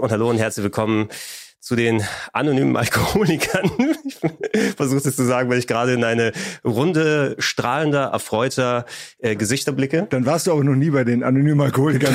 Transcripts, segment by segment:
Und hallo und herzlich willkommen zu den anonymen Alkoholikern. Ich versuche es zu sagen, weil ich gerade in eine Runde strahlender, erfreuter äh, Gesichter blicke. Dann warst du aber noch nie bei den anonymen Alkoholikern.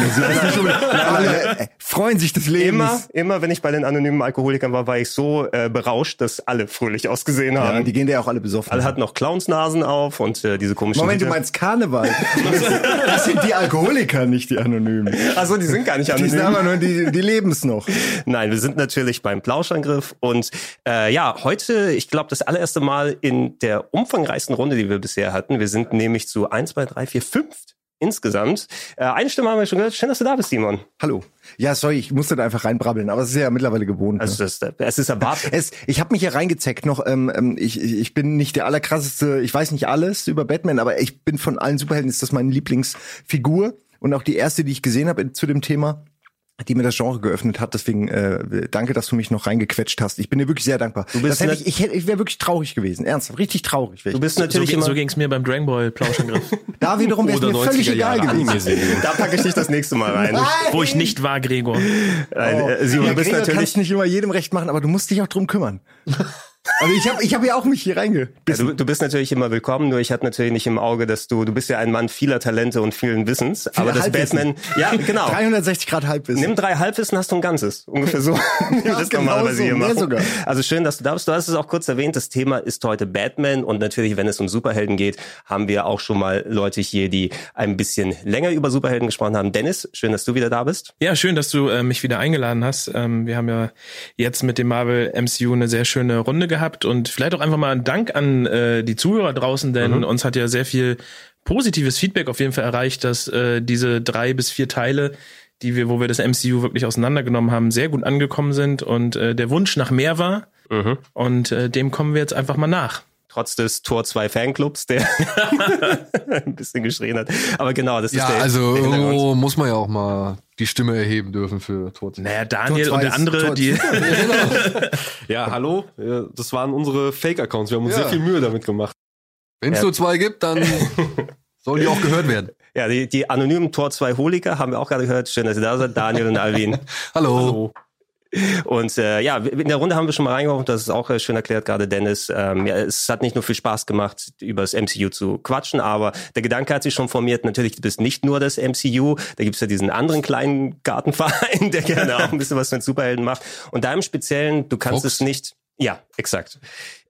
alle äh, freuen sich des Lebens. Immer, immer, wenn ich bei den anonymen Alkoholikern war, war ich so äh, berauscht, dass alle fröhlich ausgesehen haben. Ja, die gehen ja auch alle besoffen. Alle hatten noch Clownsnasen auf und äh, diese komischen. Moment, du meinst Karneval. Das sind die Alkoholiker, nicht die Anonymen. Also die sind gar nicht Die anonym. sind aber nur, die, die leben es noch. Nein, wir sind natürlich beim Plauschangriff und äh, ja, heute, ich glaube, das allererste Mal in der umfangreichsten Runde, die wir bisher hatten. Wir sind nämlich zu eins, zwei, drei, vier, fünf insgesamt. Äh, eine Stimme haben wir schon gehört. Schön, dass du da bist, Simon. Hallo. Ja, sorry, ich musste da einfach reinbrabbeln, aber es ist ja mittlerweile gewohnt. Also ne? das, es ist erwartet. Es, ich habe mich hier reingezeckt noch. Ähm, ähm, ich ich bin nicht der allerkrasseste. Ich weiß nicht alles über Batman, aber ich bin von allen Superhelden ist das meine Lieblingsfigur und auch die erste, die ich gesehen habe zu dem Thema die mir das Genre geöffnet hat. Deswegen äh, danke, dass du mich noch reingequetscht hast. Ich bin dir wirklich sehr dankbar. Du bist das ich ich, hätte- ich wäre wirklich traurig gewesen. Ernsthaft, richtig traurig. Du bist So, natürlich ging- immer. so ging's mir beim Dragon Ball Plauschangriff, da wiederum wäre es mir völlig 90er egal Jahre gewesen. Da packe ich dich das nächste Mal rein. wo ich nicht war, Gregor. Nein, Oh. äh, Simon, ja, du bist Gregor natürlich. kannst nicht immer jedem recht machen, aber du musst dich auch drum kümmern. Also ich habe ich hab ja auch mich hier Ja, reingebissen. du, du bist natürlich immer willkommen, nur ich hatte natürlich nicht im Auge, dass du, du bist ja ein Mann vieler Talente und vielen Wissens, aber das Halbwissen. Batman, ja, genau. 360 Grad Halbwissen. Nimm drei Halbwissen, hast du ein ganzes. Ungefähr so. wir das genau normalerweise so, hier mehr machen. sogar. Also schön, dass du da bist. Du hast es auch kurz erwähnt. Das Thema ist heute Batman. Und natürlich, wenn es um Superhelden geht, haben wir auch schon mal Leute hier, die ein bisschen länger über Superhelden gesprochen haben. Dennis, schön, dass du wieder da bist. Ja, schön, dass du äh, mich wieder eingeladen hast. Ähm, wir haben ja jetzt mit dem Marvel MCU eine sehr schöne Runde gehabt und vielleicht auch einfach mal einen Dank an äh, die Zuhörer draußen, denn uns hat ja sehr viel positives Feedback auf jeden Fall erreicht, dass äh, diese drei bis vier Teile, die wir, wo wir das MCU wirklich auseinandergenommen haben, sehr gut angekommen sind und äh, der Wunsch nach mehr war. Und äh, dem kommen wir jetzt einfach mal nach. Trotz des Tor 2 Fanclubs, der ein bisschen geschrien hat. Aber genau, das Ja, ist der, also irgendwo muss man ja auch mal die Stimme erheben dürfen für Tor Naja, Daniel Tor und der andere, Tor- die Ja, hallo. Das waren unsere Fake-Accounts. Wir haben uns Ja. sehr viel Mühe damit gemacht. Wenn es Ja. nur zwei gibt, dann sollen die auch gehört werden. Ja, die, die anonymen Tor 2 Holiker haben wir auch gerade gehört. Schön, dass ihr da seid, Daniel und Alvin. Hallo. Und äh, ja, in der Runde haben wir schon mal reingeworfen, das ist auch äh, schön erklärt, gerade Dennis. Ähm, ja, es hat nicht nur viel Spaß gemacht, über das MCU zu quatschen, aber der Gedanke hat sich schon formiert, natürlich, du bist nicht nur das MCU, da gibt's ja diesen anderen kleinen Gartenverein, der gerne auch ein bisschen was mit Superhelden macht. Und da im Speziellen, du kannst Fox? es nicht. Ja, exakt.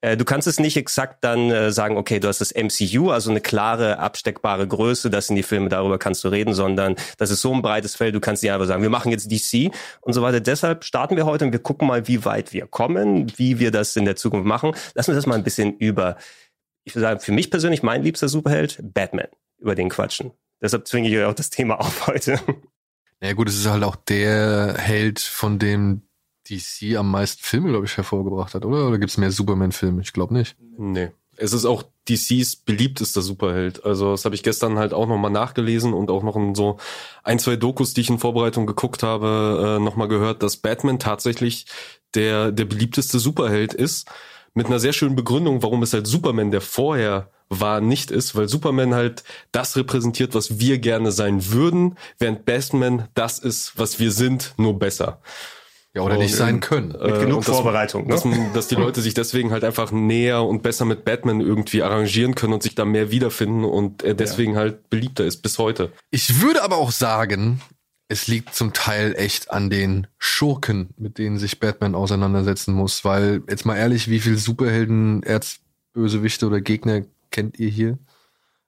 Äh, Du kannst es nicht exakt dann äh, sagen, okay, du hast das MCU, also eine klare, absteckbare Größe, das sind die Filme, darüber kannst du reden, sondern das ist so ein breites Feld, du kannst nicht einfach sagen, wir machen jetzt DC und so weiter. Deshalb starten wir heute und wir gucken mal, wie weit wir kommen, wie wir das in der Zukunft machen. Lass uns das mal ein bisschen über, ich würde sagen, für mich persönlich mein liebster Superheld, Batman, über den quatschen. Deshalb zwinge ich euch auch das Thema auf heute. Ja gut, es ist halt auch der Held, von dem DC am meisten Filme, glaube ich, hervorgebracht hat, oder? Oder gibt's mehr Superman-Filme? Ich glaube nicht. Nee. Es ist auch DCs beliebtester Superheld. Also das habe ich gestern halt auch nochmal nachgelesen und auch noch in so ein, zwei Dokus, die ich in Vorbereitung geguckt habe, äh, nochmal gehört, dass Batman tatsächlich der, der beliebteste Superheld ist. Mit einer sehr schönen Begründung, warum es halt Superman, der vorher war, nicht ist, weil Superman halt das repräsentiert, was wir gerne sein würden, während Batman das ist, was wir sind, nur besser. Ja, oder Und, nicht sein ähm, können. Mit genug dass- Vorbereitung, ne? Dass, dass die Leute sich deswegen halt einfach näher und besser mit Batman irgendwie arrangieren können und sich da mehr wiederfinden und er deswegen halt beliebter ist bis heute. Ich würde aber auch sagen, es liegt zum Teil echt an den Schurken, mit denen sich Batman auseinandersetzen muss, weil jetzt mal ehrlich, wie viel Superhelden, Erzbösewichte oder Gegner kennt ihr hier?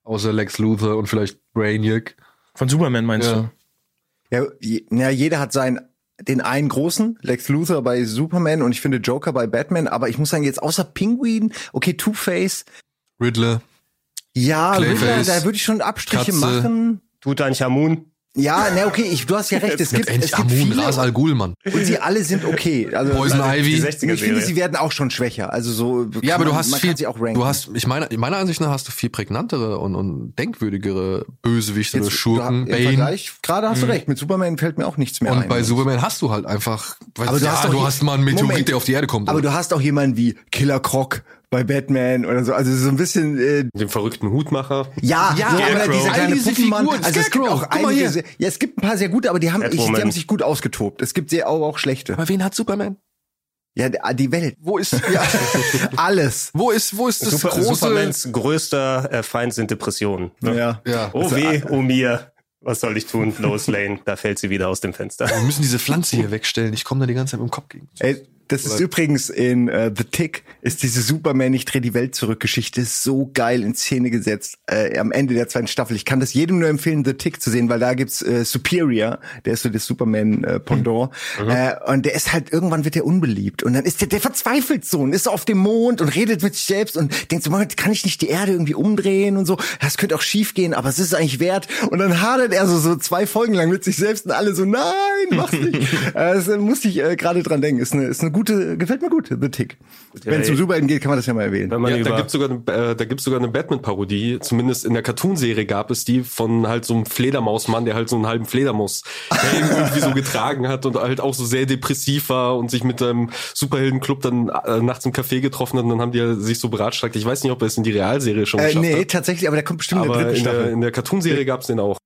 Außer Lex Luthor und vielleicht Brainiac. von Superman meinst Ja. du? Ja, ja, jeder hat seinen den einen großen, Lex Luthor bei Superman und ich finde Joker bei Batman, aber ich muss sagen, jetzt außer Pinguin, okay, Two-Face, Riddler. ja, Clayface, Riddler, da würde ich schon Abstriche Katze. machen. Tutanchamun. Ja, na okay, ich, du hast ja recht, es gibt, es Endlich gibt Amun, viele Ras Al Ghul, Mann. und sie alle sind okay. Also, Poison also, Ivy. Ich 60er finde, sie werden auch schon schwächer. Also so. Ja, aber du man- hast man viel, kann sie auch ranken. du hast, ich meine, meiner Ansicht nach hast du viel prägnantere und, und denkwürdigere Bösewichte oder Jetzt, Schurken. du, im Vergleich, gerade hast du recht. Mit Superman fällt mir auch nichts mehr Und ein. bei Superman hast du halt einfach, weißt Aber du ja, hast du hier- hast mal einen Meteorit, Moment. der auf die Erde kommt. aber oder? du hast auch jemanden wie Killer Croc bei Batman oder so. Also so ein bisschen äh, Den verrückten Hutmacher. ja, Ja, so, oder dieser kleine diese Puppenmann. Also es gibt auch einige, sehr, ja, es gibt ein paar sehr gute, aber die haben, ich, die haben sich gut ausgetobt. Es gibt sehr auch, auch schlechte. Aber wen hat Superman? Ja, die- die Welt. Wo ist, ja, Alles. wo ist, wo ist das Super, große? Supermans größter äh, Feind sind Depressionen. Ne? Ja. Ja. Oh weh, oh mir. Was soll ich tun? Lois Lane, da fällt sie wieder aus dem Fenster. Wir müssen diese Pflanze hier wegstellen. Ich komme da die ganze Zeit mit dem Kopf gegen. Ey, das ist übrigens in äh, The Tick, ist diese Superman, ich dreh die Welt zurück Geschichte so geil in Szene gesetzt äh, am Ende der zweiten Staffel. Ich kann das jedem nur empfehlen, The Tick zu sehen, weil da gibt's äh, Superior, der ist so das Superman äh, Pendant äh, und der ist halt, irgendwann wird er unbeliebt und dann ist der, der verzweifelt so und ist so auf dem Mond und redet mit sich selbst und denkt so, Moment, kann ich nicht die Erde irgendwie umdrehen und so? Das könnte auch schief gehen, aber es ist eigentlich wert und dann hadert er so, so zwei Folgen lang mit sich selbst und alle so, nein, mach's nicht. äh, das äh, musste ich äh, gerade dran denken. Ist eine, ist eine gute, gefällt mir gut, The Tick. Wenn es um Superhelden geht, kann man das ja mal erwähnen. Wenn man Ja, da gibt's sogar eine, äh, da gibt's sogar eine Batman-Parodie. Zumindest in der Cartoonserie gab es die von halt so einem Fledermausmann, der halt so einen halben Fledermaus irgendwie so getragen hat und halt auch so sehr depressiv war und sich mit einem Superheldenclub dann äh, nachts im Café getroffen hat und dann haben die ja sich so beratschlagt. Ich weiß nicht, ob er es in die Realserie schon Äh, geschafft nee, hat. tatsächlich, aber der kommt bestimmt in der Aber dritten in der, Staffel. in der Cartoonserie gab's den auch.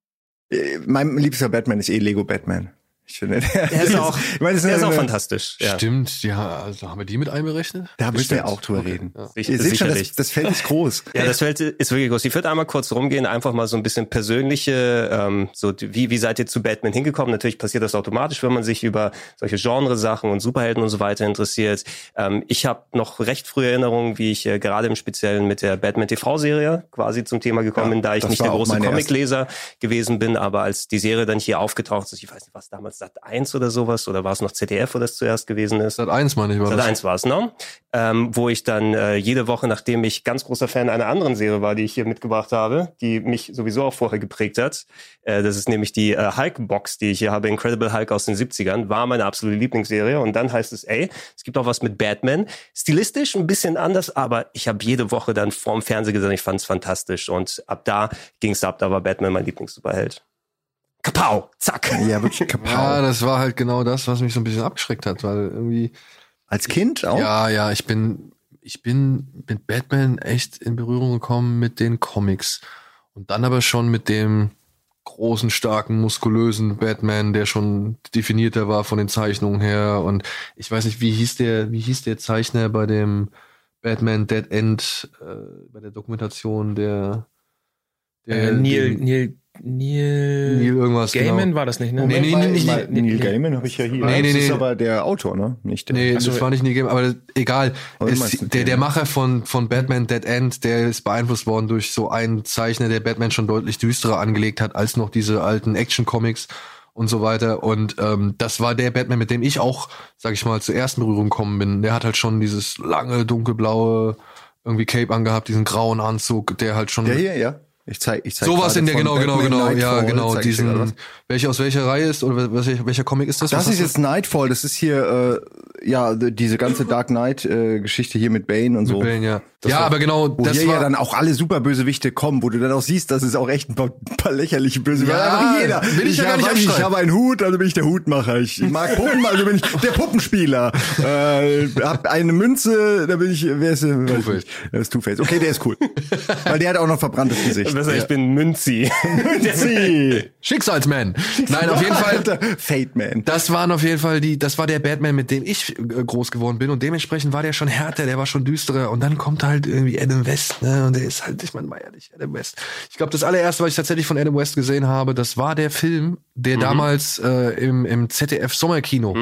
Äh, mein liebster Batman ist eh Lego Batman. Ich finde, der, Er ist auch, ich meine, das er ist auch fantastisch. Ja. Stimmt, ja, also haben wir die mit einberechnet? Da müssen wir auch drüber reden. Sich- Ihr seht schon, das, sicherlich. das Feld ist groß. Ja, das Feld ist wirklich groß. Ich würde einmal kurz rumgehen, einfach mal so ein bisschen persönliche, ähm, so wie, wie seid ihr zu Batman hingekommen? Natürlich passiert das automatisch, wenn man sich über solche Genre-Sachen und Superhelden und so weiter interessiert. Ähm, ich habe noch recht frühe Erinnerungen, wie ich äh, gerade im Speziellen mit der Batman TV-Serie quasi zum Thema gekommen Ja, bin, da ich nicht der große Comicleser gewesen bin, aber als die Serie dann hier aufgetaucht ist, ich weiß nicht, was damals Sat 1 oder sowas, oder war es noch ZDF, wo das zuerst gewesen ist? Sat 1 meine ich war Sat das. 1 war es, ne? Ähm, wo ich dann äh, jede Woche, nachdem ich ganz großer Fan einer anderen Serie war, die ich hier mitgebracht habe, die mich sowieso auch vorher geprägt hat, äh, das ist nämlich die äh, Hulk-Box, die ich hier habe, Incredible Hulk aus den 70ern, war meine absolute Lieblingsserie. Und dann heißt es, ey, es gibt auch was mit Batman. Stilistisch ein bisschen anders, aber ich habe jede Woche dann vorm Fernseher gesehen, ich fand es fantastisch. Und ab da ging es ab, da war Batman mein Lieblingssuperheld. Kapau, zack. Ja, wirklich kaputt. Ja, das war halt genau das, was mich so ein bisschen abgeschreckt hat, weil irgendwie Als Kind auch? Ja, ja, ich bin, ich bin mit Batman echt in Berührung gekommen mit den Comics. Und dann aber schon mit dem großen, starken, muskulösen Batman, der schon definierter war von den Zeichnungen her. Und ich weiß nicht, wie hieß der, wie hieß der Zeichner bei dem Batman Dead End, äh, bei der Dokumentation der, der Äh, Neil, den- Neil, Neil, Neil irgendwas, Gaiman genau. war das nicht, ne? Nee, nee, nee, nee, Neil nee. Gaiman habe ich ja hier. Nee, nee, das ist nee. aber der Autor, ne? Nicht der. Nee, Ach so, das war nicht Neil Gaiman, aber egal. Aber du Es, der, der. Macher von, von Batman Dead End, der ist beeinflusst worden durch so einen Zeichner, der Batman schon deutlich düsterer angelegt hat als noch diese alten Action-Comics und so weiter. Und ähm, das war der Batman, mit dem ich auch, sag ich mal, zur ersten Berührung gekommen bin. Der hat halt schon dieses lange, dunkelblaue irgendwie Cape angehabt, diesen grauen Anzug, der halt schon Der hier, ja. Ich zeig, ich zeig sowas in der, genau, genau, genau, ja, Nightfall, genau, ich gerade was. diesen, welcher aus welcher Reihe ist oder welcher, welcher Comic ist das? Das Was ist jetzt Nightfall, das ist hier, äh, ja, diese ganze Dark Knight-Geschichte hier mit Bane und so. Bane, ja. Ja, aber genau, Wo das hier war, ja dann auch alle Superbösewichte kommen, wo du dann auch siehst, dass es auch echt ein paar, paar lächerliche Bösewichte Ja, Einfach jeder. will ich ja gar nicht ich habe einen Hut, also bin ich der Hutmacher. Ich mag Puppen, also bin ich der Puppenspieler. äh, hab eine Münze, da bin ich, wer ist ich Two-Face. Der ist Two-Face. Okay, der ist cool. Weil der hat auch noch verbranntes Gesicht. Besser, ich bin Münzi. Sie. Schicksalsman. Nein, auf jeden Fall. Alter, Fate Man. Das waren auf jeden Fall die, das war der Batman, mit dem ich äh, groß geworden bin und dementsprechend war der schon härter, der war schon düsterer und dann kommt halt irgendwie Adam West, ne, und der ist halt, ich meine, mal ehrlich, Adam West. Ich glaube, das allererste, was ich tatsächlich von Adam West gesehen habe, das war der Film, der Mhm. damals äh, im, im ZDF Sommerkino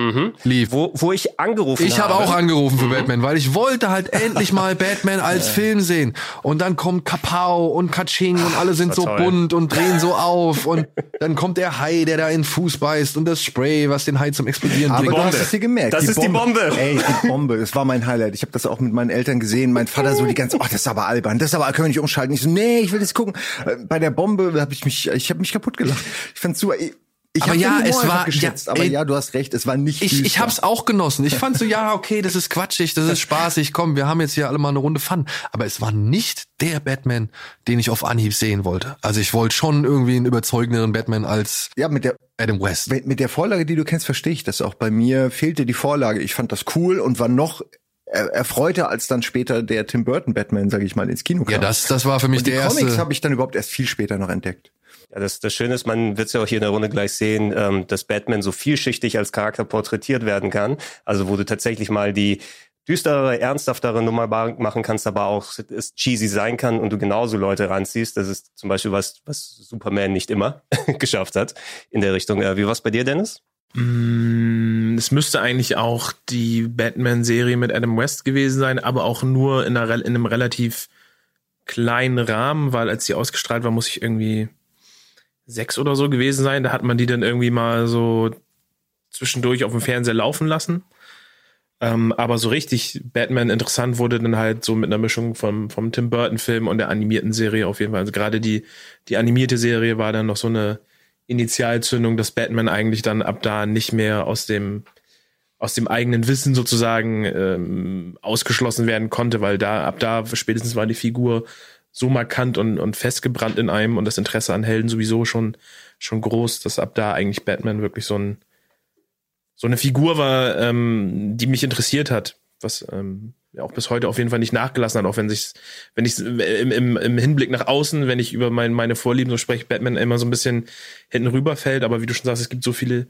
lief. wo, wo ich angerufen Ich habe auch angerufen für Batman, weil ich wollte halt endlich mal Batman als Film sehen. Und dann kommt Kapau und Katsching und alle sind so toll. bunt und drehen so auf. Und dann kommt der Hai, der da in den Fuß beißt und das Spray, was den Hai zum Explodieren Aber bringt. du hast es dir gemerkt. Das ist die Bombe. Ey, die Bombe. Es war mein Highlight. Ich habe das auch mit meinen Eltern gesehen. Mein Vater so die ganze, oh, das ist aber albern. Das ist aber, können wir nicht umschalten. Ich so, nee, ich will das gucken. Äh, Bei der Bombe habe ich mich, ich habe mich kaputt gelacht. Ich fand's super. Ich, ich Aber ja, es war- geschätzt. ja, aber ey, ja, du hast recht. Es war nicht Ich, ich düster. hab's auch genossen. Ich fand so, ja, okay, das ist quatschig, das ist spaßig, komm, wir haben jetzt hier alle mal eine Runde Fun. Aber es war nicht der Batman, den ich auf Anhieb sehen wollte. Also ich wollte schon irgendwie einen überzeugenderen Batman als Ja, mit der Adam West. mit mit der Vorlage, die du kennst, verstehe ich das auch. Bei mir fehlte die Vorlage. Ich fand das cool und war noch er- erfreuter als dann später der Tim Burton Batman, sage ich mal, ins Kino kam. Ja, das, das war für mich Und die der Comics erste. habe ich dann überhaupt erst viel später noch entdeckt. Ja, das, das Schöne ist, man wird es ja auch hier in der Runde gleich sehen, ähm, dass Batman so vielschichtig als Charakter porträtiert werden kann. Also wo du tatsächlich mal die düstere, ernsthaftere Nummer machen kannst, aber auch es cheesy sein kann und du genauso Leute ranziehst. Das ist zum Beispiel was, was Superman nicht immer geschafft hat in der Richtung. Äh, wie war's bei dir, Dennis? Mm, Es müsste eigentlich auch die Batman-Serie mit Adam West gewesen sein, aber auch nur in, einer, in einem relativ kleinen Rahmen, weil als die ausgestrahlt war, muss ich irgendwie sechs oder so gewesen sein. Da hat man die dann irgendwie mal so zwischendurch auf dem Fernseher laufen lassen. Ähm, aber so richtig Batman interessant wurde dann halt so mit einer Mischung vom, vom Tim Burton-Film und der animierten Serie auf jeden Fall. Also gerade die, die animierte Serie war dann noch so eine Initialzündung, dass Batman eigentlich dann ab da nicht mehr aus dem aus dem eigenen Wissen sozusagen ähm, ausgeschlossen werden konnte, weil da ab da spätestens war die Figur so markant und, und festgebrannt in einem und das Interesse an Helden sowieso schon schon groß, dass ab da eigentlich Batman wirklich so ein so eine Figur war, ähm, die mich interessiert hat, was ähm, ja auch bis heute auf jeden Fall nicht nachgelassen hat, auch wenn sich, wenn ich im, im, im Hinblick nach außen, wenn ich über mein, meine Vorlieben so spreche, Batman immer so ein bisschen hinten rüberfällt, aber wie du schon sagst, es gibt so viele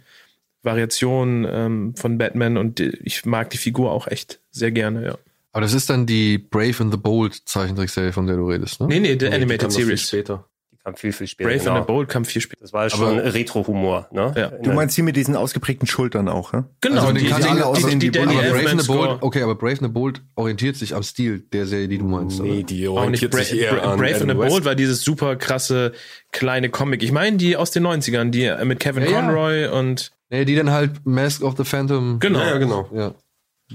Variationen ähm, von Batman und die, ich mag die Figur auch echt sehr gerne, ja. Aber das ist dann die Brave and the Bold Zeichentrickserie, von der du redest, ne? Nee, nee, der Nee, die Animated kam noch viel Series. Später. Die kam viel, viel später. Brave genau. and the Bold kam viel später. Das war schon Aber- Retro-Humor. Ne? Ja. Du meinst die mit diesen ausgeprägten Schultern auch, ja? Genau, Also die, die die, die, die, die, Danny aber Brave and the Bold, okay, aber Brave and the Bold orientiert sich am Stil der Serie, die du meinst. Nee, oder? die Auch nicht orientiert Bra sich eher Bra an Brave and the Bold war dieses super krasse kleine Comic. Ich meine die aus den 90ern, die mit Kevin Ja, ja. Conroy und Nee, die dann halt Mask of the Phantom. genau. Ja, ja, genau. Ja.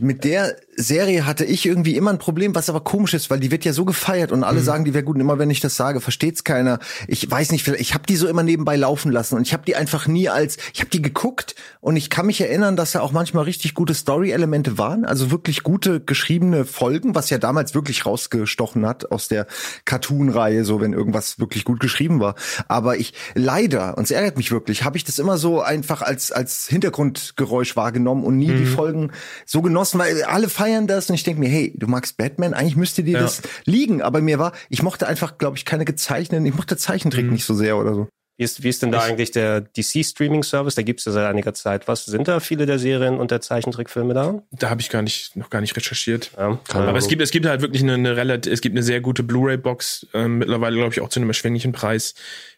Mit der Serie hatte ich irgendwie immer ein Problem, was aber komisch ist, weil die wird ja so gefeiert und alle sagen, die wäre gut. Und immer wenn ich das sage, versteht's keiner. Ich weiß nicht, vielleicht- ich habe die so immer nebenbei laufen lassen und ich habe die einfach nie als, ich habe die geguckt und ich kann mich erinnern, dass da auch manchmal richtig gute Story-Elemente waren, also wirklich gute geschriebene Folgen, was ja damals wirklich rausgestochen hat aus der Cartoon-Reihe, so wenn irgendwas wirklich gut geschrieben war. Aber ich leider, und es ärgert mich wirklich, habe ich das immer so einfach als als Hintergrundgeräusch wahrgenommen und nie die Folgen so genossen, weil alle feiern das und ich denke mir, hey, du magst Batman, eigentlich müsste dir Ja. das liegen, aber mir war, ich mochte einfach, glaube ich, keine gezeichneten, ich mochte Zeichentrick nicht so sehr oder so. Wie ist, wie ist denn da eigentlich der DC-Streaming-Service? Da gibt's ja seit einiger Zeit. Was sind da viele der Serien und der Zeichentrickfilme da? Da habe ich gar nicht noch gar nicht recherchiert. Ja, Aber es gibt es gibt halt wirklich eine, eine relativ es gibt eine sehr gute Blu-ray-Box ähm, mittlerweile glaube ich auch zu einem erschwinglichen Preis,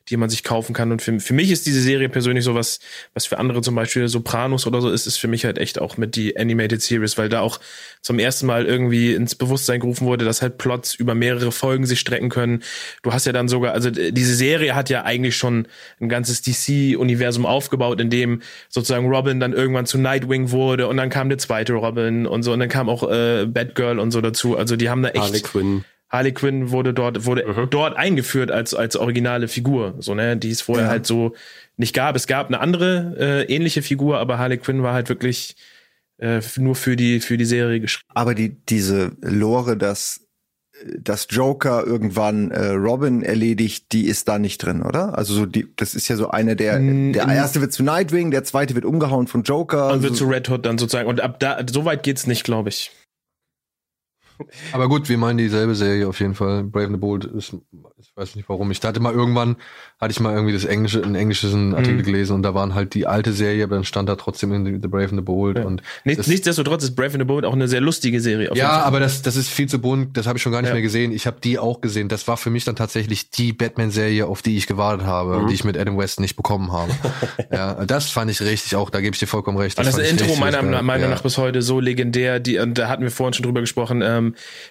die man sich kaufen kann. Und für, für mich ist diese Serie persönlich so was, für andere zum Beispiel Sopranos oder so ist, ist für mich halt echt auch mit die Animated Series, weil da auch zum ersten Mal irgendwie ins Bewusstsein gerufen wurde, dass halt Plots über mehrere Folgen sich strecken können. Du hast ja dann sogar, also diese Serie hat ja eigentlich schon ein ganzes DC-Universum aufgebaut, in dem sozusagen Robin dann irgendwann zu Nightwing wurde und dann kam der zweite Robin und so und dann kam auch äh, Batgirl und so dazu. Also die haben da echt Harley Quinn. Harley Quinn wurde dort wurde Mhm. dort eingeführt als als originale Figur, so ne, die es vorher halt so nicht gab. Es gab eine andere äh, ähnliche Figur, aber Harley Quinn war halt wirklich äh, nur für die für die Serie geschrieben. Aber die, diese Lore, dass, dass Joker irgendwann äh, Robin erledigt, die ist da nicht drin, oder? Also so die, das ist ja so eine der, der erste wird zu Nightwing, der zweite wird umgehauen von Joker. Und wird also, zu Red Hood dann sozusagen und ab da so weit geht's nicht, glaube ich. Aber gut, wir meinen dieselbe Serie auf jeden Fall. Brave and the Bold ist, ich weiß nicht warum. Ich hatte mal irgendwann, hatte ich mal irgendwie das englische, einen englischen Artikel Mhm. gelesen und da waren halt die alte Serie, aber dann stand da trotzdem in The, Brave and the Bold Ja. und Nicht, nichtsdestotrotz ist Brave and the Bold auch eine sehr lustige Serie. ja, aber das, das ist viel zu bunt, das habe ich schon gar nicht Ja. mehr gesehen. Ich habe die auch gesehen. Das war für mich dann tatsächlich die Batman-Serie, auf die ich gewartet habe, Mhm. die ich mit Adam West nicht bekommen habe. ja, das fand ich richtig auch, da gebe ich dir vollkommen recht. Und das, fand ich Intro meiner. Meinung ja. nach bis heute so legendär, die, und da hatten wir vorhin schon drüber gesprochen, ähm,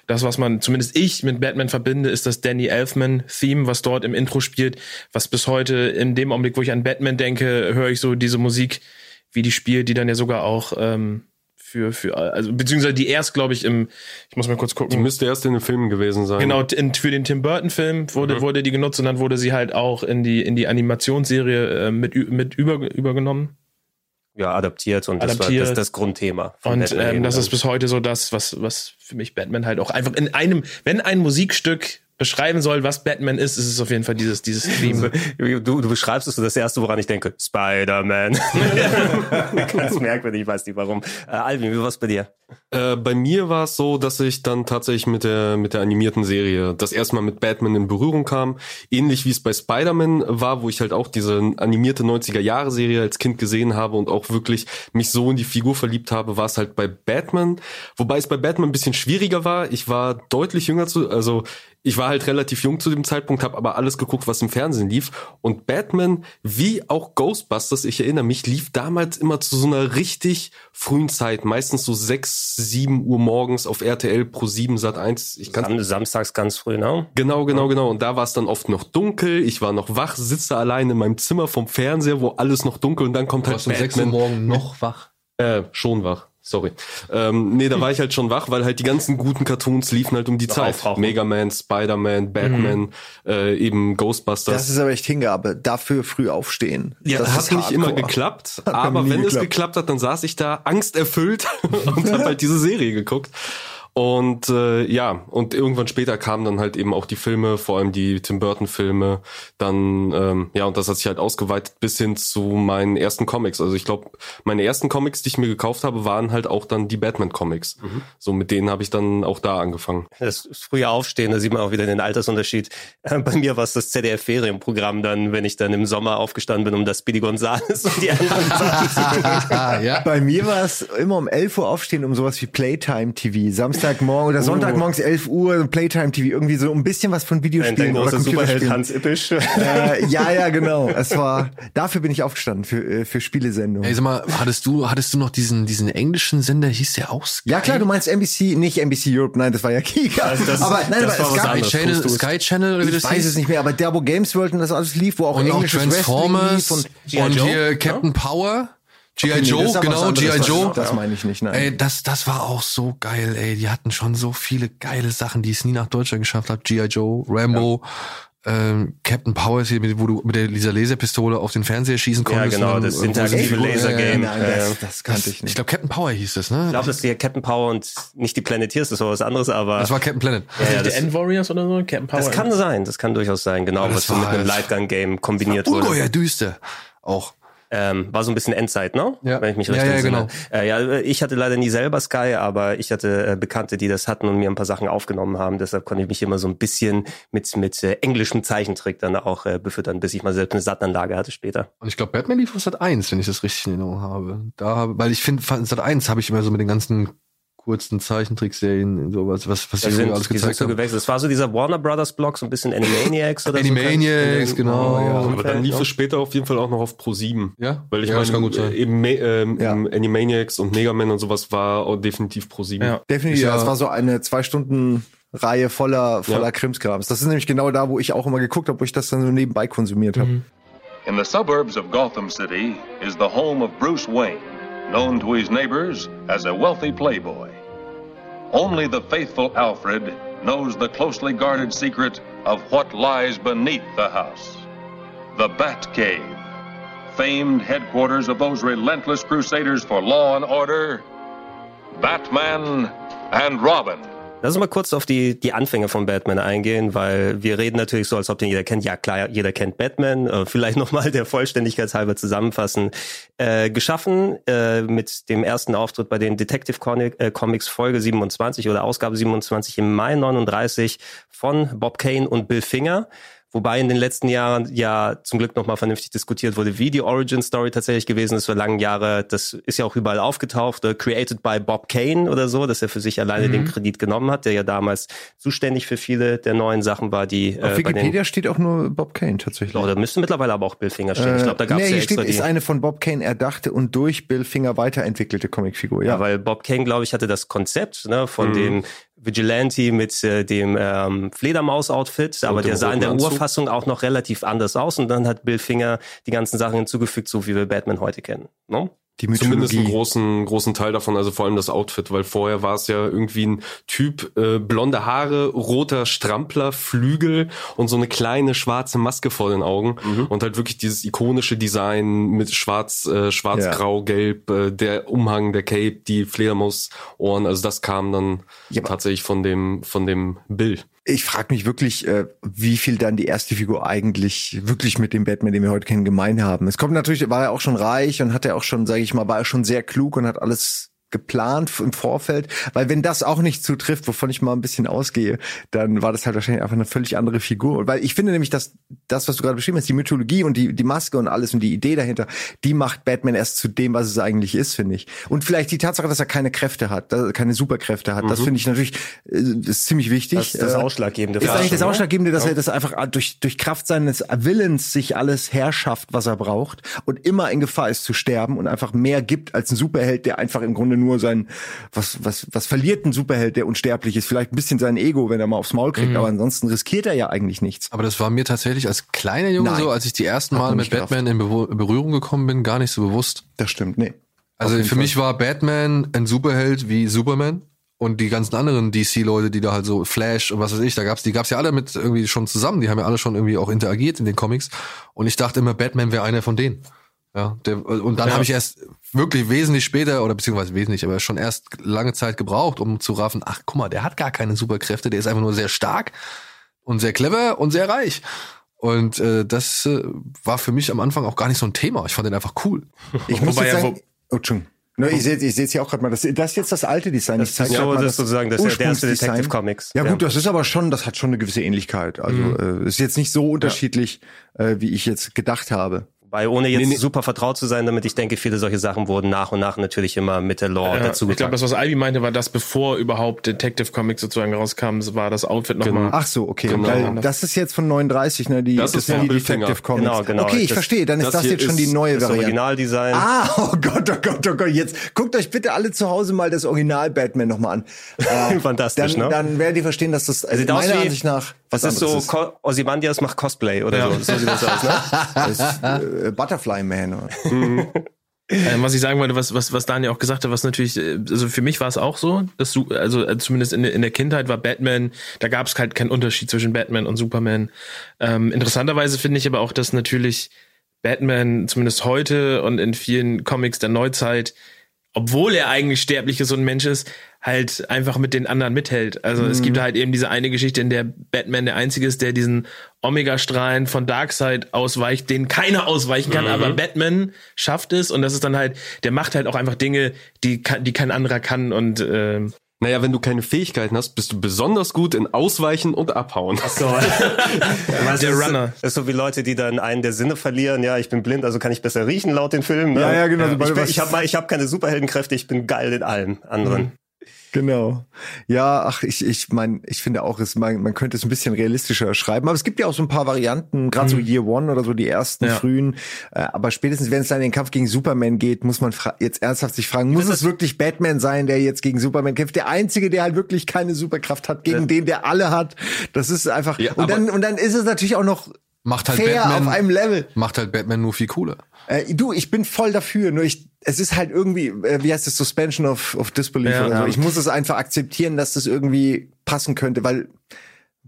das, was man, zumindest ich mit Batman verbinde, ist das Danny Elfman-Theme, was dort im Intro spielt, was bis heute in dem Augenblick, wo ich an Batman denke, höre ich so diese Musik, wie die spielt, die dann ja sogar auch ähm, für, für, also beziehungsweise die erst, glaube ich, im, ich muss mal kurz Die gucken. müsste erst in den Filmen gewesen sein. Genau, in, für den Tim Burton-Film wurde, wurde die genutzt und dann wurde sie halt auch in die, in die Animationsserie äh, mit, mit über, übergenommen. Ja, adaptiert und das Adaptiert. war das, das Grundthema. Und ähm, das ist bis heute so das, was, was für mich Batman halt auch einfach in einem, wenn ein Musikstück beschreiben soll, was Batman ist, ist es auf jeden Fall dieses, dieses Theme. Du, du beschreibst es so das erste, woran ich denke. Spider-Man. Ganz merkwürdig, ich weiß nicht warum. Äh, Alvin, wie war's bei dir? Äh, bei mir war es so, dass ich dann tatsächlich mit der mit der animierten Serie das erste Mal mit Batman in Berührung kam, ähnlich wie es bei Spider-Man war, wo ich halt auch diese animierte 90er Jahre Serie als Kind gesehen habe und auch wirklich mich so in die Figur verliebt habe, war es halt bei Batman, wobei es bei Batman ein bisschen schwieriger war. Ich war deutlich jünger zu, also ich war halt relativ jung zu dem Zeitpunkt, habe aber alles geguckt, was im Fernsehen lief. Und Batman, wie auch Ghostbusters, ich erinnere mich, lief damals immer zu so einer richtig frühen Zeit, meistens so sechs, sieben Uhr morgens auf RTL pro 7 Sat 1. Ich kann Sam Samstags ganz früh, ne? Genau, genau, genau. Und da war es dann oft noch dunkel. Ich war noch wach, sitze allein in meinem Zimmer vom Fernseher, wo alles noch dunkel und dann kommt halt Warst du um 6 Uhr Batman. morgen noch wach? Äh, schon wach. Sorry. Ähm, nee, da war ich halt schon wach, weil halt die ganzen guten Cartoons liefen halt um die Zeit. aufrauchen. Mega Man, Spider-Man, Batman, äh, eben Ghostbusters. Das ist aber echt Hingabe. Dafür früh aufstehen. Ja, das hat nicht hardcore. immer geklappt, aber wenn es geklappt. geklappt hat, dann saß ich da angsterfüllt und habe halt diese Serie geguckt. Und äh, ja, und irgendwann später kamen dann halt eben auch die Filme, vor allem die Tim Burton Filme, dann ähm, ja, und das hat sich halt ausgeweitet bis hin zu meinen ersten Comics. Also ich glaube, meine ersten Comics, die ich mir gekauft habe, waren halt auch dann die Batman Comics. So mit denen habe ich dann auch da angefangen. Das frühe Aufstehen, da sieht man auch wieder den Altersunterschied. Äh, Bei mir war es das ZDF-Ferienprogramm dann, wenn ich dann im Sommer aufgestanden bin, um das Speedy Gonzales und die anderen Sachen zu. Ah, ja. Bei mir war es immer um 11 Uhr aufstehen, um sowas wie Playtime TV. Samstagmorgen oder Sonntagmorgens 11 Uhr Playtime TV. Irgendwie so ein bisschen was von Videospielen oder großer Superheld Computerspielen. Hans Ippisch. Äh, ja, ja, genau. Es war, dafür bin ich aufgestanden für, äh, für Spielesendungen. Ey, sag mal, hattest du, hattest du noch diesen, diesen englischen Sender, hieß der auch Sky? Ja klar, du meinst NBC, nicht NBC Europe, nein, das war ja Kika. das- aber nein, das aber war es gab, Channel. Sky Channel, oder wie ich das weiß hieß? es nicht mehr, aber der, wo Games World und das alles lief, wo auch Und auch englisches Wrestling Transformers lief und und hier Captain Power, G.I. Okay, Joe, das genau, G.I. das- Joe. Das meine ich nicht, nein. Ey, das, das war auch so geil, ey. Die hatten schon so viele geile Sachen, die es nie nach Deutschland geschafft hat. G.I. Joe, Rambo, ähm, Captain Power ist hier, mit- wo du mit der, dieser Laserpistole auf den Fernseher schießen Ja, konntest. genau, und dann das irgendwo interaktive Lasergame. nein, äh, das, das kannte ich Ich nicht. glaube, Captain Power hieß das, ne? Ich glaube, das ist hier Captain Power und nicht die Planeteers, das war was anderes, aber das war Captain Planet. ja, ja, die das, End Warriors oder so? Captain Power. das kann sein, das kann durchaus sein, genau, das was so mit einem halt- Lightgun-Game kombiniert wurde. Ungeheuer düster. Auch. Ähm, war so ein bisschen Endzeit, ne? Ja. Wenn ich mich Ja, recht ja, entsinne. genau. Äh, ja, ich hatte leider nie selber Sky, aber ich hatte äh, Bekannte, die das hatten und mir ein paar Sachen aufgenommen haben. Deshalb konnte ich mich immer so ein bisschen mit mit äh, englischem Zeichentrick dann auch äh, befüttern, bis ich mal selbst eine Sattanlage hatte später. Und ich glaube, Batman lief auf Sat 1, wenn ich das richtig in Erinnerung habe. Da weil ich finde, Sat 1 habe ich immer so mit den ganzen kurzen Zeichentrickserien, sowas, was, was Da die sind, alles die sind gezeigt so haben. gewechselt. Es war so dieser Warner Brothers Block, so ein bisschen Animaniacs oder Animaniacs, so. genau, ja. Aber dann lief es später auf jeden Fall auch noch auf Pro 7. Ja? Weil ich Ja, das meine, kann gut sein. eben ähm, Ja. Animaniacs und Mega Man und sowas war auch definitiv Pro 7. Ja. Definitiv, ja- das war so eine zwei Stunden Reihe voller, voller Ja. Krimskrams. Das ist nämlich genau da, wo ich auch immer geguckt habe, wo ich das dann so nebenbei konsumiert habe. In the suburbs of Gotham City is the home of Bruce Wayne, known to his neighbors as a wealthy playboy. Only the faithful Alfred knows the closely guarded secret of what lies beneath the house. The Batcave, famed headquarters of those relentless crusaders for law and order, Batman and Robin. Lass uns mal kurz auf die, die Anfänge von Batman eingehen, weil wir reden natürlich so, als ob den jeder kennt. Ja, klar, jeder kennt Batman. Äh, vielleicht nochmal der Vollständigkeit halber zusammenfassen. Äh, geschaffen äh, mit dem ersten Auftritt bei den Detective äh, Comics Folge 27 oder Ausgabe 27 im Mai 39 von Bob Kane und Bill Finger. Wobei in den letzten Jahren ja zum Glück nochmal vernünftig diskutiert wurde, wie die Origin Story tatsächlich gewesen ist für lange Jahre. Das ist ja auch überall aufgetaucht, äh, created by Bob Kane oder so, dass er für sich alleine den Kredit genommen hat, der ja damals zuständig für viele der neuen Sachen war, die Auf äh, den, Wikipedia steht auch nur Bob Kane tatsächlich. oh, da müsste mittlerweile aber auch Bill Finger stehen. ich glaube, da gab es nee, ja extra steht, die. ist eine von Bob Kane erdachte und durch Bill Finger weiterentwickelte Comicfigur. Ja, Ja, weil Bob Kane, glaube ich, hatte das Konzept ne, von Mhm. dem Vigilante mit äh, dem ähm, Fledermaus-Outfit, aber der sah in der Anzug. Urfassung auch noch relativ anders aus und dann hat Bill Finger die ganzen Sachen hinzugefügt, so wie wir Batman heute kennen. Ne? Die Zumindest einen Mythologie. großen, großen Teil davon, also vor allem das Outfit, weil vorher war es ja irgendwie ein Typ, äh, blonde Haare, roter Strampler, Flügel und so eine kleine schwarze Maske vor den Augen und halt wirklich dieses ikonische Design mit schwarz, äh, schwarz, Ja. grau, gelb, äh, der Umhang, der Cape, die Fledermausohren, also das kam dann Ja, tatsächlich von dem, von dem Bill. Ich frage mich wirklich, äh, wie viel dann die erste Figur eigentlich wirklich mit dem Batman, den wir heute kennen, gemein haben. Es kommt natürlich, war er auch schon reich und hat er auch schon, sage ich mal, war er schon sehr klug und hat alles geplant im Vorfeld, weil wenn das auch nicht zutrifft, wovon ich mal ein bisschen ausgehe, dann war das halt wahrscheinlich einfach eine völlig andere Figur. Und weil ich finde nämlich, dass das, was du gerade beschrieben hast, die Mythologie und die, die Maske und alles und die Idee dahinter, die macht Batman erst zu dem, was es eigentlich ist, finde ich. Und vielleicht die Tatsache, dass er keine Kräfte hat, dass er keine Superkräfte hat, das finde ich natürlich äh, ist ziemlich wichtig. Das ist das Äh, Ausschlaggebende. ist eigentlich das ne? Ausschlaggebende, dass er das einfach durch, durch Kraft seines Willens sich alles herschafft, was er braucht und immer in Gefahr ist zu sterben und einfach mehr gibt als ein Superheld, der einfach im Grunde nur sein, was, was, was verliert ein Superheld, der unsterblich ist? Vielleicht ein bisschen sein Ego, wenn er mal aufs Maul kriegt, Mhm. aber ansonsten riskiert er ja eigentlich nichts. Aber das war mir tatsächlich als kleiner Junge Nein. so, als ich die ersten Mal mit gerafft. Batman in Bewo- Berührung gekommen bin, gar nicht so bewusst. Das stimmt, nee. Also für mich war Batman ein Superheld wie Superman und die ganzen anderen DC-Leute, die da halt so Flash und was weiß ich, da gab's, die gab's ja alle mit irgendwie schon zusammen, die haben ja alle schon irgendwie auch interagiert in den Comics und ich dachte immer, Batman wäre einer von denen. Ja, der, und dann Ja. habe ich erst wirklich wesentlich später oder beziehungsweise wesentlich, aber schon erst lange Zeit gebraucht, um zu raffen, ach guck mal, der hat gar keine Superkräfte, der ist einfach nur sehr stark und sehr clever und sehr reich. Und äh, das äh, war für mich am Anfang auch gar nicht so ein Thema. Ich fand den einfach cool. Ich muss Wobei jetzt ja, sagen, oh. Ne, ich sehe ich sehe hier auch gerade mal, das, das ist jetzt das alte Design. Das ist so, mal das ist sozusagen das, der erste. Detective Comics. Ja gut, das ist aber schon, das hat schon eine gewisse Ähnlichkeit. Also äh, ist jetzt nicht so unterschiedlich, äh, wie ich jetzt gedacht habe. Weil ohne jetzt Nee, nee. super vertraut zu sein, damit ich denke, viele solche Sachen wurden nach und nach natürlich immer mit der Lore Ja, dazu ich glaube, das, was Ivy meinte, war das, bevor überhaupt Detective Comics sozusagen rauskam, war das Outfit nochmal. Ach so, okay. Genau. Weil das ist jetzt von 39, ne? Die, Das ist sind von die Detective Finger. Comics. Genau, genau. Okay, ich Das- verstehe. Dann ist das das, jetzt schon die ist neue das Variante. Originaldesign. Ah, oh Gott, oh Gott, oh Gott. Jetzt guckt euch bitte alle zu Hause mal das Original Batman nochmal an. Äh, Fantastisch, dann, ne? Dann werdet ihr verstehen, dass das also meiner Ansicht nach was Das ist so, Co Ozymandias macht Cosplay oder Ja. so. So sieht das aus, ne? Das ist, äh, Butterfly Man. Oder? Ähm, was ich sagen wollte, was, was, was Daniel auch gesagt hat, was natürlich, äh, also für mich war es auch so, dass du, also äh, zumindest in, der- in der Kindheit war Batman, da gab es halt keinen Unterschied zwischen Batman und Superman. Ähm, interessanterweise finde ich aber auch, dass natürlich Batman, zumindest heute und in vielen Comics der Neuzeit, obwohl er eigentlich sterblich ist und Mensch ist, halt einfach mit den anderen mithält. Also es gibt halt eben diese eine Geschichte, in der Batman der Einzige ist, der diesen Omega-Strahlen von Darkseid ausweicht, den keiner ausweichen kann, aber Batman schafft es. Und das ist dann halt, der macht halt auch einfach Dinge, die, kann, die kein anderer kann. Und ähm, Naja, wenn du keine Fähigkeiten hast, bist du besonders gut in Ausweichen und Abhauen. So. der das ist, Runner. Das ist so wie Leute, die dann einen der Sinne verlieren. Ja, ich bin blind, also kann ich besser riechen laut den Filmen. Ne? Ja, ja, genau. Sobald Ich, bin, ich habe ich hab keine Superheldenkräfte, ich bin geil in allem anderen. Genau. Ja, ach, ich, ich mein, ich finde auch, es, man, man könnte es ein bisschen realistischer schreiben. Aber es gibt ja auch so ein paar Varianten, gerade so Year One oder so die ersten Ja. frühen. Äh, aber spätestens, wenn es dann in den Kampf gegen Superman geht, muss man jetzt ernsthaft sich fragen, muss es wirklich Batman sein, der jetzt gegen Superman kämpft? Der Einzige, der halt wirklich keine Superkraft hat, gegen den, der alle hat. Das ist einfach. Ja, und dann, und dann ist es natürlich auch noch Macht halt fair Batman, auf einem Level. macht halt Batman nur viel cooler. Äh, du, ich bin voll dafür, nur ich, es ist halt irgendwie, äh, wie heißt das, Suspension of, of Disbelief Ja. oder so. Ja. Ich muss es einfach akzeptieren, dass das irgendwie passen könnte, weil,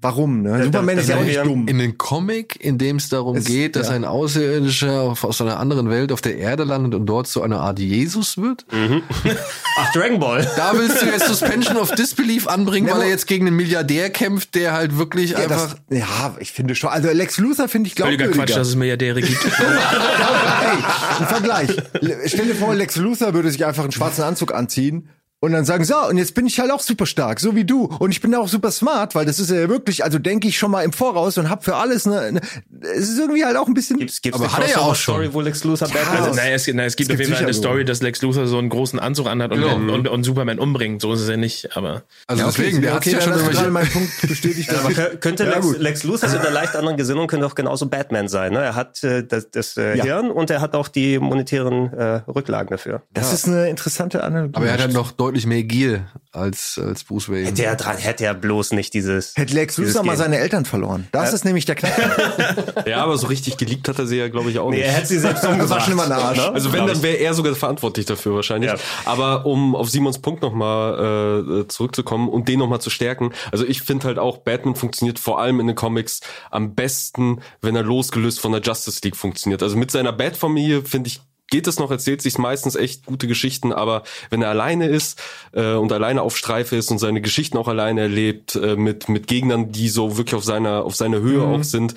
warum, ne? Superman ist ja auch nicht dumm. In dem Comic, in dem es darum Es- geht, dass ja. ein Außerirdischer aus einer anderen Welt auf der Erde landet und dort zu einer Art Jesus wird, Ach, Dragon Ball. da willst du jetzt Suspension of Disbelief anbringen, Ja, weil er jetzt gegen einen Milliardär kämpft, der halt wirklich Ja, einfach... das, ja, ich finde schon. Also Lex Luthor finde ich völliger glaubwürdiger. Quatsch, dass es Milliardäre gibt. hey, ein Vergleich. Le- Stell dir vor, Lex Luthor würde sich einfach einen schwarzen Anzug anziehen und dann sagen, so, und jetzt bin ich halt auch super stark, so wie du. Und ich bin auch super smart, weil das ist ja wirklich, also denke ich schon mal im Voraus und hab für alles eine, eine es ist irgendwie halt auch ein bisschen. Gibt's, gibt's Aber eine hat er ja auch schon. wo Lex Luthor Batman Also, naja, es, naja, es gibt Es auf jeden Fall eine Story, dass Lex Luthor so einen großen Anzug anhat und, Genau. und, und Superman umbringt. So ist es ja nicht, aber. Also Ja, okay, deswegen, der okay, hat ja dann schon gerade meinen Punkt bestätigt. Aber kö- könnte Ja, Lex. Lex Luthor mit einer leicht anderen Gesinnung könnte auch genauso Batman sein. Ne? Er hat äh, das, das äh, Ja. Hirn und er hat auch die monetären äh, Rücklagen dafür. Das ist eine interessante Analogie. Aber er hat halt noch deutlich mehr Gier als, als Bruce Wayne. Hätte er dran, hätte er bloß nicht dieses. Hätte Lex Luthor mal seine Eltern verloren. Das ist nämlich der Knackpunkt. Ja, aber so richtig geliebt hat er sie ja, glaube ich, auch Nee, nicht. er hätte sie selbst umgebracht. Immer Arsch. Ne? Also wenn, dann wäre er sogar verantwortlich dafür wahrscheinlich. Ja. Aber um auf Simons Punkt nochmal äh, zurückzukommen und den nochmal zu stärken. Also ich finde halt auch, Batman funktioniert vor allem in den Comics am besten, wenn er losgelöst von der Justice League funktioniert. Also mit seiner Bat-Familie, finde ich, geht es noch, erzählt sich meistens echt gute Geschichten, aber wenn er alleine ist äh, und alleine auf Streife ist und seine Geschichten auch alleine erlebt, äh, mit, mit Gegnern, die so wirklich auf seiner, auf seiner Höhe Mhm. auch sind,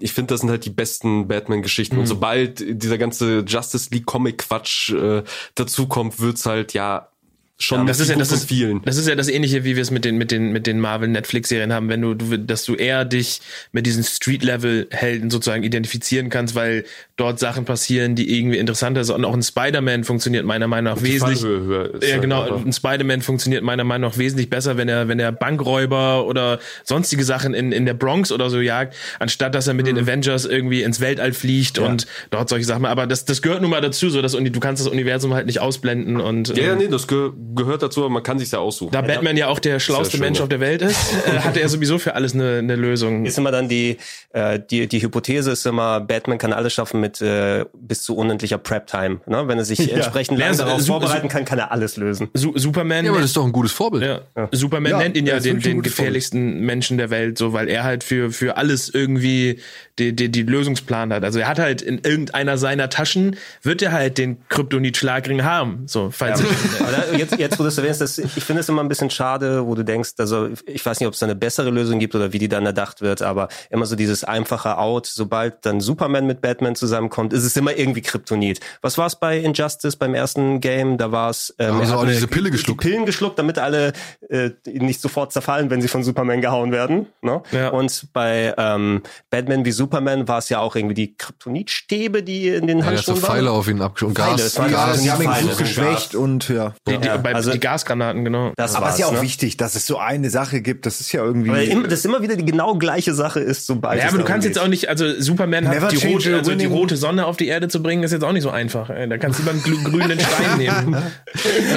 ich finde, das sind halt die besten Batman-Geschichten. Mhm. Und sobald dieser ganze Justice League Comic-Quatsch äh, dazukommt, wird's halt ja schon das ist ja das ist, vielen. das ist ja das ähnliche wie wir es mit den mit den mit den Marvel Netflix Serien haben wenn du, du dass du eher dich mit diesen Street Level Helden sozusagen identifizieren kannst weil dort Sachen passieren die irgendwie interessanter sind und auch ein Spider-Man funktioniert meiner Meinung nach Die wesentlich Fallhöhe ja, halt genau. einfach. Ein Spider-Man funktioniert meiner Meinung nach wesentlich besser, wenn er, wenn er Bankräuber oder sonstige Sachen in, in der Bronx oder so jagt, anstatt dass er mit den Avengers irgendwie ins Weltall fliegt und dort solche Sachen. Aber das, das gehört nun mal dazu, so dass du kannst das Universum halt nicht ausblenden und Ja, ja, ähm, nee, das ge gehört dazu, aber man kann sich's ja aussuchen. da Batman ja auch der schlauste Mensch ja. auf der Welt ist, äh, hat er sowieso für alles eine, eine Lösung. Ist immer dann die, äh, die, die Hypothese ist immer, Batman kann alles schaffen mit äh, bis zu unendlicher Prep-Time. Ne? Wenn er sich entsprechend Ja, lang so- darauf vorbereiten kann, kann er alles lösen. Su Superman Ja, aber das ist doch ein gutes Vorbild. Ja. Superman Ja, nennt ihn ja den, den gefährlichsten Menschen der Welt, so weil er halt für für alles irgendwie die, die, die Lösungsplan hat. Also er hat halt in irgendeiner seiner Taschen wird er halt den Kryptonit-Schlagring haben. So, falls Aber da, jetzt, jetzt, wo du es erwähnst, das, ich finde es immer ein bisschen schade, wo du denkst, also ich weiß nicht, ob es da eine bessere Lösung gibt oder wie die dann erdacht wird, aber immer so dieses einfache Out, sobald dann Superman mit Batman zusammenkommt, ist es immer irgendwie Kryptonit. Was war es bei Injustice beim ersten Game? Da war es ähm, auch eine- diese Pille geschluckt. Die Pillen geschluckt, damit alle äh, nicht sofort zerfallen, wenn sie von Superman gehauen werden. Ne? Ja. Und bei ähm, Batman wie Superman war es ja auch irgendwie die Kryptonitstäbe, die in den Ja, er hat so Handschuhen Pfeile waren. auf ihn abgeschossen. Pfeile, Gas, es waren Gas. Die haben ihn gut so geschwächt Gas. und ja. die, die, Ja, bei, also- die Gasgranaten, genau. Das Aber es ist ja auch ne? wichtig, dass es so eine Sache gibt. Das ist ja irgendwie. Weil immer, das immer wieder die genau gleiche Sache ist, sobald Ja, aber du kannst geht. jetzt auch nicht, also Superman Never hat die rote, also die rote Sonne auf die Erde zu bringen, ist jetzt auch nicht so einfach. ey. Da kannst du lieber einen grünen Stein nehmen.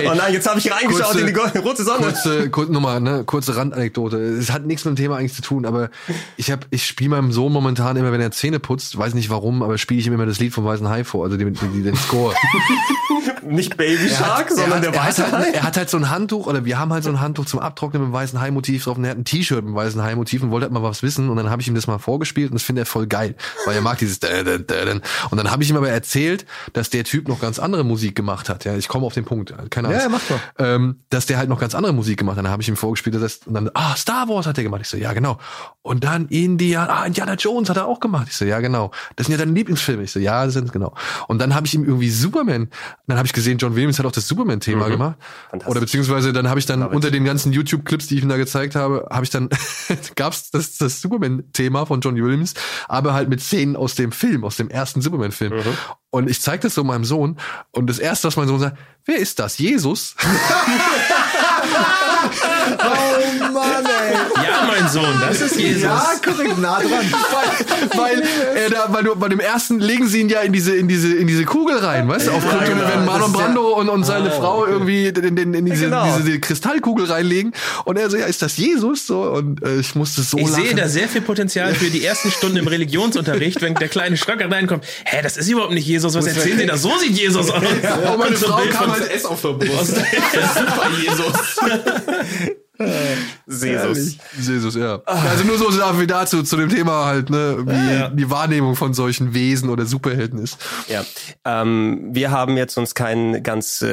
Oh nein, jetzt habe ich reingeschaut Kurze- in die rote Sonne. Kurze, kurze Nummer, ne, kurze Randanekdote. Es hat nichts mit dem Thema eigentlich zu tun, aber ich habe, ich spiele meinem Sohn momentan immer, wenn er Zähne putzt, weiß nicht warum, aber spiele ich ihm immer das Lied vom Weißen Hai vor, also den, den, den Score. Nicht Baby Shark, sondern er, der hat, weiße hat Hai. Halt, er hat halt so ein Handtuch, oder wir haben halt so ein Handtuch zum Abtrocknen mit dem weißen Hai-Motiv drauf und er hat ein T-Shirt mit dem weißen Hai-Motiv und wollte halt mal was wissen und dann habe ich ihm das mal vorgespielt und das findet er voll geil, weil er mag dieses und dann habe ich ihm aber erzählt, dass der Typ noch ganz andere Musik gemacht hat. Ja, ich komme auf den Punkt, keine Ahnung. Ja, ja, mach doch. Ähm, dass der halt noch ganz andere Musik gemacht hat. Dann habe ich ihm vorgespielt, dass das, und dann, ah, Star Wars hat er gemacht. Ich so, ja, genau. Und dann Indiana, ah, Indiana Jones hat er auch gemacht. Ich so, ja, genau. Das sind ja deine Lieblingsfilme. Ich so, ja, das sind genau. Und dann habe ich ihm irgendwie Superman, dann habe ich gesehen, John Williams hat auch das Superman-Thema gemacht. Oder beziehungsweise dann habe ich dann unter den ganzen YouTube-Clips, die ich ihm da gezeigt habe, habe ich dann, gab's das, das Superman-Thema von John Williams, aber halt mit Szenen aus dem Film, aus dem ersten Superman-Film. Und ich zeige das so meinem Sohn und das erste, was mein Sohn sagt, wer ist das? Jesus? oh Mann, ey. Ja, mein Sohn, das ist Jesus. Ja, korrekt, nah dran. weil, weil, äh, da, weil du, bei dem ersten legen sie ihn ja in diese, in diese, in diese Kugel rein, weißt du? Auf Krypton, genau. wenn Marlon Das ist ja- Brando und, und seine Frau irgendwie in, in, in diese, genau. diese, diese Kristallkugel reinlegen. Und er so, ja, ist das Jesus? So, und äh, ich musste so Ich lachen. sehe da sehr viel Potenzial für die ersten Stunden im Religionsunterricht, wenn der kleine Schröcker reinkommt. Hä, das ist überhaupt nicht Jesus. Was erzählen Sie da? So sieht Jesus aus. und meine Frau kam von- halt S auf der Brust. Super Jesus. Jesus. Jesus, ja. Also nur so Sachen wie dazu, zu dem Thema halt, ne, wie die Wahrnehmung von solchen Wesen oder Superhelden ist. Ja, ähm, wir haben jetzt uns keinen ganz äh,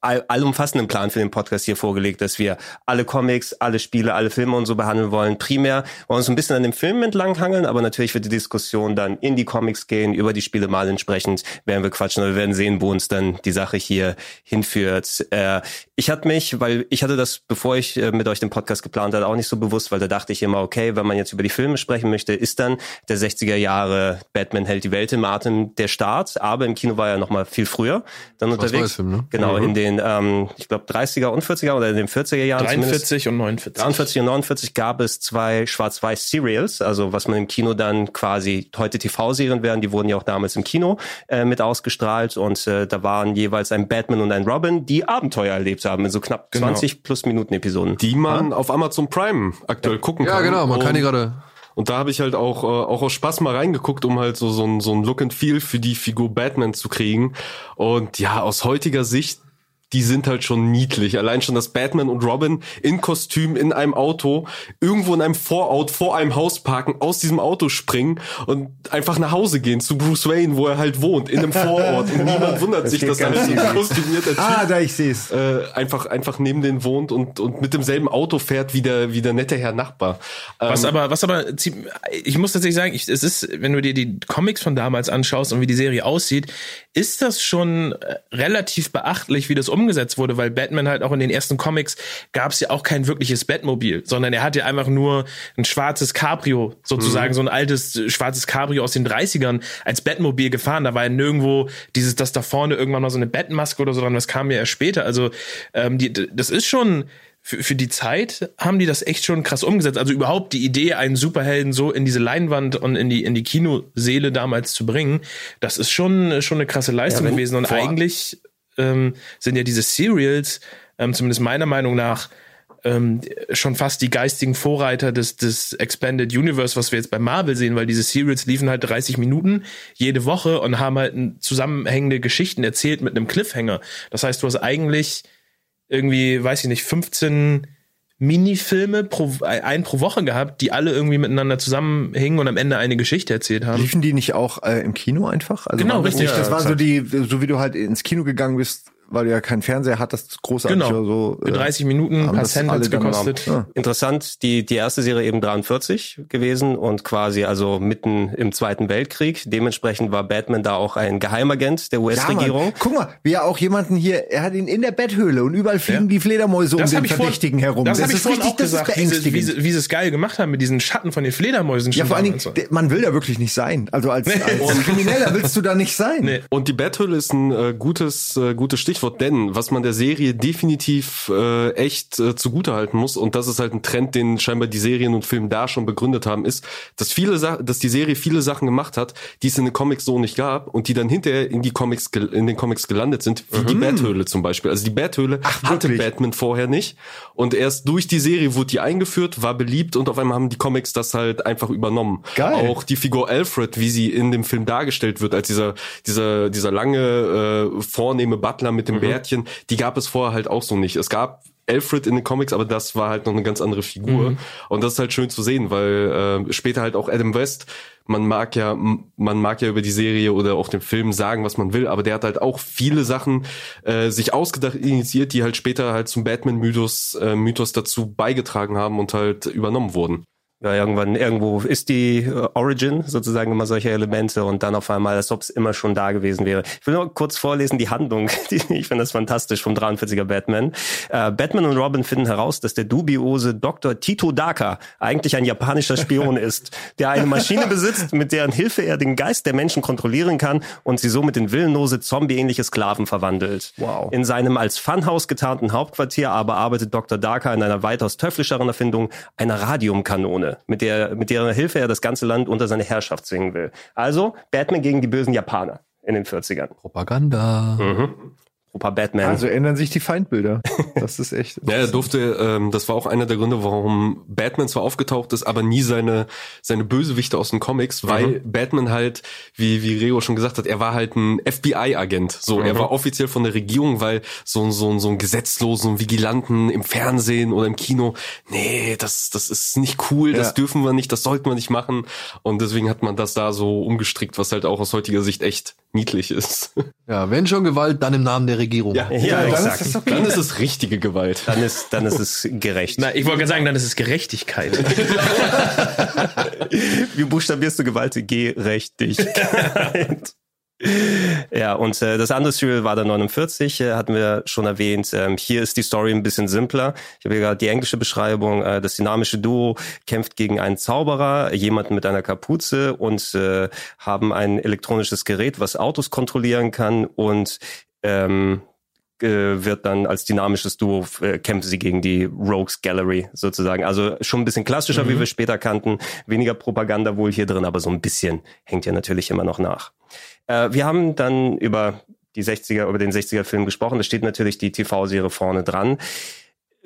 all, allumfassenden Plan für den Podcast hier vorgelegt, dass wir alle Comics, alle Spiele, alle Filme und so behandeln wollen. Primär wollen wir uns ein bisschen an dem Film entlanghangeln, aber natürlich wird die Diskussion dann in die Comics gehen, über die Spiele mal entsprechend werden wir quatschen oder wir werden sehen, wo uns dann die Sache hier hinführt. Äh, ich hatte mich, weil ich hatte das, bevor ich äh, mit euch den Podcast geplant hatte, auch nicht so bewusst, weil da dachte ich immer, okay, wenn man jetzt über die Filme sprechen möchte, ist dann der 60er Jahre Batman hält die Welt im Atem der Start, aber im Kino war er noch mal viel früher dann unterwegs. Schwarz-Weiß-Film, ne? Genau, in den, ähm, ich glaube, 30er und 40er oder in den 40er Jahren zumindest. 43 und 49. 43 und 49 gab es zwei Schwarz-Weiß-Serials, also was man im Kino dann quasi heute TV-Serien wären, die wurden ja auch damals im Kino äh, mit ausgestrahlt und äh, da waren jeweils ein Batman und ein Robin, die Abenteuer erlebt haben in so knapp Genau. 20 plus Minuten Episoden. Die man auf Amazon Prime aktuell gucken Ja, kann. genau, man kann die Und- gerade. Und da habe ich halt auch, äh, auch aus Spaß mal reingeguckt, um halt so, so, ein, so ein Look and Feel für die Figur Batman zu kriegen. Und ja, aus heutiger Sicht die sind halt schon niedlich. Allein schon, dass Batman und Robin in Kostüm in einem Auto irgendwo in einem Vorort vor einem Haus parken, aus diesem Auto springen und einfach nach Hause gehen zu Bruce Wayne, wo er halt wohnt, in einem Vorort. Und niemand wundert sich, dass da so ein kostümierter Typ Ah, da ich seh's. äh, einfach, einfach neben den wohnt und, und mit demselben Auto fährt wie der, wie der nette Herr Nachbar. Was Ähm, aber, was aber, ich muss tatsächlich sagen, ich, es ist, wenn du dir die Comics von damals anschaust und wie die Serie aussieht, ist das schon äh, relativ beachtlich, wie das umgesetzt wurde, weil Batman halt auch in den ersten Comics gab es ja auch kein wirkliches Batmobil, sondern er hatte einfach nur ein schwarzes Cabrio, sozusagen so ein altes äh, schwarzes Cabrio aus den 30ern als Batmobil gefahren. Da war ja nirgendwo dieses, dass da vorne irgendwann mal so eine Batmaske oder so dran, das kam ja erst später. Also ähm, die, das ist schon für, für die Zeit haben die das echt schon krass umgesetzt. Also überhaupt die Idee, einen Superhelden so in diese Leinwand und in die, in die Kinoseele damals zu bringen, das ist schon, schon eine krasse Leistung Ja, gewesen. Und eigentlich ähm, sind ja diese Serials, ähm, zumindest meiner Meinung nach, ähm, schon fast die geistigen Vorreiter des, des Expanded Universe, was wir jetzt bei Marvel sehen, weil diese Serials liefen halt 30 Minuten jede Woche und haben halt zusammenhängende Geschichten erzählt mit einem Cliffhanger. Das heißt, du hast eigentlich irgendwie, weiß ich nicht, 15 Minifilme pro, ein pro Woche gehabt, die alle irgendwie miteinander zusammenhingen und am Ende eine Geschichte erzählt haben. Liefen die nicht auch äh, im Kino einfach? Also Genau, das richtig. Das Ja, waren so die, so wie du halt ins Kino gegangen bist, weil du ja keinen Fernseher hattest, großartig Genau. oder so. Für äh, 30 Minuten, ein haben paar das Cent hat's gekostet. Ja. Interessant, die, die erste Serie eben 43 gewesen und quasi also mitten im Zweiten Weltkrieg. Dementsprechend war Batman da auch ein Geheimagent der Ja, US-Regierung. Mann. Guck mal, wie er auch jemanden hier, er hat ihn in der Betthöhle und überall fliegen die Fledermäuse um Das den ich vorhin- Verdächtigen herum. Das, habe ich ist vorhin richtig, auch das ist gesagt, wie sie, wie, beängstigend. sie, wie sie es geil gemacht haben mit diesen Schatten von den Fledermäusen. Ja, vor allen Dingen, so. man will da wirklich nicht sein. Also als, als Krimineller willst du da nicht sein. Nee. Und die Betthöhle ist ein äh, gutes, äh, gutes Stichwort, denn was man der Serie definitiv äh, echt äh, zugutehalten muss, und das ist halt ein Trend, den scheinbar die Serien und Filme da schon begründet haben, ist, dass viele Sa dass die Serie viele Sachen gemacht hat, die es in den Comics so nicht gab und die dann hinterher in die Comics in den Comics gelandet sind, wie die Betthöhle zum Beispiel. Also die Betthöhle hatte wirklich? Batman vorher nicht. Und erst durch die Serie wurde die eingeführt, war beliebt und auf einmal haben die Comics das halt einfach übernommen. Geil. Auch die Figur Alfred, wie sie in dem Film dargestellt wird, als dieser, dieser, dieser lange, äh, vornehme Butler mit dem Bärtchen, die gab es vorher halt auch so nicht. Es gab Alfred in den Comics, aber das war halt noch eine ganz andere Figur. Und das ist halt schön zu sehen, weil äh, später halt auch Adam West, man mag ja, man mag ja über die Serie oder auch den Film sagen, was man will, aber der hat halt auch viele Sachen äh, sich ausgedacht, initiiert, die halt später halt zum Batman-Mythos äh, Mythos dazu beigetragen haben und halt übernommen wurden. Ja, irgendwann, irgendwo ist die äh, Origin sozusagen immer solche Elemente und dann auf einmal, als ob es immer schon da gewesen wäre. Ich will nur kurz vorlesen, die Handlung. Die, ich finde das fantastisch vom 43er Batman. Äh, Batman und Robin finden heraus, dass der dubiose Dr. Tito Daka eigentlich ein japanischer Spion ist, der eine Maschine besitzt, mit deren Hilfe er den Geist der Menschen kontrollieren kann und sie somit in willenlose, zombieähnliche Sklaven verwandelt. Wow. In seinem als Funhaus getarnten Hauptquartier aber arbeitet Dr. Daka in einer weitaus teuflischeren Erfindung, einer Radiumkanone, mit der, mit deren Hilfe er das ganze Land unter seine Herrschaft zwingen will. Also Batman gegen die bösen Japaner in den 40ern. Propaganda. Opa Batman. Also ändern sich die Feindbilder. Das ist echt. Ja, er durfte, ähm, das war auch einer der Gründe, warum Batman zwar aufgetaucht ist, aber nie seine, seine Bösewichte aus den Comics, weil Batman halt, wie, wie Rego schon gesagt hat, er war halt ein FBI-Agent. So, er war offiziell von der Regierung, weil so, so, so ein gesetzlosen Vigilanten im Fernsehen oder im Kino, nee, das, das ist nicht cool, das Ja. dürfen wir nicht, das sollten wir nicht machen. Und deswegen hat man das da so umgestrickt, was halt auch aus heutiger Sicht echt niedlich ist. Ja, wenn schon Gewalt, dann im Namen der Regierung. ja, dann exakt. ist das okay. Dann ist es richtige Gewalt. Dann ist, dann ist es gerecht. Na, ich wollte gerade sagen, dann ist es Gerechtigkeit. Wie buchstabierst du Gewalt? Gerechtigkeit. Ja, und äh, das andere Serial war dann 49, äh, hatten wir schon erwähnt. Ähm, hier ist die Story ein bisschen simpler. Ich habe hier gerade die englische Beschreibung. Äh, das dynamische Duo kämpft gegen einen Zauberer, jemanden mit einer Kapuze und äh, haben ein elektronisches Gerät, was Autos kontrollieren kann und ähm, äh, wird dann als dynamisches Duo äh, kämpfen sie gegen die Rogues Gallery sozusagen. Also schon ein bisschen klassischer, wie wir später kannten. Weniger Propaganda wohl hier drin, aber so ein bisschen hängt ja natürlich immer noch nach. Äh, wir haben dann über die 60er, über den 60er Film gesprochen. Da steht natürlich die TV-Serie vorne dran.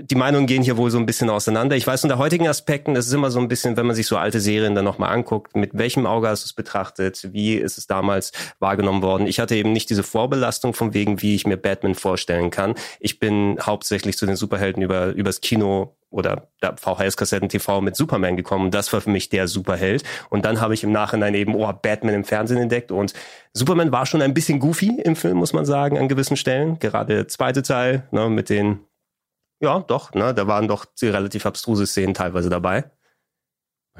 die Meinungen gehen hier wohl so ein bisschen auseinander. Ich weiß, unter heutigen Aspekten, das ist immer so ein bisschen, wenn man sich so alte Serien dann nochmal anguckt, mit welchem Auge hast du es betrachtet, wie ist es damals wahrgenommen worden. Ich hatte eben nicht diese Vorbelastung von wegen, wie ich mir Batman vorstellen kann. Ich bin hauptsächlich zu den Superhelden über übers Kino oder der VHS-Kassetten-TV mit Superman gekommen. Das war für mich der Superheld. Und dann habe ich im Nachhinein eben, oh, Batman im Fernsehen entdeckt. Und Superman war schon ein bisschen goofy im Film, muss man sagen, an gewissen Stellen. Gerade der zweite Teil, ne, mit den ja, doch, ne, da waren doch relativ abstruse Szenen teilweise dabei.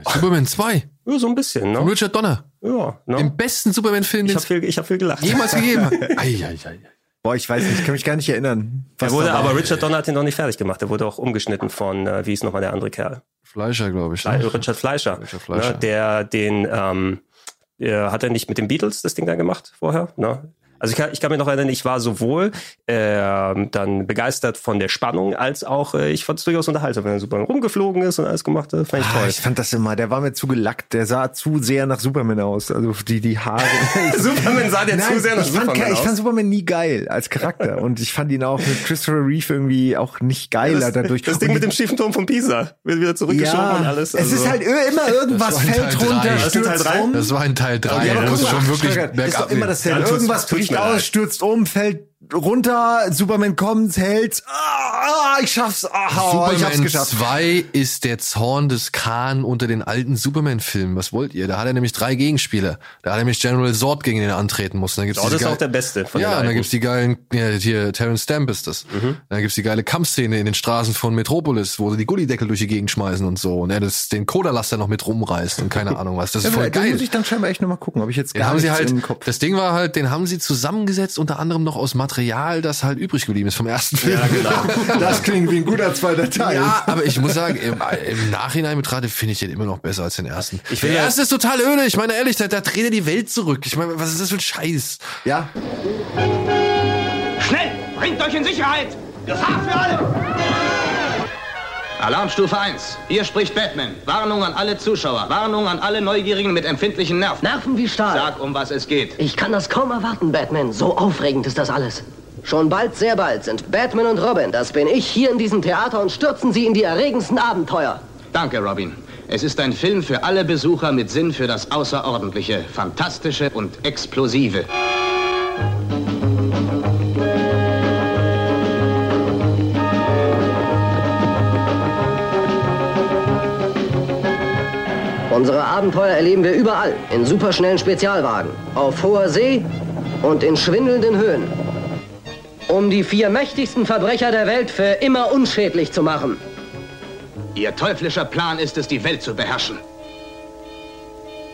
Superman 2. Ja, so ein bisschen, Von ne? Richard Donner. Ja, ne? Im besten Superman-Film, Ich den habe es viel, ich viel gelacht. jemals gegeben hat. Ei, ei, ei. Boah, ich weiß nicht, ich kann mich gar nicht erinnern. Er wurde, aber Richard Donner hat ihn noch nicht fertig gemacht. Er wurde auch umgeschnitten von, äh, wie ist nochmal der andere Kerl? Fleischer, glaube ich. Ne? Richard Fleischer. Richard Fleischer. Ne, der den, ähm, der, hat er nicht mit den Beatles das Ding da gemacht vorher? Ne? Also ich kann, ich kann mich noch erinnern, ich war sowohl äh, dann begeistert von der Spannung, als auch äh, ich fand es durchaus unterhaltsam, wenn er super rumgeflogen ist und alles gemacht hat. Fand ich Ah, toll. ich fand das immer, der war mir zu gelackt, der sah zu sehr nach Superman aus. Also die, die Haare. Superman sah dir Nein, zu sehr nach ich, fand, Superman ich aus. fand Superman nie geil als Charakter und ich fand ihn auch mit Christopher Reeve irgendwie auch nicht geiler das, dadurch. das Ding Und mit dem schiefen Turm von Pisa wird wieder zurückgeschoben ja, und alles. es ist also- halt immer irgendwas Das fällt runter. Das ist stürzt drei? um. Das war in Teil 3. Ja, aber da guck muss mal, schon wirklich Steiger, ist bergab doch immer dasselbe. Irgendwas bricht mir aus, stürzt um, fällt runter, Superman kommt, hält, ah, ich schaff's, ah, ich hab's Superman geschafft. 2 ist der Zorn des Khan unter den alten Superman-Filmen. Was wollt ihr? Da hat er nämlich drei Gegenspieler. Da hat er nämlich General Zod gegen den er antreten muss. Dann gibt's diese ist geil- auch der Beste von Ja, den und dann gibt's die geilen, ja, hier, Terrence Stamp ist das. Mhm. Dann gibt's die geile Kampfszene in den Straßen von Metropolis, wo sie die Gullideckel durch die Gegend schmeißen und so. Und er das, den Cola-Laster noch mit rumreißt und keine Ahnung was. Das ist voll Da geil. muss ich dann scheinbar echt nochmal gucken, ob ich jetzt Den gar haben sie halt, im Kopf. das Ding war halt, den haben sie zusammengesetzt, unter anderem noch aus Material, das halt übrig geblieben ist vom ersten Film. Ja, genau. Das klingt wie ein guter zweiter Teil. Ja, aber ich muss sagen, im, im Nachhinein betrachtet finde ich den immer noch besser als den ersten. Ich der erste ist total öde. Ich meine ehrlich, da, da dreht er die Welt zurück. Ich meine, was ist das für ein Scheiß? ja. Schnell! Bringt euch in Sicherheit! Gefahr für alle! Alarmstufe 1. Hier spricht Batman. Warnung an alle Zuschauer. Warnung an alle Neugierigen mit empfindlichen Nerven. Nerven wie Stahl. Sag, um was es geht. Ich kann das kaum erwarten, Batman. So aufregend ist das alles. Schon bald, sehr bald sind Batman und Robin, das bin ich, hier in diesem Theater und stürzen sie in die erregendsten Abenteuer. Danke, Robin. Es ist ein Film für alle Besucher mit Sinn für das Außerordentliche, Fantastische und Explosive. Unsere Abenteuer erleben wir überall, in superschnellen Spezialwagen, auf hoher See und in schwindelnden Höhen. Um die vier mächtigsten Verbrecher der Welt für immer unschädlich zu machen. Ihr teuflischer Plan ist es, die Welt zu beherrschen.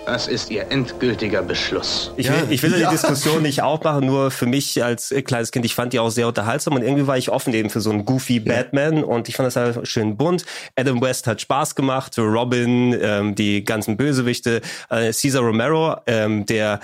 Das ist Ihr endgültiger Beschluss. Ich will, ich will die Diskussion nicht aufmachen, nur für mich als äh, kleines Kind, ich fand die auch sehr unterhaltsam und irgendwie war ich offen eben für so einen goofy Batman und ich fand das halt schön bunt. Adam West hat Spaß gemacht, Robin, ähm, die ganzen Bösewichte, äh, Cesar Romero, ähm, der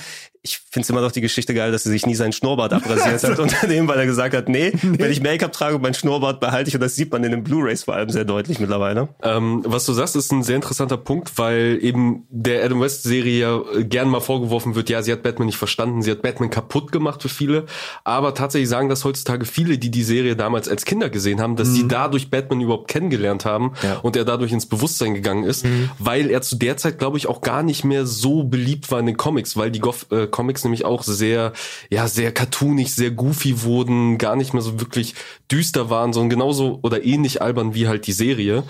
ich finde es immer noch die Geschichte geil, dass er sich nie seinen Schnurrbart abrasiert hat unter dem, weil er gesagt hat, nee, wenn ich Make-up trage meinen Schnurrbart behalte ich und das sieht man in den Blu-Rays vor allem sehr deutlich mittlerweile. Ähm, was du sagst, ist ein sehr interessanter Punkt, weil eben der Adam West Serie ja äh, gern mal vorgeworfen wird, ja, sie hat Batman nicht verstanden, sie hat Batman kaputt gemacht für viele, aber tatsächlich sagen das heutzutage viele, die die Serie damals als Kinder gesehen haben, dass sie dadurch Batman überhaupt kennengelernt haben und er dadurch ins Bewusstsein gegangen ist, weil er zu der Zeit, glaube ich, auch gar nicht mehr so beliebt war in den Comics, weil die Goff äh, Comics nämlich auch sehr, ja, sehr cartoonig, sehr goofy wurden, gar nicht mehr so wirklich düster waren, sondern genauso oder ähnlich albern wie halt die Serie.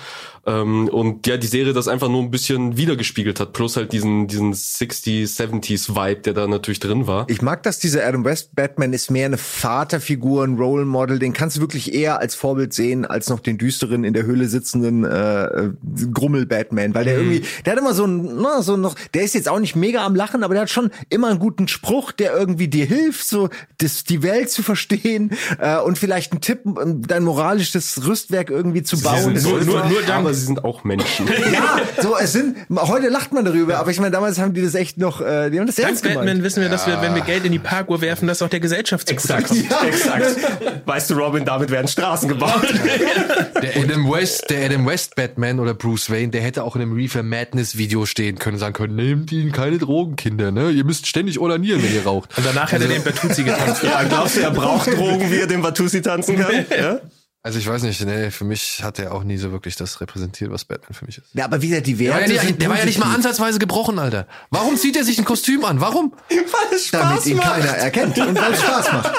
Ähm, und ja, die Serie das einfach nur ein bisschen wiedergespiegelt hat, plus halt diesen, diesen 60s, 70s Vibe, der da natürlich drin war. Ich mag das, dieser Adam West Batman ist mehr eine Vaterfigur, ein Role Model, den kannst du wirklich eher als Vorbild sehen, als noch den düsteren, in der Höhle sitzenden äh, Grummel Batman, weil der irgendwie, der hat immer so ein, na, so noch, der ist jetzt auch nicht mega am Lachen, aber der hat schon immer einen guten Spruch, der irgendwie dir hilft, so das, die Welt zu verstehen äh, und vielleicht einen Tipp, dein moralisches Rüstwerk irgendwie zu bauen. Nur- nur- nur dank- aber sie sind auch Menschen. ja, so es sind. Heute lacht man darüber, aber ich meine, damals haben die das echt noch, äh, die haben das Dank gemeint. Batman wissen wir, dass wir, wenn wir Geld in die Parkuhr werfen, das auch der Gesellschaft zugute kommt. exakt. Weißt du, Robin, damit werden Straßen gebaut. Der Adam West, der Adam West Batman oder Bruce Wayne, der hätte auch in einem Reefer Madness Video stehen können, sagen können, nehmt ihn keine Drogen, Kinder, ne? Ihr müsst ständig onanieren, wenn ihr raucht. Und danach hätte er den Bertuzzi getanzt. ja, glaubst du, er braucht Drogen, wie er den Watusi tanzen kann? Ja? Also ich weiß nicht, nee, für mich hat er auch nie so wirklich das repräsentiert, was Batman für mich ist. Ja, aber wie gesagt, die Der war, Werte ja nicht, sind der war ja nicht mal ansatzweise gebrochen, Alter. Warum zieht er sich ein Kostüm an? Warum? damit ihn keiner erkennt und weil es Spaß macht.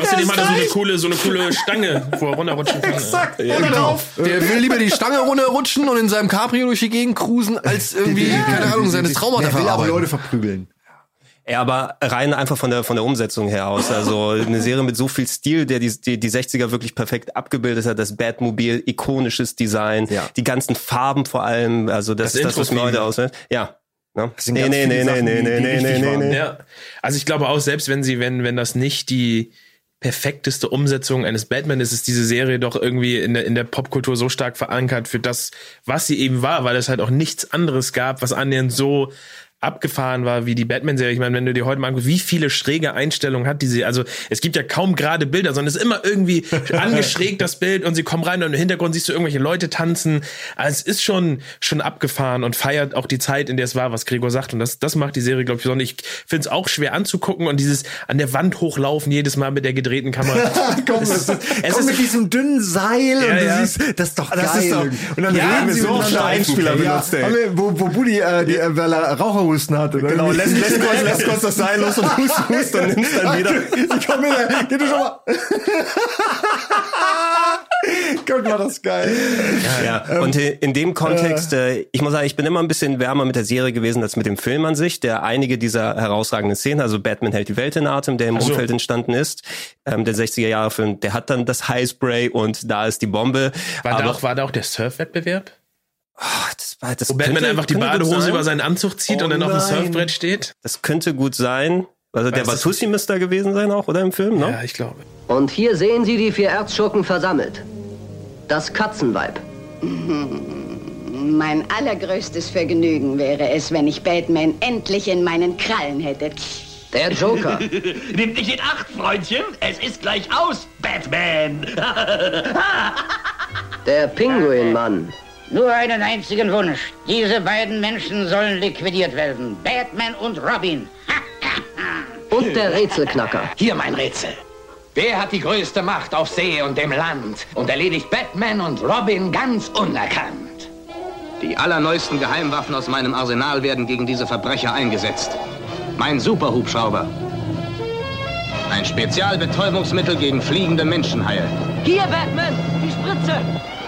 Außerdem hat er so eine coole, so eine coole Stange, wo er runterrutschen kann. Exakt. Genau. Der will lieber die Stange runterrutschen und in seinem Cabrio durch die Gegend cruisen, als irgendwie, keine Ahnung, seine Traumata Er will aber verarbeiten. Leute verprügeln. Ja, aber rein einfach von der von der Umsetzung her aus. Also eine Serie mit so viel Stil, der die, die, die 60er wirklich perfekt abgebildet hat. Das Batmobil, ikonisches Design, Ja. die ganzen Farben vor allem. Also das, Das das, was mir heute ausfällt. Ja. Ne? sind Nee, ganz nee, nee, nee, Sachen, nee, die- nee, die nee, nee, nee. Ja. Also ich glaube auch, selbst wenn sie, wenn, wenn das nicht die perfekteste Umsetzung eines Batman ist, ist diese Serie doch irgendwie in der, in der Popkultur so stark verankert für das, was sie eben war, weil es halt auch nichts anderes gab, was annähernd so abgefahren war wie die Batman-Serie. Ich meine, wenn du dir heute mal anguckst, wie viele schräge Einstellungen hat diese, also es gibt ja kaum gerade Bilder, sondern es ist immer irgendwie angeschrägt, das Bild, und sie kommen rein und im Hintergrund siehst du irgendwelche Leute tanzen. Also es ist schon, schon abgefahren und feiert auch die Zeit, in der es war, was Gregor sagt. Und das, das macht die Serie, glaube ich, besonders. Ich finde es auch schwer anzugucken und dieses an der Wand hochlaufen jedes Mal mit der gedrehten Kamera. Komm, es, es, es komm ist, mit diesem dünnen Seil und Ja, du ja. siehst, das ist doch Das geil. ist doch- und dann Ja, reden sie so. Einspieler ja, benutzt, ey. wo, wo Buddy, äh, die, äh, weil er Raucherhusten hatte. Oder? Genau, lässt, lässt, kurz, lässt kurz das Seil los und hust, hust und nimmst dann wieder. Ich komm wieder, geh du schon mal. Gott, war das geil. Ja, und in dem Kontext, äh, ich muss sagen, ich bin immer ein bisschen wärmer mit der Serie gewesen als mit dem Film an sich, der einige dieser herausragenden Szenen, also Batman hält die Welt in Atem, der im so. Umfeld entstanden ist, ähm, der 60er-Jahre-Film, der hat dann das Highspray und da ist die Bombe. war, da Aber- auch, war da auch der Surfwettbewerb? Ah, das, war- das Wo Batman könnte- einfach die Badehose über seinen Anzug zieht Oh und dann auf dem nein. Surfbrett steht? Das könnte gut sein. Also der Batussi müsste da gewesen sein auch, oder im Film, ne? Ja, ich glaube. Und hier sehen Sie die vier Erzschurken versammelt. Das Katzenweib. Mein allergrößtes Vergnügen wäre es, wenn ich Batman endlich in meinen Krallen hätte. Der Joker. Nimm dich in Acht, Freundchen. Es ist gleich aus, Batman. Der Pinguinmann. Nur einen einzigen Wunsch. Diese beiden Menschen sollen liquidiert werden. Batman und Robin. Und der Rätselknacker. Hier mein Rätsel. Wer hat die größte Macht auf See und dem Land und erledigt Batman und Robin ganz unerkannt? Die allerneuesten Geheimwaffen aus meinem Arsenal werden gegen diese Verbrecher eingesetzt. Mein Superhubschrauber. Ein Spezialbetäubungsmittel gegen fliegende Menschenhaie. Hier, Batman! Die Spritze!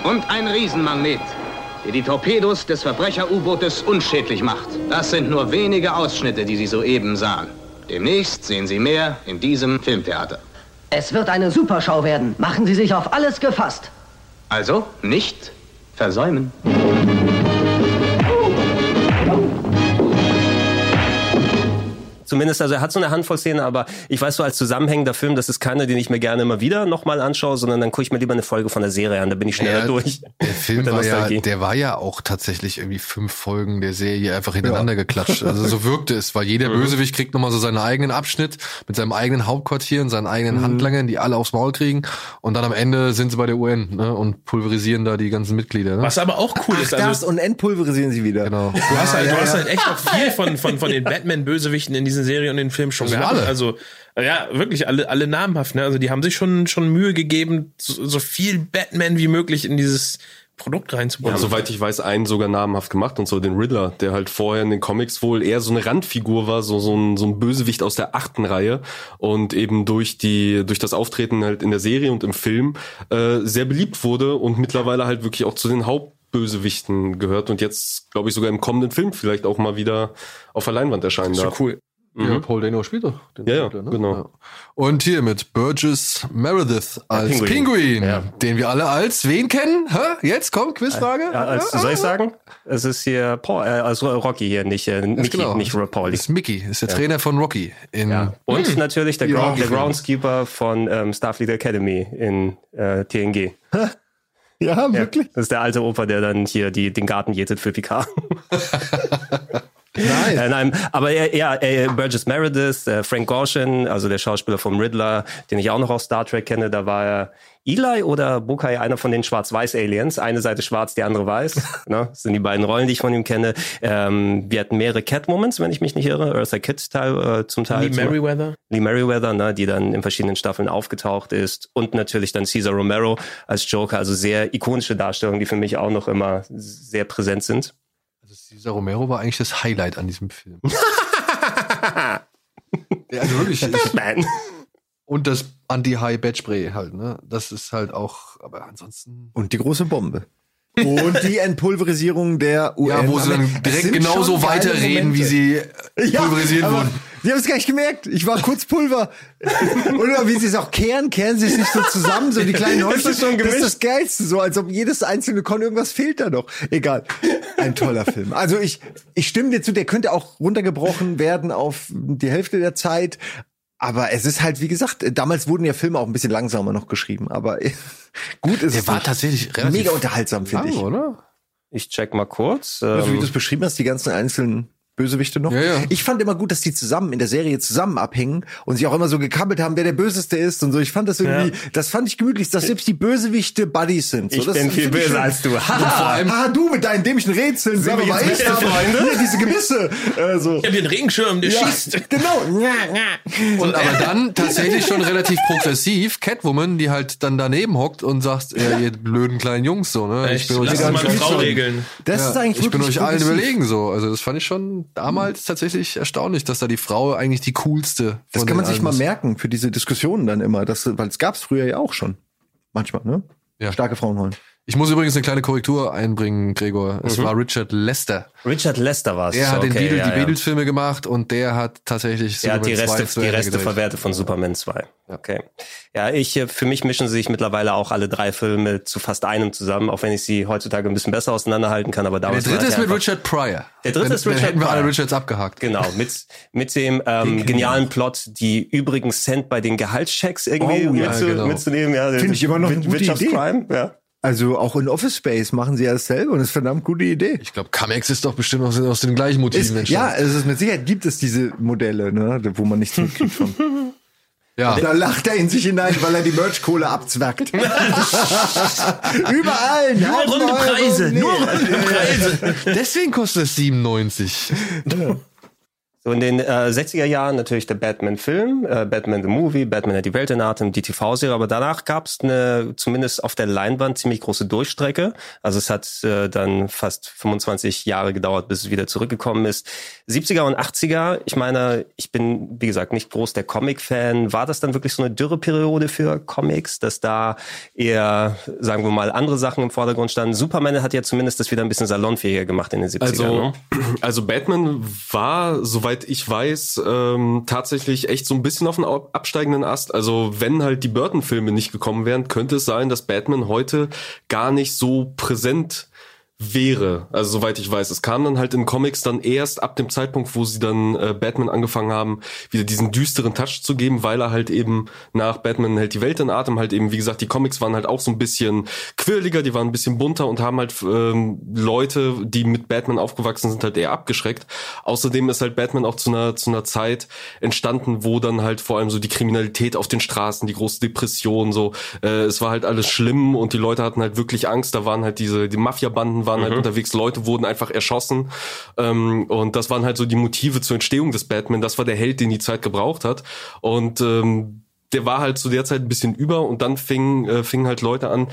Und ein Riesenmagnet, der die Torpedos des Verbrecher-U-Bootes unschädlich macht. Das sind nur wenige Ausschnitte, die Sie soeben sahen. Demnächst sehen Sie mehr in diesem Filmtheater. Es wird eine Superschau werden. Machen Sie sich auf alles gefasst. Also nicht versäumen. Zumindest, also er hat so eine Handvoll Szenen, aber ich weiß so als zusammenhängender Film, das ist keiner, den ich mir gerne immer wieder nochmal anschaue, sondern dann gucke ich mir lieber eine Folge von der Serie an, da bin ich schneller Ja, durch. Der Film der war ja, der war ja auch tatsächlich irgendwie fünf Folgen der Serie einfach hintereinander geklatscht. Also so wirkte es, weil jeder Bösewicht kriegt nochmal so seinen eigenen Abschnitt mit seinem eigenen Hauptquartier und seinen eigenen Handlangern, die alle aufs Maul kriegen. Und dann am Ende sind sie bei der UN ne, und pulverisieren da die ganzen Mitglieder. Ne? Was aber auch cool ist, Das also und entpulverisieren sie wieder. Genau. du hast halt, du hast halt echt auch viel von, von, von den Batman-Bösewichten in diesen Serien und den Filmen schon gehabt. alle. Also, ja, wirklich alle, alle namhaft, ne? Also, die haben sich schon, schon Mühe gegeben, so, so viel Batman wie möglich in dieses Produkt reinzubauen. Ja, soweit ich weiß, einen sogar namhaft gemacht und so den Riddler, der halt vorher in den Comics wohl eher so eine Randfigur war, so, so, ein, so ein Bösewicht aus der achten Reihe und eben durch die, durch das Auftreten halt in der Serie und im Film äh, sehr beliebt wurde und mittlerweile halt wirklich auch zu den Hauptbösewichten gehört und jetzt, glaube ich, sogar im kommenden Film vielleicht auch mal wieder auf der Leinwand erscheinen so darf. cool. Ja, Paul Dano spielt doch. Den Ja, ja, Charakter, ne? genau. Und hier mit Burgess Meredith als Pinguin. Pinguin, Ja. den wir alle als wen kennen? Hä? Jetzt kommt Quizfrage. Ja, als, soll ich sagen? Es ist hier Paul, äh, also Rocky hier, nicht, äh, Mickey, genau. nicht Paul. Das ist Mickey, ist der Trainer von Rocky. In, Ja. Und natürlich der. Ground, der Groundskeeper von ähm, Starfleet Academy in äh, TNG. Ja, Ja, wirklich. das ist der alte Opa, der dann hier die, den Garten jätet für Picard. Nice. Äh, nein, aber ja, ja äh, Burgess Meredith, äh, Frank Gorshin, also der Schauspieler vom Riddler, den ich auch noch aus Star Trek kenne, da war er Eli oder Bukai, einer von den Schwarz-Weiß-Aliens. Eine Seite schwarz, die andere weiß. ne? Das sind die beiden Rollen, die ich von ihm kenne. Ähm, wir hatten mehrere Catwomans, wenn ich mich nicht irre. Eartha Kitt Teil, äh, zum Teil. Lee Merriweather. Lee Merriweather, ne, die dann in verschiedenen Staffeln aufgetaucht ist. Und natürlich dann Caesar Romero als Joker. Also sehr ikonische Darstellungen, die für mich auch noch immer sehr präsent sind. Also Cesar Romero war eigentlich das Highlight an diesem Film. ja, also wirklich. Batman. Und das Anti-High-Bed-Spray halt, ne? Das ist halt auch, aber ansonsten. Und die große Bombe. Und die Entpulverisierung der UN. Ja, wo sie dann direkt sind genauso weiterreden, Momente. wie sie Ja, pulverisiert aber wurden. Sie haben es gar nicht gemerkt. Ich war kurz Pulver. Oder wie sie es auch kehren, kehren sie es nicht so zusammen, so die kleinen Häufchen. schon das ist das Geilste, so als ob jedes einzelne Kon irgendwas fehlt da noch. Egal. Ein toller Film. Also ich, ich stimme dir zu, der könnte auch runtergebrochen werden auf die Hälfte der Zeit. Aber es ist halt, wie gesagt, damals wurden ja Filme auch ein bisschen langsamer noch geschrieben. Aber gut ist Der es war tatsächlich relativ mega unterhaltsam, finde ich. oder? Ich check mal kurz. Also, wie du Ähm, es beschrieben hast, die ganzen einzelnen Bösewichte noch. Ja, ja. Ich fand immer gut, dass die zusammen in der Serie zusammen abhängen und sich auch immer so gekabbelt haben, wer der Böseste ist und so. Ich fand das irgendwie, das fand ich gemütlich, dass selbst die Bösewichte Buddies sind. So, Ich das bin viel ich böser schön. als du. Haha, du mit deinen dämlichen Rätseln, sag wir jetzt ich Freunde? hier diese Gebisse. Äh, so. Ich hab den Regenschirm, der Ja, schießt. genau. Und aber dann tatsächlich schon relativ progressiv Catwoman, die halt dann daneben hockt und sagt, ja, ihr blöden kleinen Jungs so, ne? Echt, bin euch lass gar mal nicht eine Frau regeln. Das ist Ja, eigentlich ich bin euch allen überlegen so. Also das fand ich schon damals tatsächlich erstaunlich, dass da die Frau eigentlich die coolste. Das kann man sich mal ist. merken für diese Diskussionen dann immer, das, weil es gab's früher ja auch schon. Manchmal, ne? Ja. Starke Frauenrollen. Ich muss übrigens eine kleine Korrektur einbringen, Gregor. Es Mhm. war Richard Lester. Richard Lester war es. Der hat den okay, Beatles, ja, die ja. Beatles-Filme gemacht und der hat tatsächlich Er hat die Superman 2 Reste, zu die Reste gedreht. verwertet von Superman 2. Okay. Ja, ich, äh, für mich mischen sich mittlerweile auch alle drei Filme zu fast einem zusammen, auch wenn ich sie heutzutage ein bisschen besser auseinanderhalten kann, aber Der damals war dritte er ist mit Richard Pryor. Der dritte Dann- ist dann Richard hätten wir alle Pryor. Richards abgehakt. Genau, mit, mit dem ähm, genialen Plot, die übrigen Cent bei den Gehaltschecks irgendwie Oh, ja, mitzu, genau. mitzunehmen. Ja, Finde ich immer noch eine gute Wirtschaftscrime, ja. Also auch in Office Space machen sie ja dasselbe und das ist eine verdammt gute Idee. Ich glaube, Camex ist doch bestimmt aus, aus den gleichen Motiven Ist, ja, entstanden. es ist mit Sicherheit gibt es diese Modelle, ne, wo man nichts zurückkriegt von. Ja. Da lacht er in sich hinein, weil er die Merch-Kohle abzwackt. Überall, Nur runde Preise, nur runde Preise. Deswegen kostet es 97. So in den äh, 60er Jahren natürlich der Batman-Film, äh, Batman the Movie, Batman hat die Welt in Atem, die TV-Serie, aber danach gab es eine, zumindest auf der Leinwand, ziemlich große Durchstrecke. Also es hat äh, dann fast 25 Jahre gedauert, bis es wieder zurückgekommen ist. 70er und 80er, ich meine, ich bin, wie gesagt, nicht groß der Comic-Fan. War das dann wirklich so eine Dürreperiode für Comics, dass da eher, sagen wir mal, andere Sachen im Vordergrund standen? Superman hat ja zumindest das wieder ein bisschen salonfähiger gemacht in den 70ern. Also, ne? also Batman war, soweit ich weiß, ähm, tatsächlich echt so ein bisschen auf ab- absteigenden Ast. Also wenn halt die Burton-Filme nicht gekommen wären, könnte es sein, dass Batman heute gar nicht so präsent wäre. Also soweit ich weiß. Es kam dann halt in Comics dann erst ab dem Zeitpunkt, wo sie dann äh, Batman angefangen haben, wieder diesen düsteren Touch zu geben, weil er halt eben nach Batman hält die Welt in Atem halt eben, wie gesagt, die Comics waren halt auch so ein bisschen quirliger, die waren ein bisschen bunter und haben halt ähm, Leute, die mit Batman aufgewachsen sind, halt eher abgeschreckt. Außerdem ist halt Batman auch zu einer, zu einer Zeit entstanden, wo dann halt vor allem so die Kriminalität auf den Straßen, die große Depression, so, äh, es war halt alles schlimm und die Leute hatten halt wirklich Angst, da waren halt diese, die Mafia-Banden waren halt unterwegs, Leute wurden einfach erschossen. Ähm, und das waren halt so die Motive zur Entstehung des Batman, das war der Held, den die Zeit gebraucht hat. Und ähm, der war halt zu der Zeit ein bisschen über und dann fingen äh, fingen halt Leute an,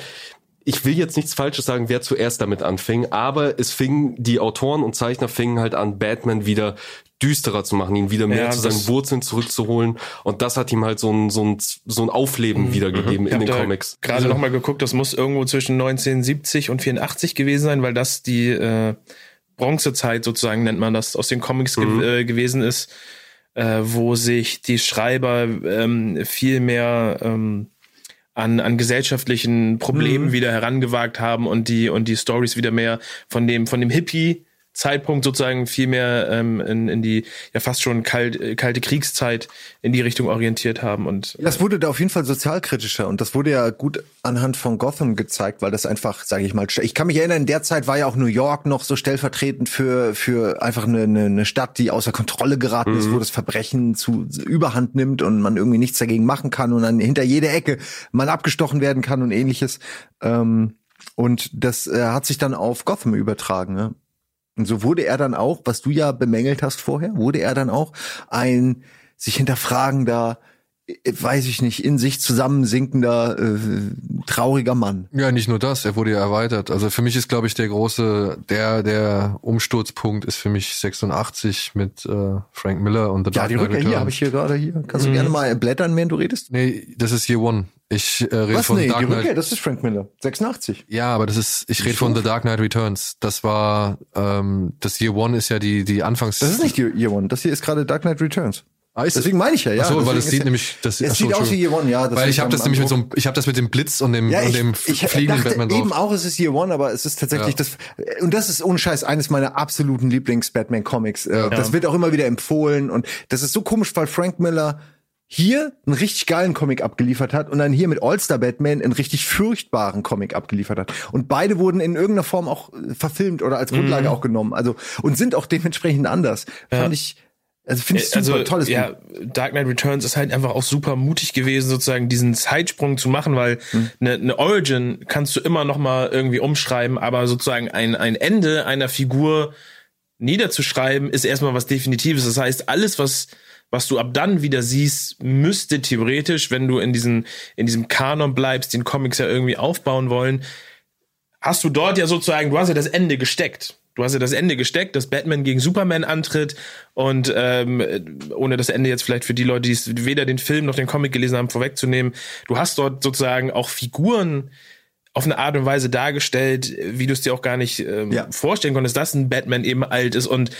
ich will jetzt nichts Falsches sagen, wer zuerst damit anfing, aber es fingen, die Autoren und Zeichner fingen halt an, Batman wieder düsterer zu machen, ihn wieder mehr Ja, zu seinen Wurzeln zurückzuholen. Und das hat ihm halt so ein, so ein, so ein Aufleben wiedergegeben Ich in den Comics. Gerade Also- noch mal geguckt, das muss irgendwo zwischen 1970 und 84 gewesen sein, weil das die äh, Bronzezeit sozusagen nennt man das aus den Comics Mhm. ge äh, gewesen ist, äh, wo sich die Schreiber ähm, viel mehr ähm, an, an gesellschaftlichen Problemen Mhm. wieder herangewagt haben und die und die Stories wieder mehr von dem von dem Hippie Zeitpunkt sozusagen viel mehr ähm, in, in die ja fast schon kalt, äh, kalte Kriegszeit in die Richtung orientiert haben und Das wurde da auf jeden Fall sozialkritischer und das wurde ja gut anhand von Gotham gezeigt, weil das einfach, sage ich mal, ich kann mich erinnern, in der Zeit war ja auch New York noch so stellvertretend für für einfach eine, eine, Stadt, die außer Kontrolle geraten ist, wo das Verbrechen zu Überhand nimmt und man irgendwie nichts dagegen machen kann und dann hinter jeder Ecke man abgestochen werden kann und ähnliches. Ähm, und das äh, hat sich dann auf Gotham übertragen. Ne? Und so wurde er dann auch, was du ja bemängelt hast vorher, wurde er dann auch ein sich hinterfragender, weiß ich nicht, in sich zusammensinkender, äh, trauriger Mann. Ja, nicht nur das, er wurde ja erweitert. Also für mich ist, glaube ich, der große, der, der Umsturzpunkt ist für mich 86 mit äh, Frank Miller und The Ja, Dark die Knight Rückkehr hier habe ich hier gerade hier. Kannst du Mhm. gerne mal blättern, während du redest? Nee, das ist Year One. Ich äh, rede Was? von Nee, Dark die Knight. Rückkehr, das ist Frank Miller. 86. Ja, aber das ist, ich rede von The Dark Knight Returns. Das war, ähm, das Year One ist ja die, die Anfangs. Das ist nicht Year Year One. Das hier ist gerade Dark Knight Returns. Ah, ist Deswegen meine ich ja, ja. Ach so, weil ist sieht ja- nämlich, das Es sieht aus wie. Year One, ja. Weil ich habe das nämlich mit so einem, ich habe das mit dem Blitz und dem, Ja, und ich, dem ich fliegenden dachte Batman eben drauf. auch, es ist Year One, aber es ist tatsächlich Ja. das, und das ist ohne Scheiß eines meiner absoluten Lieblings-Batman-Comics. Äh, Das wird auch immer wieder empfohlen und das ist so komisch, weil Frank Miller hier einen richtig geilen Comic abgeliefert hat und dann hier mit All-Star Batman einen richtig furchtbaren Comic abgeliefert hat. Und beide wurden in irgendeiner Form auch äh, verfilmt oder als Grundlage auch genommen. Also, und sind auch dementsprechend anders. Fand ich, also finde ich super, tolles ja, Buch. Dark Knight Returns ist halt einfach auch super mutig gewesen, sozusagen diesen Zeitsprung zu machen, weil Hm. eine eine Origin kannst du immer noch mal irgendwie umschreiben, aber sozusagen ein, ein Ende einer Figur niederzuschreiben, ist erstmal was Definitives. Das heißt, alles, was was du ab dann wieder siehst, müsste theoretisch, wenn du in diesen in diesem Kanon bleibst, den Comics ja irgendwie aufbauen wollen, hast du dort ja sozusagen, du hast ja das Ende gesteckt. Du hast ja das Ende gesteckt, dass Batman gegen Superman antritt und ähm, ohne das Ende jetzt vielleicht für die Leute, die weder den Film noch den Comic gelesen haben, vorwegzunehmen, du hast dort sozusagen auch Figuren auf eine Art und Weise dargestellt, wie du es dir auch gar nicht ähm, Ja. vorstellen konntest, dass ein Batman eben alt ist und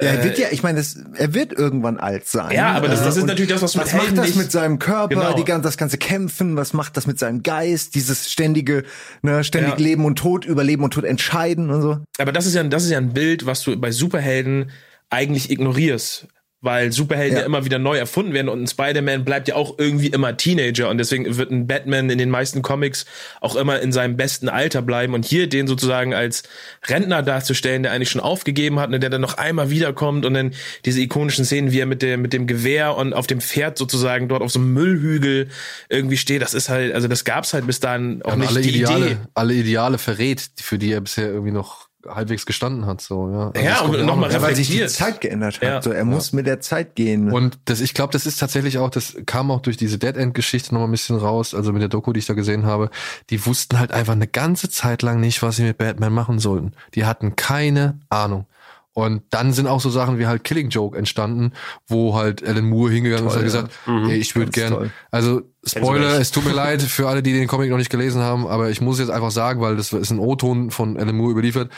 Ja, er äh, wird ja, ich meine, das- er wird irgendwann alt sein. Ja, aber das- das ist Und natürlich das, was mit Was macht das mit seinem Körper, Genau. die, gan- das ganze Kämpfen, was macht das mit seinem Geist, dieses ständige, ne, ständig Ja. Leben und Tod, über Leben und Tod entscheiden und so. Aber das ist ja, das ist ja ein Bild, was du bei Superhelden eigentlich ignorierst. Weil Superhelden ja. Ja. immer wieder neu erfunden werden und ein Spider-Man bleibt ja auch irgendwie immer Teenager und deswegen wird ein Batman in den meisten Comics auch immer in seinem besten Alter bleiben und hier den sozusagen als Rentner darzustellen, der eigentlich schon aufgegeben hat und der dann noch einmal wiederkommt und dann diese ikonischen Szenen, wie er mit dem, mit dem Gewehr und auf dem Pferd sozusagen dort auf so einem Müllhügel irgendwie steht, das ist halt, also das gab's halt bis dahin auch und nicht alle die Ideale, Idee. alle Ideale verrät, für die er bisher irgendwie noch halbwegs gestanden hat, so, ja. Also Ja, und auch noch. Ja, weil sich die. Zeit geändert hat. Ja. So, er muss mit der Zeit gehen. Und das, ich glaube, das ist tatsächlich auch, das kam auch durch diese Dead End Geschichte noch mal ein bisschen raus, also mit der Doku, die ich da gesehen habe. Die wussten halt einfach eine ganze Zeit lang nicht, was sie mit Batman machen sollten. Die hatten keine Ahnung. Und dann sind auch so Sachen wie halt Killing Joke entstanden, wo halt Alan Moore hingegangen ist und Toll, hat gesagt, ey, ich würde gern, toll. also Spoiler, es tut mir leid für alle, die den Comic noch nicht gelesen haben, aber ich muss jetzt einfach sagen, weil das ist ein O-Ton von Alan Moore überliefert.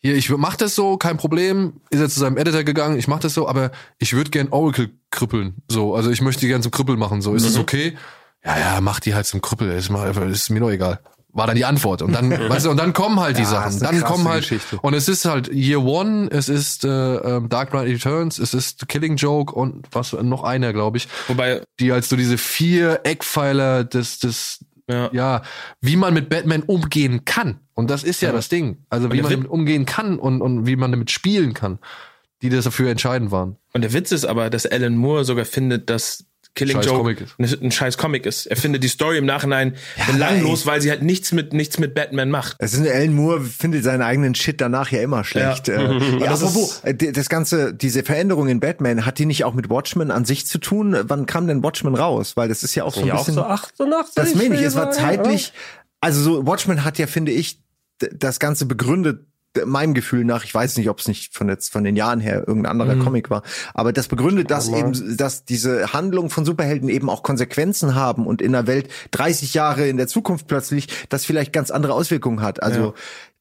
Hier, ich mach das so, kein Problem. Ist er zu seinem Editor gegangen, ich mach das so, aber ich würde gern Oracle krüppeln. So, also ich möchte die gern zum Krüppel machen. So, ist das okay? Ja, ja, mach die halt zum Krüppel. Ist, mal, ist mir doch egal. War dann die Antwort. Und dann, weißt du, und dann kommen halt die Ja, Sachen. Dann kommen halt, Geschichte. und es ist halt Year One, es ist äh, ähm, Dark Knight Returns, es ist Killing Joke und was noch einer, glaube ich, Wobei, die als so diese vier Eckpfeiler des, des, ja. ja, wie man mit Batman umgehen kann. Und das ist ja, Ja. das Ding. Also wie man Witz- damit umgehen kann und, und wie man damit spielen kann. Die das dafür entscheidend waren. Und der Witz ist aber, dass Alan Moore sogar findet, dass Killing Scheiß Joke Comic ist. ein, scheiß Comic ist. Er findet die Story im Nachhinein belanglos, weil sie halt nichts mit nichts mit Batman macht. Es ist Alan Moore findet seinen eigenen Shit danach ja immer schlecht. Ja. Äh, ja, Das apropos, äh, das ganze, diese Veränderung in Batman, hat die nicht auch mit Watchmen an sich zu tun? Wann kam denn Watchmen raus? Weil das ist ja auch so ein Ja, auch bisschen. so 88. das meine ich, es war zeitlich, also so Watchmen hat ja, finde ich, das Ganze begründet, meinem Gefühl nach, ich weiß nicht, ob es nicht von jetzt von den Jahren her irgendein anderer Mhm. Comic war, aber das begründet, dass eben, dass diese Handlungen von Superhelden eben auch Konsequenzen haben und in der Welt 30 Jahre in der Zukunft plötzlich das vielleicht ganz andere Auswirkungen hat. Also äh,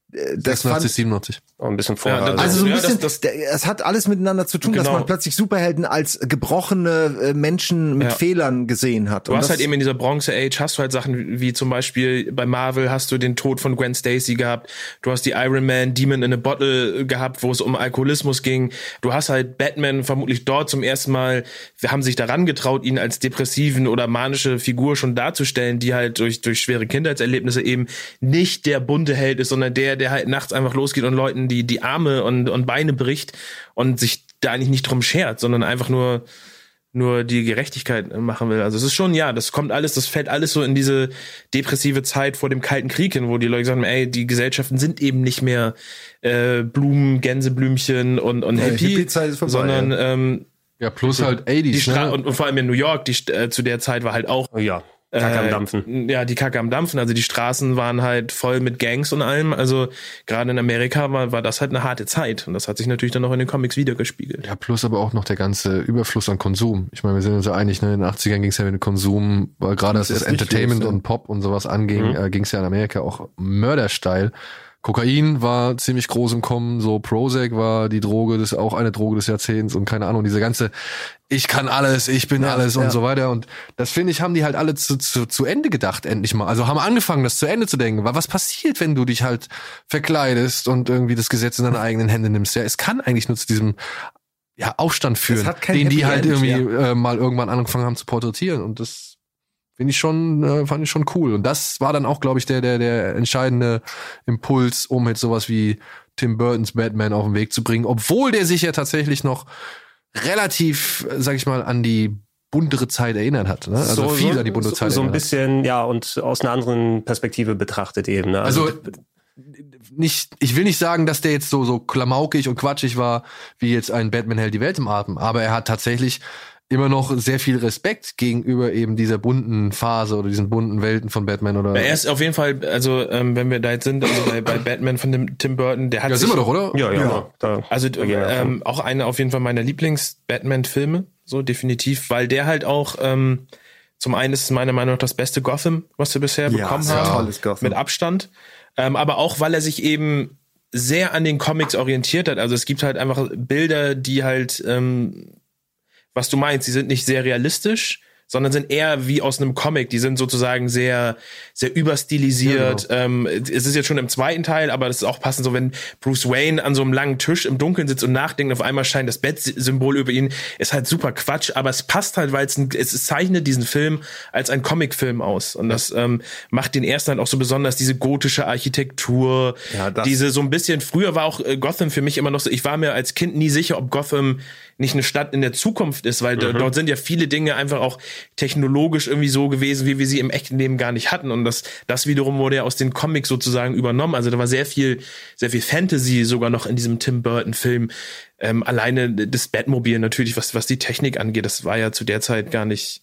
das 86, fand, 97. Oh, ein bisschen vorher. Ja, das- also so ein Ja, bisschen, das- der- es hat alles miteinander zu tun, dass Genau. man plötzlich Superhelden als gebrochene äh, Menschen mit Ja. Fehlern gesehen hat. Du Und hast das- halt eben in dieser Bronze Age hast du halt Sachen wie zum Beispiel bei Marvel hast du den Tod von Gwen Stacy gehabt. Du hast die Iron Man Demon in a Bottle gehabt, wo es um Alkoholismus ging. Du hast halt Batman vermutlich dort zum ersten Mal, wir haben sich daran getraut, ihn als depressiven oder manische Figur schon darzustellen, die halt durch, durch schwere Kindheitserlebnisse eben nicht der bunte Held ist, sondern der, der halt nachts einfach losgeht und Leuten die, die Arme und, und Beine bricht und sich da eigentlich nicht drum schert, sondern einfach nur nur die Gerechtigkeit machen will. Also es ist schon, ja, das kommt alles, das fällt alles so in diese depressive Zeit vor dem Kalten Krieg hin, wo die Leute sagen, ey, die Gesellschaften sind eben nicht mehr äh, Blumen, Gänseblümchen und, und Ja, Happy, Hippie-Zeit ist vorbei, sondern ja. ähm, Ja, plus halt 80s, die Stra ne? und, und vor allem in New York, die äh, zu der Zeit war halt auch ja, Kacke am Dampfen. Ja, die Kacke am Dampfen. Also die Straßen waren halt voll mit Gangs und allem. Also gerade in Amerika war, war das halt eine harte Zeit. Und das hat sich natürlich dann auch in den Comics wiedergespiegelt. Ja, plus aber auch noch der ganze Überfluss an Konsum. Ich meine, wir sind uns ja einig, ne? in den 80ern ging es ja mit dem Konsum, weil gerade was Das das Entertainment los, ja. und Pop und sowas anging, Mhm. äh, ging es ja in Amerika auch mördersteil. Kokain war ziemlich groß im Kommen, so Prozac war die Droge, das ist auch eine Droge des Jahrzehnts und keine Ahnung, diese ganze ich kann alles, ich bin Ja, alles und ja. so weiter und das finde ich, haben die halt alle zu, zu, zu Ende gedacht, endlich mal. Also haben angefangen, das zu Ende zu denken. Weil was passiert, wenn du dich halt verkleidest und irgendwie das Gesetz in deine eigenen Hände nimmst? Ja, es kann eigentlich nur zu diesem ja, Aufstand führen, den die Happy halt End, irgendwie äh, mal irgendwann angefangen haben zu porträtieren und das finde ich schon, äh, fand ich schon cool. Und das war dann auch, glaube ich, der, der, der entscheidende Impuls, um jetzt sowas wie Tim Burtons Batman auf den Weg zu bringen, obwohl der sich ja tatsächlich noch relativ, äh, sag ich mal, an die buntere Zeit erinnert hat. Ne? Also viel an die bunte so, Zeit so ein bisschen, ja, und aus einer anderen Perspektive betrachtet eben. Ne? Also nicht, ich will nicht sagen, dass der jetzt so so klamaukig und quatschig war, wie jetzt ein Batman hält die Welt im Atem, aber er hat tatsächlich immer noch sehr viel Respekt gegenüber eben dieser bunten Phase oder diesen bunten Welten von Batman oder. Er ist auf jeden Fall, also ähm, wenn wir da jetzt sind, also bei, bei Batman von dem Tim Burton, der hat ja, sich, sind wir doch, oder? ja, ja, Ja. Da, also da ähm, auch eine auf jeden Fall meiner Lieblings-Batman-Filme, so definitiv, weil der halt auch ähm, zum einen ist es meiner Meinung nach das beste Gotham, was wir bisher Ja, bekommen haben, tolles Gotham. mit Abstand, ähm, aber auch weil er sich eben sehr an den Comics orientiert hat. Also es gibt halt einfach Bilder, die halt ähm, was du meinst, die sind nicht sehr realistisch, sondern sind eher wie aus einem Comic. Die sind sozusagen sehr, sehr überstilisiert. ähm, es ist jetzt schon im zweiten Teil, aber das ist auch passend so, wenn Bruce Wayne an so einem langen Tisch im Dunkeln sitzt und nachdenkt, auf einmal scheint das Bettsymbol über ihn, ist halt super Quatsch, aber es passt halt, weil es, ein, es zeichnet diesen Film als ein Comicfilm aus. Und das ähm, macht den ersten halt auch so besonders, diese gotische Architektur, Ja, diese so ein bisschen, früher war auch äh, Gotham für mich immer noch so, ich war mir als Kind nie sicher, ob Gotham nicht eine Stadt in der Zukunft ist, weil Mhm. do- dort sind ja viele Dinge einfach auch technologisch irgendwie so gewesen, wie wir sie im echten Leben gar nicht hatten. Und das, das wiederum wurde ja aus den Comics sozusagen übernommen. Also da war sehr viel, sehr viel Fantasy sogar noch in diesem Tim Burton-Film. Ähm, alleine das Batmobil natürlich, was, was die Technik angeht, das war ja zu der Zeit gar nicht,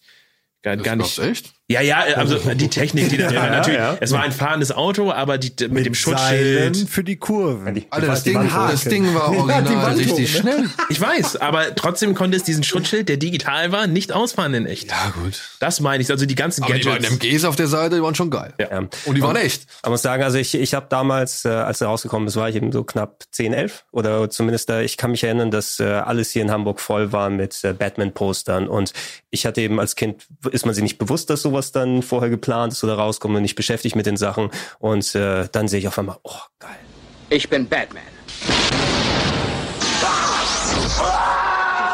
gar, gar nicht. echt? Ja, ja, also die Technik, die da Ja, natürlich, ja. es war ein fahrendes Auto, aber die, mit, dem Seilen Schutzschild. für die Kurven. Alter, das die Ding, das Ding war Ja, die original Wandhaken, richtig ne? schnell. Ich weiß, aber trotzdem konnte es diesen Schutzschild, der digital war, nicht ausfahren in echt. Ja, gut. Das meine ich, also die ganzen Aber die Gadgets. beiden MGs auf der Seite, die waren schon geil. Ja. Und die waren echt. Man muss sagen, also ich, ich habe damals, äh, als er rausgekommen ist, war ich eben so knapp 10, 11 oder zumindest da, ich kann mich erinnern, dass äh, alles hier in Hamburg voll war mit äh, Batman-Postern und ich hatte eben als Kind, ist man sich nicht bewusst, dass sowas dann vorher geplant ist oder rauskommt und nicht beschäftigt mit den Sachen und äh, dann sehe ich auf einmal, oh geil. Ich bin Batman.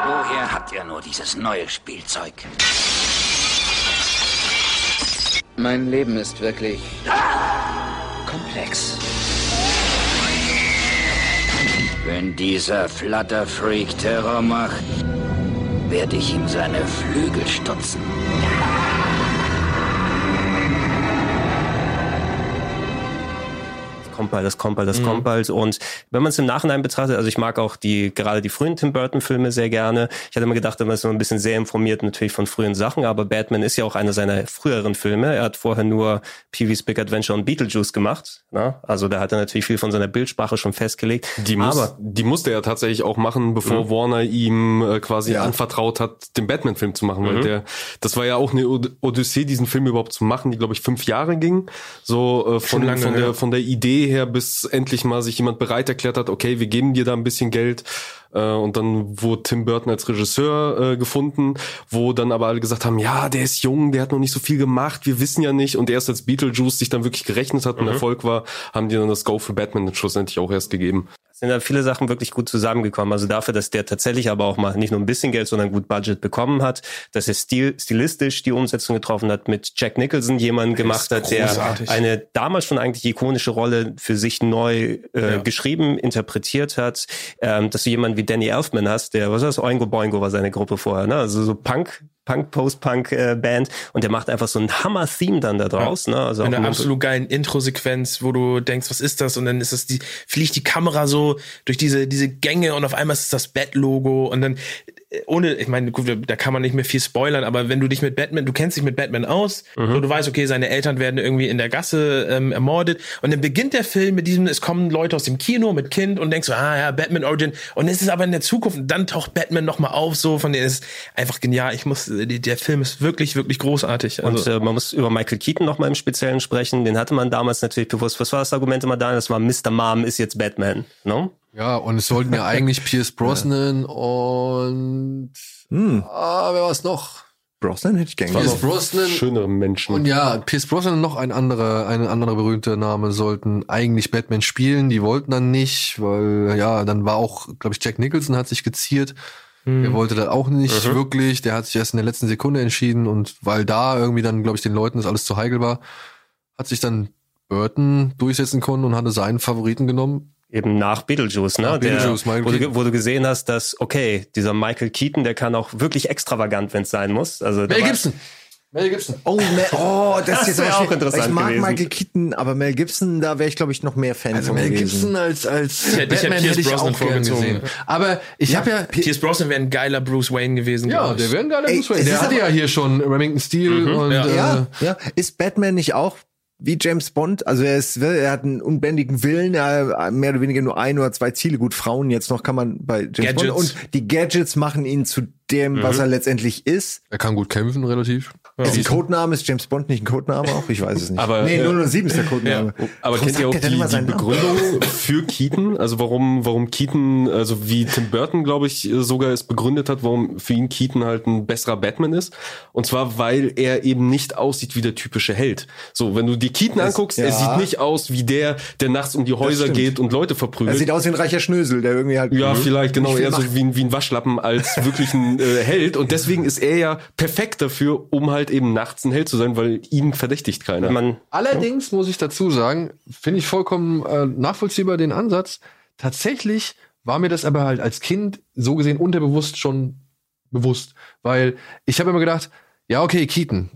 Woher habt ihr nur dieses neue Spielzeug? Mein Leben ist wirklich komplex. Wenn dieser Flutterfreak Terror macht, werde ich ihm seine Flügel stutzen. Kommt bald, das kommt bald, Mhm. das kommt bald. Und wenn man es im Nachhinein betrachtet, also ich mag auch die, gerade die frühen Tim Burton Filme sehr gerne. Ich hatte immer gedacht, man ist so ein bisschen sehr informiert natürlich von frühen Sachen, aber Batman ist ja auch einer seiner früheren Filme. Er hat vorher nur Pee-wee's Big Adventure und Beetlejuice gemacht. Ne? Also da hat er natürlich viel von seiner Bildsprache schon festgelegt. Die, muss, aber die musste er tatsächlich auch machen, bevor Warner ihm äh, quasi Ja. anvertraut hat, den Batman-Film zu machen. Mhm. Weil der, das war ja auch eine Od- Odyssee, diesen Film überhaupt zu machen, die glaube ich fünf Jahre ging. So äh, von, lange, von der ja. von der Idee her, bis endlich mal sich jemand bereit erklärt hat, okay, wir geben dir da ein bisschen Geld. Äh, und dann wurde Tim Burton als Regisseur äh, gefunden, wo dann aber alle gesagt haben, ja, der ist jung, der hat noch nicht so viel gemacht, wir wissen ja nicht. Und erst als Beetlejuice sich dann wirklich gerechnet hat und Mhm. Erfolg war, haben die dann das Go für Batman schlussendlich auch erst gegeben. Sind da viele Sachen wirklich gut zusammengekommen. Also dafür, dass der tatsächlich aber auch mal nicht nur ein bisschen Geld, sondern gut Budget bekommen hat, dass er stil, stilistisch die Umsetzung getroffen hat, mit Jack Nicholson jemanden gemacht hat, der großartig. eine damals schon eigentlich ikonische Rolle für sich neu äh, Ja. geschrieben, interpretiert hat, ähm, dass du jemanden wie Danny Elfman hast, der, was ist das, Oingo Boingo war seine Gruppe vorher, ne? Also so Punk, Punk, Post-Punk-Band und der macht einfach so ein Hammer-Theme dann da draus, ne? Also in auch einer ein- absolut geilen Intro-Sequenz, wo du denkst, was ist das? Und dann ist das die, fliegt die Kamera so durch diese, diese Gänge und auf einmal ist es das Bat-Logo und dann, äh, ohne, ich meine, gut, da kann man nicht mehr viel spoilern, aber wenn du dich mit Batman, du kennst dich mit Batman aus, Mhm. so, du weißt, okay, seine Eltern werden irgendwie in der Gasse ähm, ermordet und dann beginnt der Film mit diesem, es kommen Leute aus dem Kino mit Kind und denkst so, ah ja, Batman Origin und es ist aber in der Zukunft und dann taucht Batman nochmal auf, so von der ist einfach genial. Ich muss, äh, der Film ist wirklich, wirklich großartig. Und Also, äh, man muss über Michael Keaton noch mal im Speziellen sprechen. Den hatte man damals natürlich bewusst. Was war das Argument immer da? Das war Mr. Mom ist jetzt Batman. No? Ja, und es sollten ja eigentlich Pierce Brosnan und Hm. ah, wer war es noch? Brosnan hätte ich gern Pierce. Brosnan Schönere Menschen. und ja, Pierce Brosnan und noch ein anderer, ein anderer berühmter Name sollten eigentlich Batman spielen. Die wollten dann nicht, weil ja, dann war auch, glaube ich, Jack Nicholson hat sich geziert. Der wollte das auch nicht Mhm. wirklich. Der hat sich erst in der letzten Sekunde entschieden und weil da irgendwie dann, glaube ich, den Leuten das alles zu heikel war, hat sich dann Burton durchsetzen können und hatte seinen Favoriten genommen. Eben nach Beetlejuice, ne? Nach Beetlejuice, der, Michael wo, du, wo du gesehen hast, dass, okay, dieser Michael Keaton, der kann auch wirklich extravagant, wenn es sein muss. Also, Mel Gibson. Mel Gibson. Oh, Mel, oh, das, Das ist jetzt auch schwierig. interessant Ich mag gewesen. Michael Keaton, aber Mel Gibson, da wäre ich, glaube ich, noch mehr Fan Also von Mel gewesen. Gibson als als Ich hätte- ich hätte Batman Pierce hätte ich Brosnan vorgezogen. gesehen. Aber ich habe ja Pierce Brosnan wäre ein geiler Bruce Wayne gewesen. ja, der wäre ein geiler Ey, Bruce Wayne. es Der hatte aber- ja hier schon Remington Steel und Ja. äh, Ja, ja. Ist Batman nicht auch wie James Bond? Also er ist, er hat einen unbändigen Willen, er hat mehr oder weniger nur ein oder zwei Ziele. Gut, Frauen jetzt noch kann man bei James Gadgets. Bond. Und die Gadgets machen ihn zu dem, was er letztendlich ist. er kann gut kämpfen relativ. Ist ein Codename, ist James Bond nicht ein Codename auch? Ich weiß es nicht. Aber, nee, äh, 007 ist der Codename. Aber Warum kennt ihr auch die, die? Begründung für Keaton? Also warum, warum Keaton, also wie Tim Burton, glaube ich, sogar es begründet hat, warum für ihn Keaton halt ein besserer Batman ist. Und zwar, weil er eben nicht aussieht wie der typische Held. So, wenn du dir Keaton anguckst, er ja. sieht nicht aus wie der, der nachts um die Häuser geht und Leute Er verprügelt. sieht aus wie ein reicher Schnösel, der irgendwie halt. Ja, vielleicht, genau, eher so macht. wie ein, wie ein Waschlappen als wirklich ein äh, Held. Und deswegen ist er ja perfekt dafür, um halt eben nachts ein Held zu sein, weil ihn verdächtigt keiner. Man, Allerdings muss ich dazu sagen, finde ich vollkommen äh, nachvollziehbar den Ansatz. Tatsächlich war mir das aber halt als Kind so gesehen unterbewusst schon bewusst, weil ich habe immer gedacht, ja okay, Keaton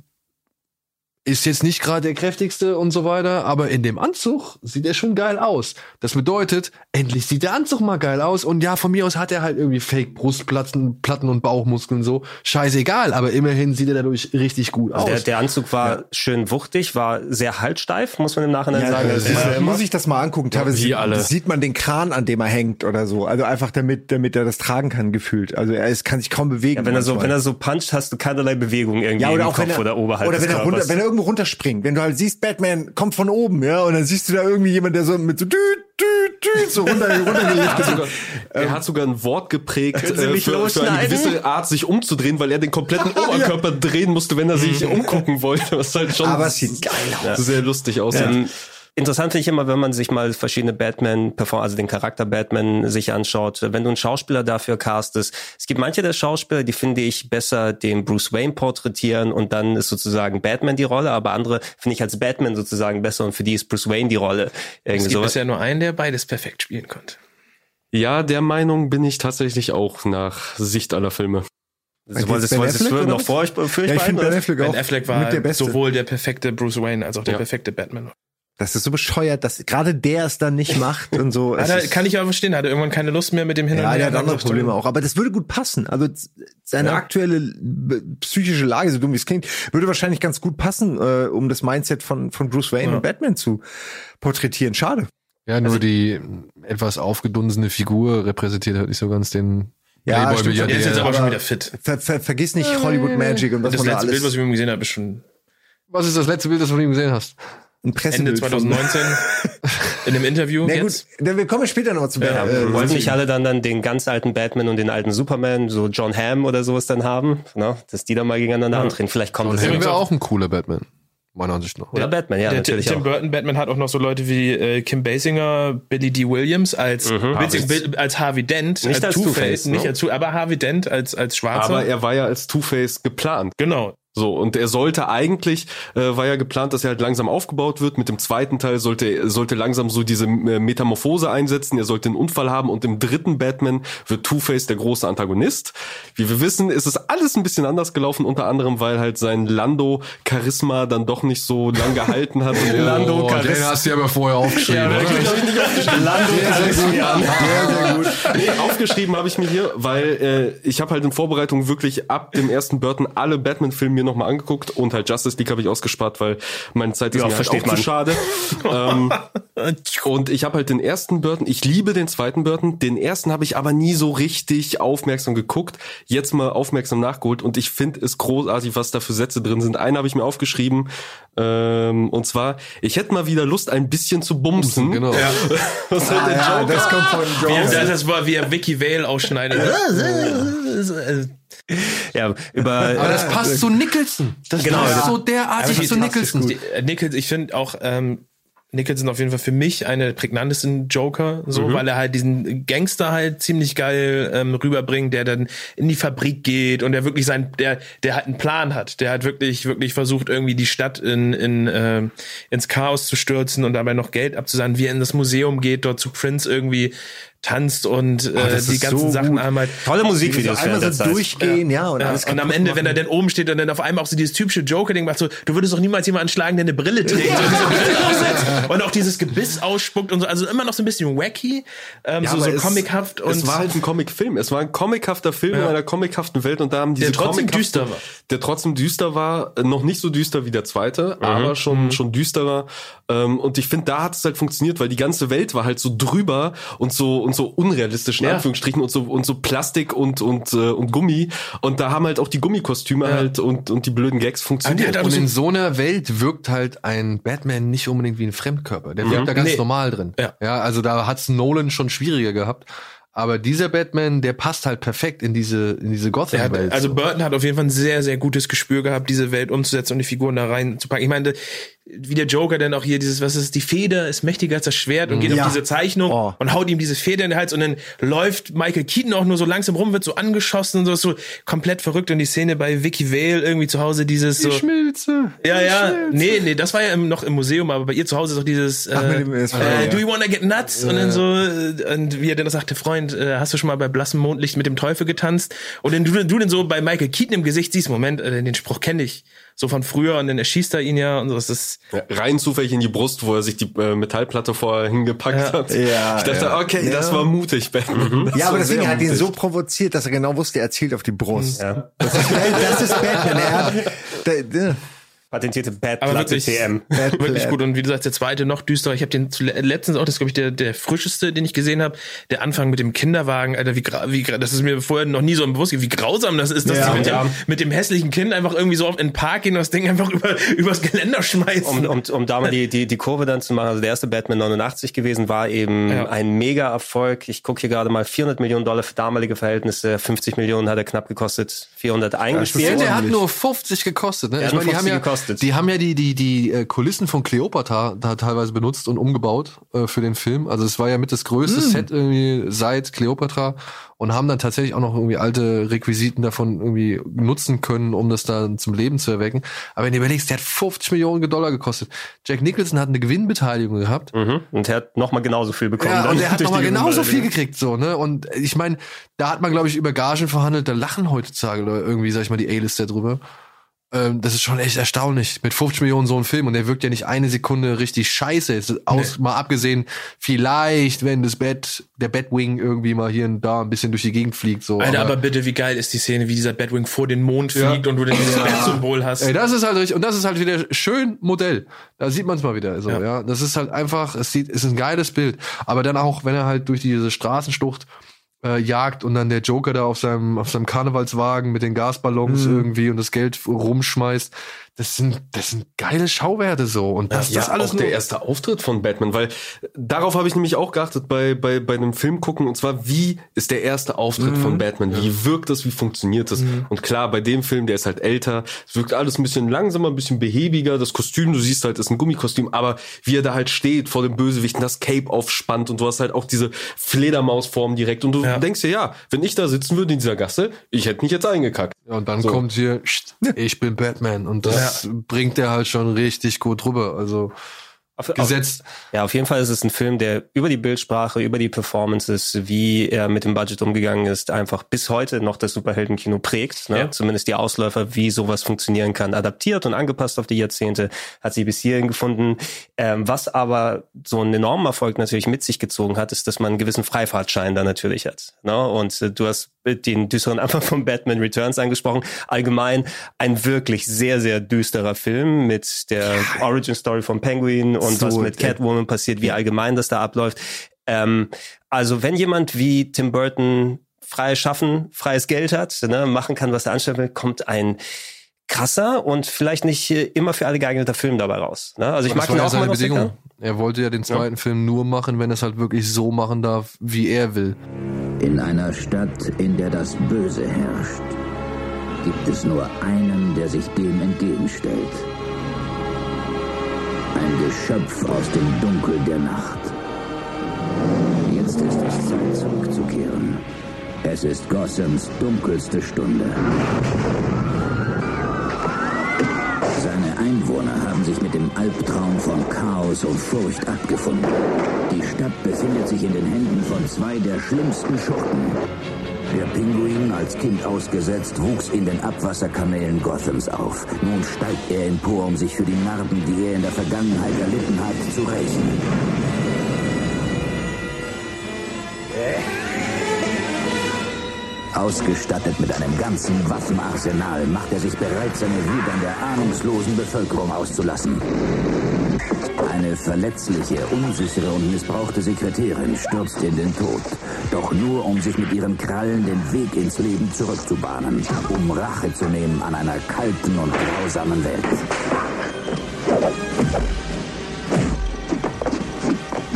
ist jetzt nicht gerade der kräftigste und so weiter, aber in dem Anzug sieht er schon geil aus. Das bedeutet, endlich sieht der Anzug mal geil aus und ja, von mir aus hat er halt irgendwie Fake Brustplatten, Platten und Bauchmuskeln so. Scheißegal, aber immerhin sieht er dadurch richtig gut aus. also der, der Anzug war schön wuchtig, war sehr haltsteif, muss man im Nachhinein Ja, sagen. das Das ist ist, ja muss ich das mal angucken. Teilweise wie alle. sieht man den Kran, an dem er hängt oder so. Also einfach damit, damit er das tragen kann, gefühlt. Also er ist, kann sich kaum bewegen. ja, wenn er so, wenn er so puncht, hast du keinerlei Bewegung irgendwie ja, oder im auch Kopf wenn er, oder oberhalb oder des wenn er, runter, Körpers. wenn er irgendwo runterspringt. Wenn du halt siehst, Batman kommt von oben, ja, und dann siehst du da irgendwie jemand, der so mit so düt, düt, düt, so runter, runtergeliftet wird. Er hat sogar ein Wort geprägt äh, mich für, für eine gewisse Art, sich umzudrehen, weil er den kompletten Oberkörper drehen musste, wenn er sich umgucken wollte, was halt schon Aber es sieht geil aus. sehr lustig aussieht. Ähm, interessant finde ich immer, wenn man sich mal verschiedene Batman, also den Charakter Batman sich anschaut, wenn du einen Schauspieler dafür castest. Es gibt manche der Schauspieler, die finde ich besser den Bruce Wayne porträtieren und dann ist sozusagen Batman die Rolle, aber andere finde ich als Batman sozusagen besser und für die ist Bruce Wayne die Rolle. Es Irgendwie gibt sowas. bisher nur einen, der beides perfekt spielen konnte. Ja, der Meinung bin ich tatsächlich auch nach Sicht aller Filme. Noch Ja, ich finde? Ben Affleck auch Ben Affleck war sowohl der perfekte Bruce Wayne als auch der Ja. perfekte Batman. Das ist so bescheuert, dass gerade der es dann nicht macht und so. Hat er, ist- kann ich aber verstehen, hat er irgendwann keine Lust mehr mit dem Hin und Ja, Her. der hat Dann andere Probleme auch. Aber das würde gut passen. Also seine Ja. aktuelle psychische Lage, so dumm wie es klingt, würde wahrscheinlich ganz gut passen, äh, um das Mindset von, von Bruce Wayne Ja. und Batman zu porträtieren. Schade. Ja, nur die etwas aufgedunsene Figur repräsentiert halt nicht so ganz den Ja, Playboy stimmt. Der ist jetzt aber schon wieder fit. Ver, ver, vergiss nicht Hollywood Magic und was Das man da letzte alles. Bild, was ich mit ihm gesehen habe, ist schon. Was ist das letzte Bild, das du von ihm gesehen hast? Ein Pressebild Ende von- 2019 in einem Interview Na gut, jetzt. dann- wir kommen später noch zu Ja, Äh, nicht alle dann, dann den ganz alten Batman und den alten Superman, so John Hamm oder sowas dann haben, ne? dass die dann mal gegeneinander antreten. Vielleicht kommt Und das Hamm ja. wäre auch ein cooler Batman. Meiner Ansicht nach. Oder Batman, ja, der natürlich Tim auch. Burton Batman hat auch noch so Leute wie äh, Kim Basinger, Billy D. Williams als, Bill- als Harvey Dent, Mhm. Nicht als Two-Face, nicht ne? als Two, aber Harvey Dent als als Schwarzer. Aber er war ja als Two-Face geplant. genau. So, und er sollte eigentlich, äh, war ja geplant, dass er halt langsam aufgebaut wird. Mit dem zweiten Teil sollte, sollte langsam so diese äh, Metamorphose einsetzen. Er sollte einen Unfall haben und im dritten Batman wird Two-Face der große Antagonist. Wie wir wissen, ist es alles ein bisschen anders gelaufen, unter anderem, weil halt sein Lando-Charisma dann doch nicht so lang gehalten hat. Und Oh, den hast du ja aber vorher aufgeschrieben. oder? Nee, aufgeschrieben habe ich mir hier, weil äh, ich habe halt in Vorbereitung wirklich ab dem ersten Burton alle Batman-Filme mir nochmal angeguckt und halt Justice League habe ich ausgespart, weil meine Zeit ist Ja, mir halt auch versteht zu man. schade. ähm, und ich habe halt den ersten Burton, ich liebe den zweiten Burton, den ersten habe ich aber nie so richtig aufmerksam geguckt, jetzt mal aufmerksam nachgeholt und ich finde es großartig, was da für Sätze drin sind. Einen habe ich mir aufgeschrieben ähm, und zwar, ich hätte mal wieder Lust, ein bisschen zu bumsen. Genau. Was hat der ja, Joker? das kommt von Wie er, Joker. das war wie er Vicky Vale ausschneidet. Ja, über, Aber das passt zu Nicholson. Das Genau, passt ja. so derartig zu Nicholson. Äh, Nichols, ich finde auch ähm, Nicholson auf jeden Fall für mich eine der prägnantesten Joker, so weil er halt diesen Gangster halt ziemlich geil ähm, rüberbringt, der dann in die Fabrik geht und der wirklich sein, der der halt einen Plan hat, der hat wirklich wirklich versucht irgendwie die Stadt in in ähm, ins Chaos zu stürzen und dabei noch Geld abzusagen, wie er in das Museum geht, dort zu Prince irgendwie tanzt und äh, das die ganzen so Sachen gut. einmal tolle Musikvideos einmal während der so Zeit. durchgehen, ja, und ja, und am Ende, machen. wenn er dann oben steht und dann auf einmal auch so dieses typische Joker-Ding macht, so, du würdest doch niemals jemanden schlagen, der eine Brille trägt und diese Brille aufsetzt und auch dieses Gebiss ausspuckt und so, also immer noch so ein bisschen wacky, ähm, Ja, so, so es- comichaft und es war halt ein Comicfilm. Es war ein comichafter Film in einer comichaften Welt und da haben diese Der trotzdem düster war. Der trotzdem düster war, äh, noch nicht so düster wie der zweite, aber schon schon düsterer. Ähm, und ich finde, da hat es halt funktioniert, weil die ganze Welt war halt so drüber und so und so unrealistisch in Ja. Anführungsstrichen und so und so Plastik und und äh, und Gummi und da haben halt auch die Gummikostüme halt und und die blöden Gags funktioniert. Und in so einer Welt wirkt halt ein Batman nicht unbedingt wie ein Fremdkörper. Der wirkt da ganz Nee. normal drin. Ja. ja, also da hat's Nolan schon schwieriger gehabt. Aber dieser Batman, der passt halt perfekt in diese, in diese Gotham-Welt. also so. Burton hat auf jeden Fall ein sehr, sehr gutes Gespür gehabt, diese Welt umzusetzen und die Figuren da reinzupacken. Ich meine, wie der Joker dann auch hier dieses, was ist, die Feder ist mächtiger als das Schwert und geht Ja. auf diese Zeichnung Oh. und haut ihm diese Feder in den Hals und dann läuft Michael Keaton auch nur so langsam rum, wird so angeschossen und so, so komplett verrückt und die Szene bei Vicky Vale irgendwie zu Hause dieses so. Schmilze. Ja, ja, nee, nee, das war ja noch im Museum, aber bei ihr zu Hause ist auch dieses, äh, war- äh, ja. do you wanna get nuts? Und dann so, äh, und wie er dann sagte, Freund, äh, hast du schon mal bei blassem Mondlicht mit dem Teufel getanzt? Und dann du, du dann so bei Michael Keaton im Gesicht siehst, Moment, äh, den Spruch kenne ich so von früher und dann erschießt er ihn ja und so, das ist, Ja, rein zufällig in die Brust, wo er sich die äh, Metallplatte vorher hingepackt Ja. hat. Ja, ich dachte, ja. okay, das war mutig, Batman. Das Ja, aber war das Ding sehr hat ihn mutig. so provoziert, dass er genau wusste, er zielt auf die Brust. Ja. Das, ist, das ist Batman. Er hat, Patentierte aber Bad-Platte wirklich, TM. wirklich gut. Und wie du sagst, der zweite noch düsterer. Ich habe den letztens auch, das ist, glaube ich, der, der frischeste, den ich gesehen habe. Der Anfang mit dem Kinderwagen, Alter, wie, gra- wie das ist mir vorher noch nie so bewusst, gewesen, wie grausam das ist, dass Ja, die mit, ja. dem, mit dem hässlichen Kind einfach irgendwie so auf in den Park gehen und das Ding einfach über, übers Geländer schmeißen. Um, um, um da mal die, die, die Kurve dann zu machen, also der erste Batman 89 gewesen, war eben Ja. ein Mega-Erfolg. Ich gucke hier gerade mal 400 Millionen Dollar für damalige Verhältnisse, 50 Millionen hat er knapp gekostet, 400 eingespielt. Ja, der hat nur 50 gekostet, ne? Ich meine, die haben 50 ja, gekostet. Die haben ja die, die, die äh, Kulissen von Cleopatra da teilweise benutzt und umgebaut äh, für den Film. Also es war ja mit das größte Set irgendwie seit Cleopatra und haben dann tatsächlich auch noch irgendwie alte Requisiten davon irgendwie nutzen können, um das dann zum Leben zu erwecken. Aber wenn du überlegst, der hat 50 Millionen Dollar gekostet. Jack Nicholson hat eine Gewinnbeteiligung gehabt. Mhm. Und er hat nochmal genauso viel bekommen. Ja, und der hat nochmal genauso viel gekriegt, so, ne? Und ich meine, da hat man, glaube ich, über Gagen verhandelt, da lachen heutzutage irgendwie, sag ich mal, die A-Lister drüber. Ähm, das ist schon echt erstaunlich. Mit 50 Millionen so ein Film und der wirkt ja nicht eine Sekunde richtig scheiße. Jetzt Aus, Mal abgesehen, vielleicht, wenn das Bett, der Batwing irgendwie mal hier und da ein bisschen durch die Gegend fliegt, so. Alter, aber bitte, wie geil ist die Szene, wie dieser Batwing vor den Mond fliegt und du dann dieses Bat-Symbol hast. Ey, das ist halt richtig, und das ist halt wieder schön Modell. Da sieht man es mal wieder. So, ja. Ja. Das ist halt einfach, es sieht, es ist ein geiles Bild. Aber dann auch, wenn er halt durch diese Straßenschlucht äh, jagt und dann der Joker da auf seinem, auf seinem Karnevalswagen mit den Gasballons irgendwie und das Geld rumschmeißt, das sind, das sind geile Schauwerte so. Und das, ja, das alles auch der erste Auftritt von Batman, weil darauf habe ich nämlich auch geachtet bei, bei, bei einem Film gucken, und zwar, wie ist der erste Auftritt Mhm. von Batman? Wie wirkt das? Wie funktioniert das? Und klar, bei dem Film, der ist halt älter, es wirkt alles ein bisschen langsamer, ein bisschen behäbiger, das Kostüm, du siehst halt, ist ein Gummikostüm, aber wie er da halt steht vor dem Bösewichten, das Cape aufspannt und du hast halt auch diese Fledermausform direkt und du denkst dir, ja, wenn ich da sitzen würde in dieser Gasse, ich hätte mich jetzt eingekackt. Ja, und dann So. kommt hier, "Psst, ich bin Batman. Und das bringt er halt schon richtig gut rüber. Also Auf, gesetzt. Auf, ja, auf jeden Fall ist es ein Film, der über die Bildsprache, über die Performances, wie er mit dem Budget umgegangen ist, einfach bis heute noch das Superheldenkino prägt. Ne? Ja. Zumindest die Ausläufer, wie sowas funktionieren kann, adaptiert und angepasst auf die Jahrzehnte, hat sie bis hierhin gefunden. Ähm, was aber so einen enormen Erfolg natürlich mit sich gezogen hat, ist, dass man einen gewissen Freifahrtschein da natürlich hat. Ne? Und äh, du hast den düsteren Anfang von Batman Returns angesprochen. Allgemein ein wirklich sehr, sehr düsterer Film mit der Origin Story von Penguin und So, was mit äh, Catwoman passiert, wie allgemein das da abläuft. Ähm, also wenn jemand wie Tim Burton freies Schaffen, freies Geld hat, ne, machen kann, was er anstellen will, kommt ein krasser und vielleicht nicht äh, immer für alle geeigneter Film dabei raus. Ne? Also ich mag ihn ja auch seine Bedingung. Er wollte ja den zweiten Film nur machen, wenn er es halt wirklich so machen darf, wie er will. In einer Stadt, in der das Böse herrscht, gibt es nur einen, der sich dem entgegenstellt. Ein Geschöpf aus dem Dunkel der Nacht. Jetzt ist es Zeit, zurückzukehren. Es ist Gothams dunkelste Stunde. Seine Einwohner haben sich mit dem Albtraum von Chaos und Furcht abgefunden. Die Stadt befindet sich in den Händen von zwei der schlimmsten Schurken. Der Pinguin, als Kind ausgesetzt, wuchs in den Abwasserkanälen Gothams auf. Nun steigt er empor, um sich für die Narben, die er in der Vergangenheit erlitten hat, zu rächen. Ausgestattet mit einem ganzen Waffenarsenal macht er sich bereit, seine Wut der ahnungslosen Bevölkerung auszulassen. Eine verletzliche, unsichere und missbrauchte Sekretärin stürzt in den Tod. Doch nur, um sich mit ihren Krallen den Weg ins Leben zurückzubahnen. Um Rache zu nehmen an einer kalten und grausamen Welt.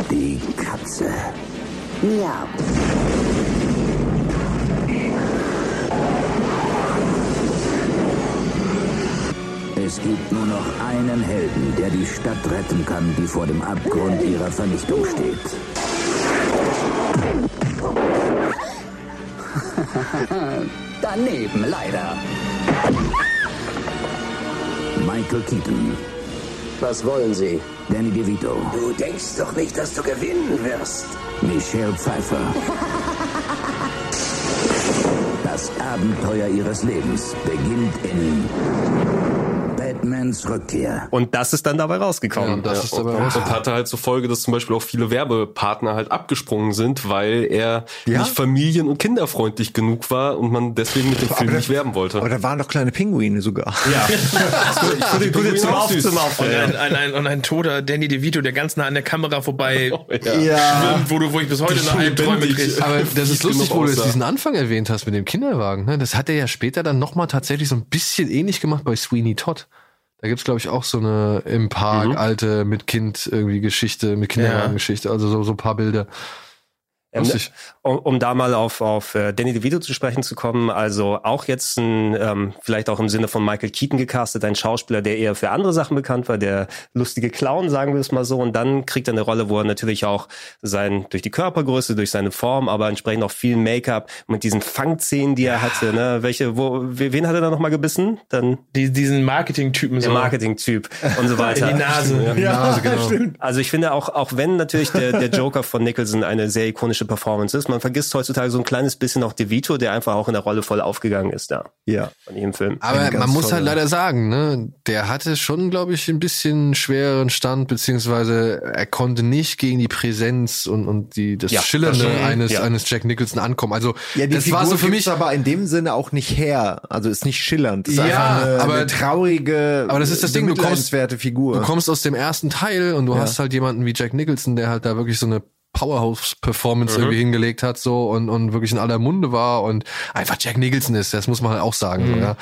Die Katze. Miau. Es gibt nur noch einen Helden, der die Stadt retten kann, die vor dem Abgrund ihrer Vernichtung steht. Daneben, leider. Michael Keaton, Was wollen Sie? Danny DeVito, Du denkst doch nicht, dass du gewinnen wirst. Michelle Pfeiffer. Das Abenteuer ihres Lebens beginnt in Batmans Rückkehr. Und das ist dann dabei rausgekommen. Ja, und das ist und, dabei und hatte halt zur Folge, dass zum Beispiel auch viele Werbepartner halt abgesprungen sind, weil er Ja? nicht familien- und kinderfreundlich genug war und man deswegen mit dem Film da- nicht werben wollte. Aber da waren doch kleine Pinguine sogar. Ja. gute zum, Und ein, ein, ein, und ein toter Danny DeVito, der ganz nah an der Kamera vorbei Ja. schwimmt, wo, du, wo ich bis heute noch Albträume kriege. Aber das ist lustig, wo du jetzt diesen Anfang erwähnt hast mit dem Kinderwagen. Ne? Das hat er ja später dann nochmal tatsächlich so ein bisschen ähnlich gemacht bei Sweeney Todd. Da gibt's glaube ich, auch so eine im Park alte mit Kind irgendwie Geschichte, mit Kinderwagengeschichte, also so, so ein paar Bilder. Ähm, um, um da mal auf, auf äh, Danny DeVito zu sprechen zu kommen, also auch jetzt ein, ähm, vielleicht auch im Sinne von Michael Keaton gecastet, ein Schauspieler, der eher für andere Sachen bekannt war, der lustige Clown, sagen wir es mal so, und dann kriegt er eine Rolle, wo er natürlich auch sein, durch die Körpergröße, durch seine Form, aber entsprechend auch viel Make-up mit diesen Fangzähnen, die er hatte, ne, welche, wo, wen hat er da nochmal gebissen? Dann Die, diesen Marketing-Typen der so. Marketing-Typ und so weiter. In die Nase. Ja, stimmt. Also ich finde auch, auch wenn natürlich der, der Joker von Nicholson eine sehr ikonische Performance ist, man vergisst heutzutage so ein kleines bisschen auch DeVito, der einfach auch in der Rolle voll aufgegangen ist da. Ja. Von jedem Film. Aber man muss halt leider sagen, ne, der hatte schon, glaube ich, ein bisschen schwereren Stand, beziehungsweise er konnte nicht gegen die Präsenz und, und die, das Ja, Schillernde das eines, ja. eines Jack Nicholson ankommen. Also, Ja, die das Figur war so für mich, aber in dem Sinne auch nicht her. Also ist nicht schillernd. Ist Ja, eine, aber- eine traurige, aber das ist das Ding, du kommst- Figur. du kommst aus dem ersten Teil und du Ja. hast halt jemanden wie Jack Nicholson, der halt da wirklich so eine Powerhouse-Performance irgendwie hingelegt hat, so und, und wirklich in aller Munde war und einfach Jack Nicholson ist, das muss man halt auch sagen. So, ja.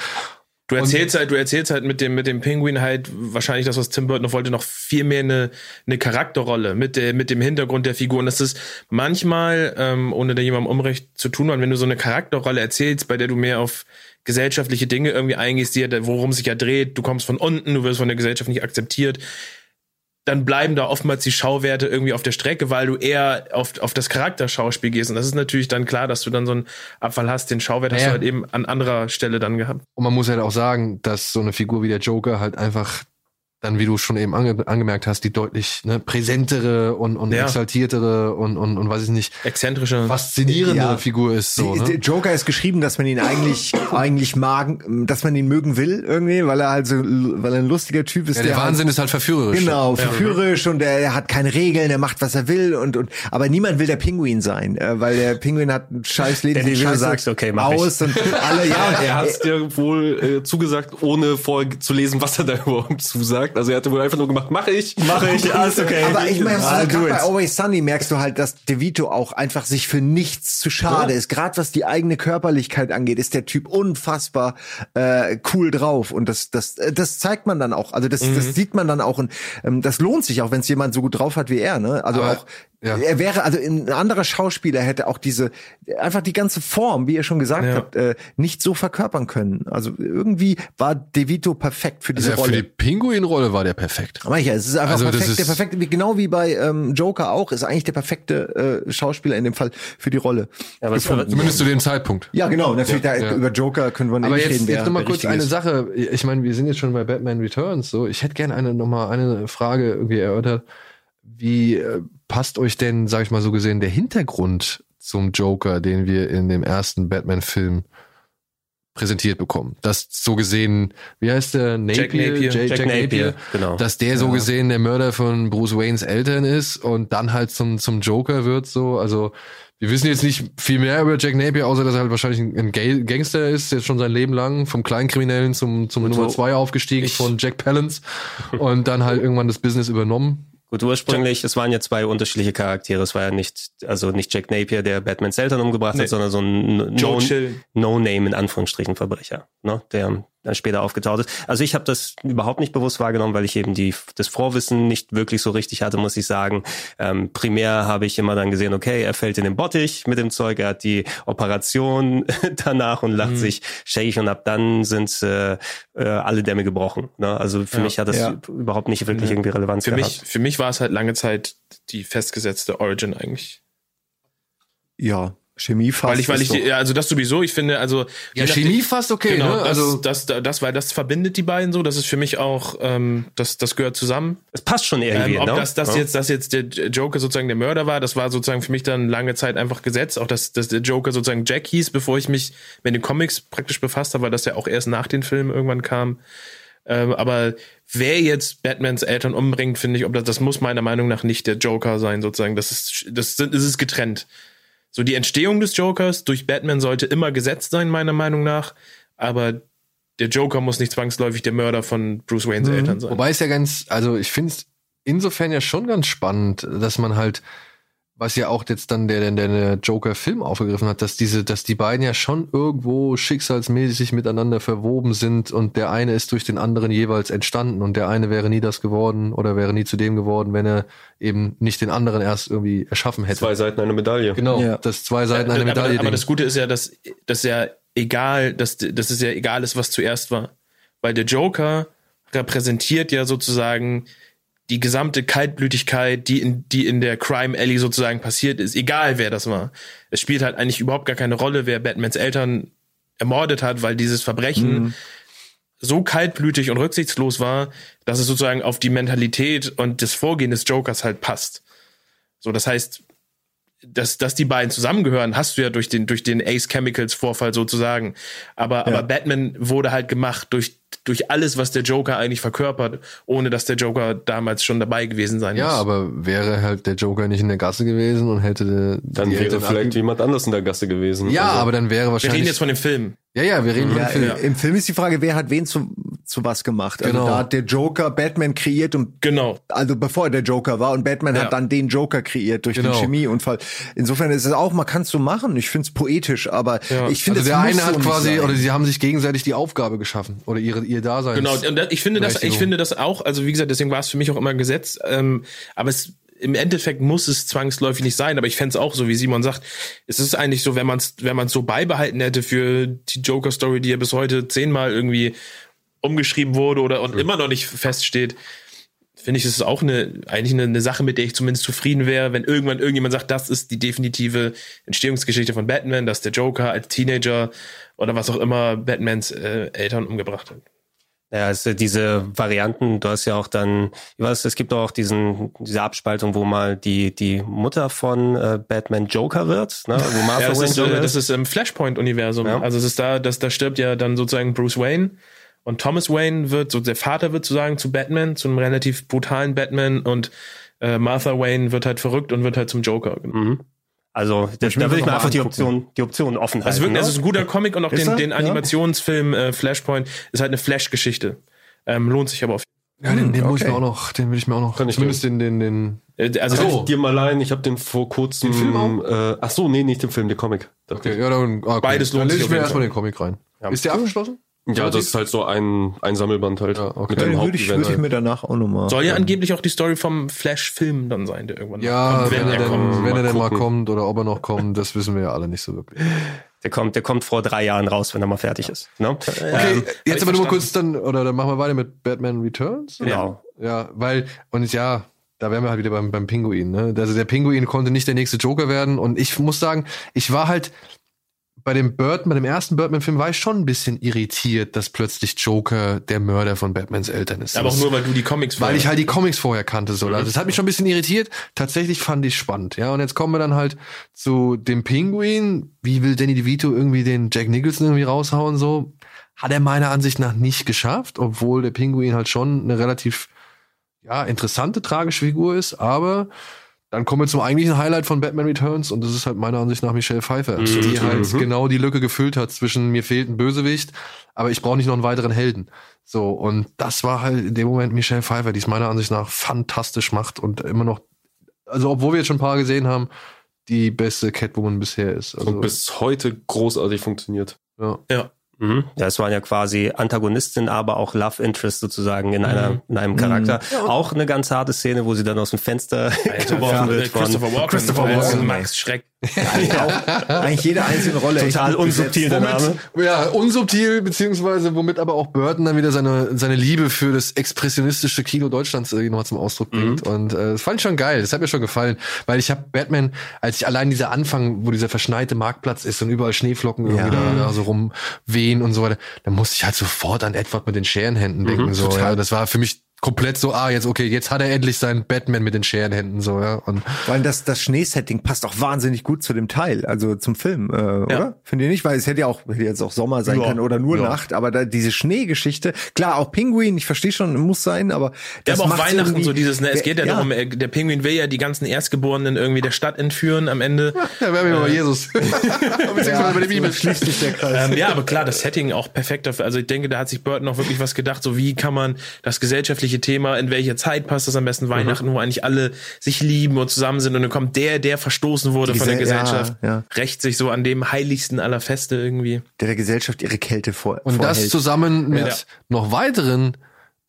Du erzählst halt, du erzählst halt mit dem, mit dem Penguin halt wahrscheinlich das, was Tim Burton noch wollte, noch viel mehr eine, eine Charakterrolle mit der, mit dem Hintergrund der Figur. Und das ist manchmal, ähm, ohne da jemandem Unrecht zu tun, wenn du so eine Charakterrolle erzählst, bei der du mehr auf gesellschaftliche Dinge irgendwie eingehst, die, worum sich ja dreht, du kommst von unten, du wirst von der Gesellschaft nicht akzeptiert, dann bleiben da oftmals die Schauwerte irgendwie auf der Strecke, weil du eher auf, auf das Charakterschauspiel gehst. Und das ist natürlich dann klar, dass du dann so einen Abfall hast. Den Schauwert hast Ja. du halt eben an anderer Stelle dann gehabt. Und man muss halt auch sagen, dass so eine Figur wie der Joker halt einfach dann, wie du schon eben ange angemerkt hast, die deutlich ne, präsentere und, und Ja. exaltiertere und, und, und weiß ich nicht, Exzentrische. faszinierende Ja. Figur ist so. Die- Ne? der Joker ist geschrieben, dass man ihn eigentlich eigentlich mag, dass man ihn mögen will irgendwie, weil er halt so, weil er ein lustiger Typ ist. Ja, der halt- Wahnsinn ist halt verführerisch. Genau, Ja. verführerisch und er hat keine Regeln, er macht was er will und und aber niemand will der Pinguin sein, äh, weil der Pinguin hat ein scheiß Leben, Der, du scheiße sagst, okay, mach ich. aus und alle ja, er hat es dir wohl äh, zugesagt, ohne vorher zu lesen, was er da überhaupt zusagt. Also er hatte wohl einfach nur gemacht, mache ich. Mache ich, alles okay. Aber ich meine, Ah, bei. Always Sunny merkst du halt, dass DeVito auch einfach sich für nichts zu schade ist. Gerade was die eigene Körperlichkeit angeht, ist der Typ unfassbar äh, cool drauf. Und das, das, äh, das zeigt man dann auch. Also das, Mhm. das sieht man dann auch. Und ähm, das lohnt sich auch, wenn es jemand so gut drauf hat wie er. Ne? Also Aber, auch ja. er wäre, also ein anderer Schauspieler hätte auch diese, einfach die ganze Form, wie ihr schon gesagt Ja. habt, äh, nicht so verkörpern können. Also irgendwie war DeVito perfekt für diese Also für Rolle. die Pinguin-Rolle war der perfekt. Aber ja, es ist einfach Also das perfekt, der ist- perfekte, wie- genau wie bei ähm, Joker auch, ist eigentlich der perfekte äh, Schauspieler in dem Fall für die Rolle. Ja, aber. Zumindest zu dem Zeitpunkt. ja, genau, natürlich da, Ja. über Joker können wir nicht Aber jetzt, reden. wer jetzt noch mal der kurz eine ist. Sache. Ich meine, wir sind jetzt schon bei Batman Returns. So, ich hätte gerne eine noch mal eine Frage irgendwie erörtert. Wie äh, passt euch denn, sag ich mal so gesehen, der Hintergrund zum Joker, den wir in dem ersten Batman-Film präsentiert bekommen? Das so gesehen, wie heißt der? Napier? Jack Napier. J- Jack Napier, genau. Dass der so gesehen der Mörder von Bruce Waynes Eltern ist und dann halt zum, zum Joker wird, so. Also, wir wissen jetzt nicht viel mehr über Jack Napier, außer dass er halt wahrscheinlich ein ein Ga- Gangster ist, jetzt schon sein Leben lang, vom Kleinkriminellen zum, zum Nummer zwei aufgestiegen, von Jack Palance und dann halt irgendwann das Business übernommen. Gut, ursprünglich, es waren ja zwei unterschiedliche Charaktere. Es war ja nicht, also nicht Jack Napier, der Batmans Eltern umgebracht Nee. hat, sondern so ein Joe No-. No-Name in Anführungsstrichen Verbrecher, ne, der später aufgetaucht ist. Also ich habe das überhaupt nicht bewusst wahrgenommen, weil ich eben die das Vorwissen nicht wirklich so richtig hatte, muss ich sagen. Ähm, primär habe ich immer dann gesehen, okay, er fällt in den Bottich mit dem Zeug, er hat die Operation danach und Mhm. lacht sich shake und ab dann sind äh, äh, alle Dämme gebrochen. Ne? Also für Ja. mich hat das Ja. überhaupt nicht wirklich irgendwie Relevanz Für gehabt. mich, für mich war es halt lange Zeit die festgesetzte Origin eigentlich. Ja, Chemie fast. Weil ich, weil ich, doch- ja, also das sowieso, ich finde, also. Ja, Chemie fast okay, Genau, ne? das, Also, das, das, das, weil das verbindet die beiden so, das ist für mich auch, ähm, das, das gehört zusammen. Es passt schon irgendwie, Ähm, ob ne? das, das Ja. jetzt, dass jetzt der Joker sozusagen der Mörder war, das war sozusagen für mich dann lange Zeit einfach gesetzt. Auch dass, dass der Joker sozusagen Jack hieß, bevor ich mich mit den Comics praktisch befasst habe, weil das ja auch erst nach den Filmen irgendwann kam. Ähm, aber wer jetzt Batmans Eltern umbringt, finde ich, ob das, das muss meiner Meinung nach nicht der Joker sein, sozusagen. Das ist, das, sind- das ist getrennt. So die Entstehung des Jokers durch Batman sollte immer gesetzt sein, meiner Meinung nach. Aber der Joker muss nicht zwangsläufig der Mörder von Bruce Waynes Eltern sein. Wobei es ja ganz, also ich finde es insofern ja schon ganz spannend, dass man halt, was ja auch jetzt dann der, der, der Joker-Film aufgegriffen hat, dass diese, dass die beiden ja schon irgendwo schicksalsmäßig miteinander verwoben sind und der eine ist durch den anderen jeweils entstanden und der eine wäre nie das geworden oder wäre nie zu dem geworden, wenn er eben nicht den anderen erst irgendwie erschaffen hätte. Zwei Seiten einer Medaille. Genau, Ja. das zwei Seiten einer aber, Medaille. aber das Gute ist ja, dass, dass ja egal, dass, dass es ja egal ist, was zuerst war. Weil der Joker repräsentiert ja sozusagen die gesamte Kaltblütigkeit, die in, die in der Crime Alley sozusagen passiert ist, egal wer das war. Es spielt halt eigentlich überhaupt gar keine Rolle, wer Batmans Eltern ermordet hat, weil dieses Verbrechen so kaltblütig und rücksichtslos war, dass es sozusagen auf die Mentalität und das Vorgehen des Jokers halt passt. So, das heißt, dass, dass die beiden zusammengehören, hast du ja durch den, durch den Ace Chemicals Vorfall sozusagen. Aber, aber Batman wurde halt gemacht durch, durch alles, was der Joker eigentlich verkörpert, ohne dass der Joker damals schon dabei gewesen sein ja, muss. aber wäre halt der Joker nicht in der Gasse gewesen und hätte Dann wäre Eltern vielleicht jemand anders in der Gasse gewesen. Ja, Also- aber dann wäre Wir wahrscheinlich reden jetzt von dem Film. Ja, ja, wir reden Ja, vom Film. Im Film ist die Frage, wer hat wen zu, zu was gemacht. Genau. Also da hat der Joker Batman kreiert und Genau. also bevor er der Joker war und Batman Ja. hat dann den Joker kreiert durch Genau. den Chemieunfall. Insofern ist es auch, man kann es so machen. Ich finde es poetisch, aber ich finde also es der eine hat quasi, sein. oder sie haben sich gegenseitig die Aufgabe geschaffen oder ihre ihr Dasein. Genau, und ich finde das, ich finde das auch, also wie gesagt, deswegen war es für mich auch immer ein Gesetz, ähm, aber es im Endeffekt muss es zwangsläufig nicht sein, aber ich fände es auch so, wie Simon sagt, es ist eigentlich so, wenn man es wenn man's so beibehalten hätte für die Joker-Story, die ja bis heute zehnmal irgendwie umgeschrieben wurde oder und immer noch nicht feststeht, finde ich, es ist auch eine, eigentlich eine, eine Sache, mit der ich zumindest zufrieden wäre, wenn irgendwann irgendjemand sagt, das ist die definitive Entstehungsgeschichte von Batman, dass der Joker als Teenager oder was auch immer Batmans äh, Eltern umgebracht hat. Ja, also diese Varianten, du hast ja auch dann, ich weiß, es gibt auch diesen, diese Abspaltung, wo mal die, die Mutter von äh, Batman Joker wird, ne? wo Martha Ja, das Wayne ist, Joker äh, das ist im Flashpoint-Universum. Ja. Also es ist da, das, da stirbt ja dann sozusagen Bruce Wayne und Thomas Wayne wird, so der Vater wird sozusagen zu Batman, zu einem relativ brutalen Batman und äh, Martha Wayne wird halt verrückt und wird halt zum Joker. Mhm. Also da, ich mir da will ich noch mir mal einfach die. Option, die Option offen Also halten. wirklich, das ne? ist ein guter Comic und auch Ist den, den Ja. Animationsfilm äh, Flashpoint ist halt eine Flash-Geschichte. Ähm, lohnt sich aber auf ja, den, den muss ich okay. mir auch noch, den will ich mir auch noch, Kann ich zumindest den, den, den, äh, also so. ich dir mal leihen? Ich habe den vor kurzem. Den Film auch? Äh, ach so, nee, nicht den Film, den Comic. okay, ja, dann, ah, okay. Beides lohnt dann lese sich ich mir erstmal den Comic rein. Ja. Ist der abgeschlossen? Ja, das ist halt so ein, ein Sammelband halt. Ja, okay. Mit dem würde ich, würde ich mir danach auch nochmal. soll ja angeblich auch die Story vom Flash-Film dann sein, der irgendwann Ja, kommt, wenn, er denn, kommt. wenn er Mal denn mal kommt oder ob er noch kommt, das wissen wir ja alle nicht so wirklich. Der kommt, der kommt vor drei Jahren raus, wenn er mal fertig ist. Ne? Okay, Ähm, jetzt aber nur mal kurz dann, oder dann machen wir weiter mit Batman Returns. Genau. Ja, weil, und ja, da wären wir halt wieder beim, beim Pinguin, ne? Also der Pinguin konnte nicht der nächste Joker werden und ich muss sagen, ich war halt bei dem Birdman, bei dem ersten Birdman-Film war ich schon ein bisschen irritiert, dass plötzlich Joker der Mörder von Batmans Eltern ist. Aber auch nur, weil du die Comics weil ich vorher- halt die Comics vorher kannte so. Also das hat mich schon ein bisschen irritiert. Tatsächlich fand ich spannend. Ja, und jetzt kommen wir dann halt zu dem Pinguin. Wie will Danny DeVito irgendwie den Jack Nicholson irgendwie raushauen so? Hat er meiner Ansicht nach nicht geschafft, obwohl der Pinguin halt schon eine relativ ja, interessante tragische Figur ist, aber dann kommen wir zum eigentlichen Highlight von Batman Returns und das ist halt meiner Ansicht nach Michelle Pfeiffer, die halt genau die Lücke gefüllt hat zwischen mir fehlt ein Bösewicht, aber ich brauche nicht noch einen weiteren Helden. So, und das war halt in dem Moment Michelle Pfeiffer, die es meiner Ansicht nach fantastisch macht und immer noch, also obwohl wir jetzt schon ein paar gesehen haben, die beste Catwoman bisher ist. Also, Und bis heute großartig funktioniert. ja. Ja. Mhm. Ja, es waren ja quasi Antagonistin, aber auch Love Interest sozusagen in einer in einem Charakter. Auch eine ganz harte Szene, wo sie dann aus dem Fenster geworfen wird von Christopher Walken, Christopher Walken. Max Schreck. Eigentlich jede einzelne Rolle. total unsubtil der. Name. Ja, unsubtil, beziehungsweise womit aber auch Burton dann wieder seine, seine Liebe für das expressionistische Kino Deutschlands irgendwie nochmal zum Ausdruck bringt. Und äh, das fand ich schon geil, das hat mir schon gefallen. Weil ich habe Batman, als ich allein dieser Anfang, wo dieser verschneite Marktplatz ist und überall Schneeflocken irgendwie da, da so rumwehen und so weiter, da musste ich halt sofort an Edward mit den Scherenhänden denken. so, ja. Das war für mich komplett so, ah, jetzt, okay, jetzt hat er endlich seinen Batman mit den Scherenhänden, so, ja. Und Weil das, das Schneesetting passt auch wahnsinnig gut zu dem Teil, also zum Film, äh, oder? Findet ihr nicht? Weil es hätte ja auch, hätte jetzt auch Sommer sein Ja. können oder nur Ja. Nacht, aber da diese Schneegeschichte, klar, auch Pinguin, ich verstehe schon, muss sein, aber Ja, das aber auch Weihnachten so dieses, ne, es geht ja, Ja. darum, äh, der Pinguin will ja die ganzen Erstgeborenen irgendwie der Stadt entführen am Ende. ja, wir haben ja mal Jesus. Beziehungsweise bei der Bibel. schließt sich der Kreis. Ähm, ja, aber klar, das Setting auch perfekt dafür. Also ich denke, da hat sich Burton auch wirklich was gedacht, so wie kann man das gesellschaftliche Thema, in welche Zeit passt das am besten Weihnachten, wo eigentlich alle sich lieben und zusammen sind und dann kommt der, der verstoßen wurde Die von der Gesell- ja, Gesellschaft, ja. rächt sich so an dem heiligsten aller Feste irgendwie. der der Gesellschaft ihre Kälte vor. Und das vorhält. zusammen mit Ja. noch weiteren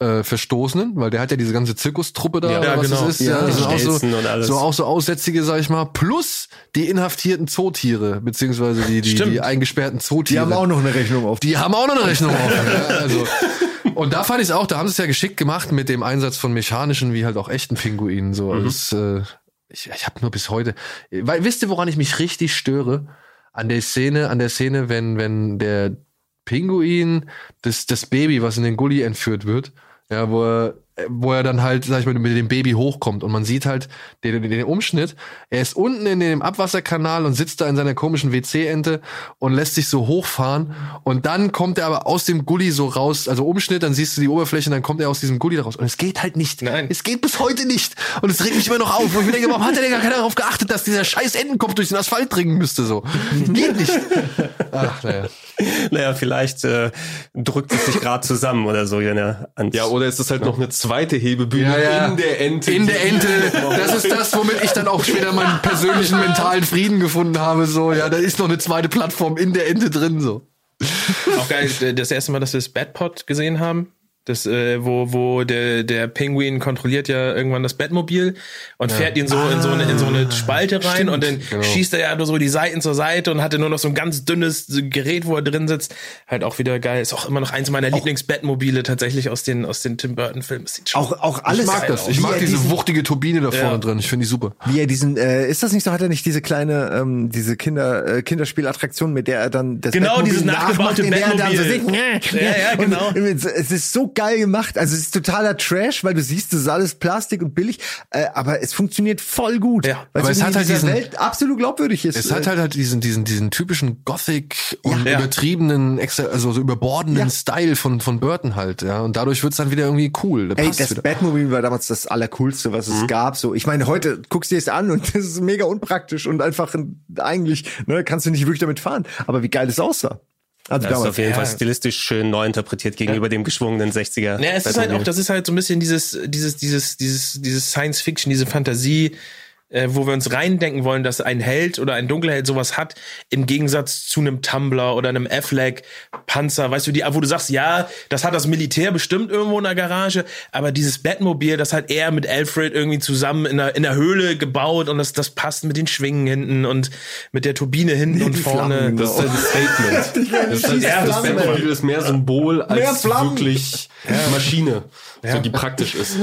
äh, Verstoßenen, weil der hat ja diese ganze Zirkustruppe da, Ja, oder was genau. das ist. Ja, Ja, das sind auch so, so auch so Aussätzige, sag ich mal, plus die inhaftierten Zootiere, beziehungsweise die, die, die eingesperrten Die Zootiere. haben auch noch eine Rechnung auf. Die haben auch noch eine Rechnung offen. ja, also. Und da fand ich auch, da haben sie es ja geschickt gemacht mit dem Einsatz von mechanischen wie halt auch echten Pinguinen. So, also es, äh, ich, ich habe nur bis heute. Weil wisst ihr, woran ich mich richtig störe? An der Szene, an der Szene, wenn wenn der Pinguin das das Baby, was in den Gully entführt wird, ja, wo er wo er dann halt, sag ich mal, mit dem Baby hochkommt und man sieht halt den, den, den Umschnitt. Er ist unten in dem Abwasserkanal und sitzt da in seiner komischen WC-Ente und lässt sich so hochfahren und dann kommt er aber aus dem Gully so raus, also Umschnitt, dann siehst du die Oberfläche und dann kommt er aus diesem Gully raus und es geht halt nicht. Nein. Es geht bis heute nicht und es regt mich immer noch auf, wo ich mir denke, warum hat der denn gar keiner darauf geachtet, dass dieser scheiß Entenkopf durch den Asphalt dringen müsste so? Geht nicht. Ach, naja. Naja, vielleicht äh, drückt es sich gerade zusammen oder so, wenn er ans Ja, oder ist es halt noch eine zweite Hebebühne Ja, ja. in der Ente? In der Ente. Das ist das, womit ich dann auch später meinen persönlichen mentalen Frieden gefunden habe. So, ja, da ist noch eine zweite Plattform in der Ente drin. So. Auch geil, das erste Mal, dass wir das Batpod gesehen haben. Das, äh, wo, wo der, der Pinguin kontrolliert ja irgendwann das Batmobil und fährt ihn so in so eine, in so eine Spalte rein und dann genau. schießt er ja nur so die Seiten zur Seite und hatte nur noch so ein ganz dünnes Gerät, wo er drin sitzt. Halt auch wieder geil. Ist auch immer noch eins meiner Lieblings-Batmobile tatsächlich aus den, aus den Tim sieht schon Auch, auch alles. Ich mag das. Ich mag diese diesen- wuchtige Turbine da vorne Ja. drin. Ich finde die super. Wie er diesen, äh, ist das nicht so, hat er nicht diese kleine, ähm, diese Kinder, äh, Kinderspielattraktion, mit der er dann das Genau, Batmobil dieses nachgebaute er dann so singt. Ja, ja, genau. Und es ist so geil gemacht. Also es ist totaler Trash, weil du siehst, das ist alles Plastik und billig, äh, aber es funktioniert voll gut. Ja. Weil Aber es hat halt diesen- Welt absolut glaubwürdig ist. Es hat halt, halt diesen, diesen, diesen typischen Gothic und Ja. übertriebenen, also so überbordenden Ja. Style von, von Burton halt, ja. Und dadurch wird's dann wieder irgendwie cool. Da Ey, das wieder. Batmobil war damals das allercoolste, was es gab. So, ich meine, heute guckst du dir es an und das ist mega unpraktisch und einfach ein, eigentlich ne, kannst du nicht wirklich damit fahren. Aber wie geil es aussah. Also Das ist auf jeden Ja. Fall stilistisch schön neu interpretiert gegenüber dem geschwungenen 60er. Ja, es ist halt auch, das ist halt so ein bisschen dieses, dieses, dieses, dieses, dieses Science Fiction, diese Fantasie, äh, wo wir uns reindenken wollen, dass ein Held oder ein Dunkelheld sowas hat, im Gegensatz zu einem Tumblr oder einem Affleck Panzer, weißt du, die, wo du sagst, ja, das hat das Militär bestimmt irgendwo in der Garage, aber dieses Batmobil, das hat er mit Alfred irgendwie zusammen in der, in der Höhle gebaut und das, das passt mit den Schwingen hinten und mit der Turbine hinten und Die vorne. Flammen, Das ist halt ein Statement. Das, ist halt, Ja, das Batmobil ist mehr Symbol Mehr als Flammen. wirklich Maschine, so die praktisch ist.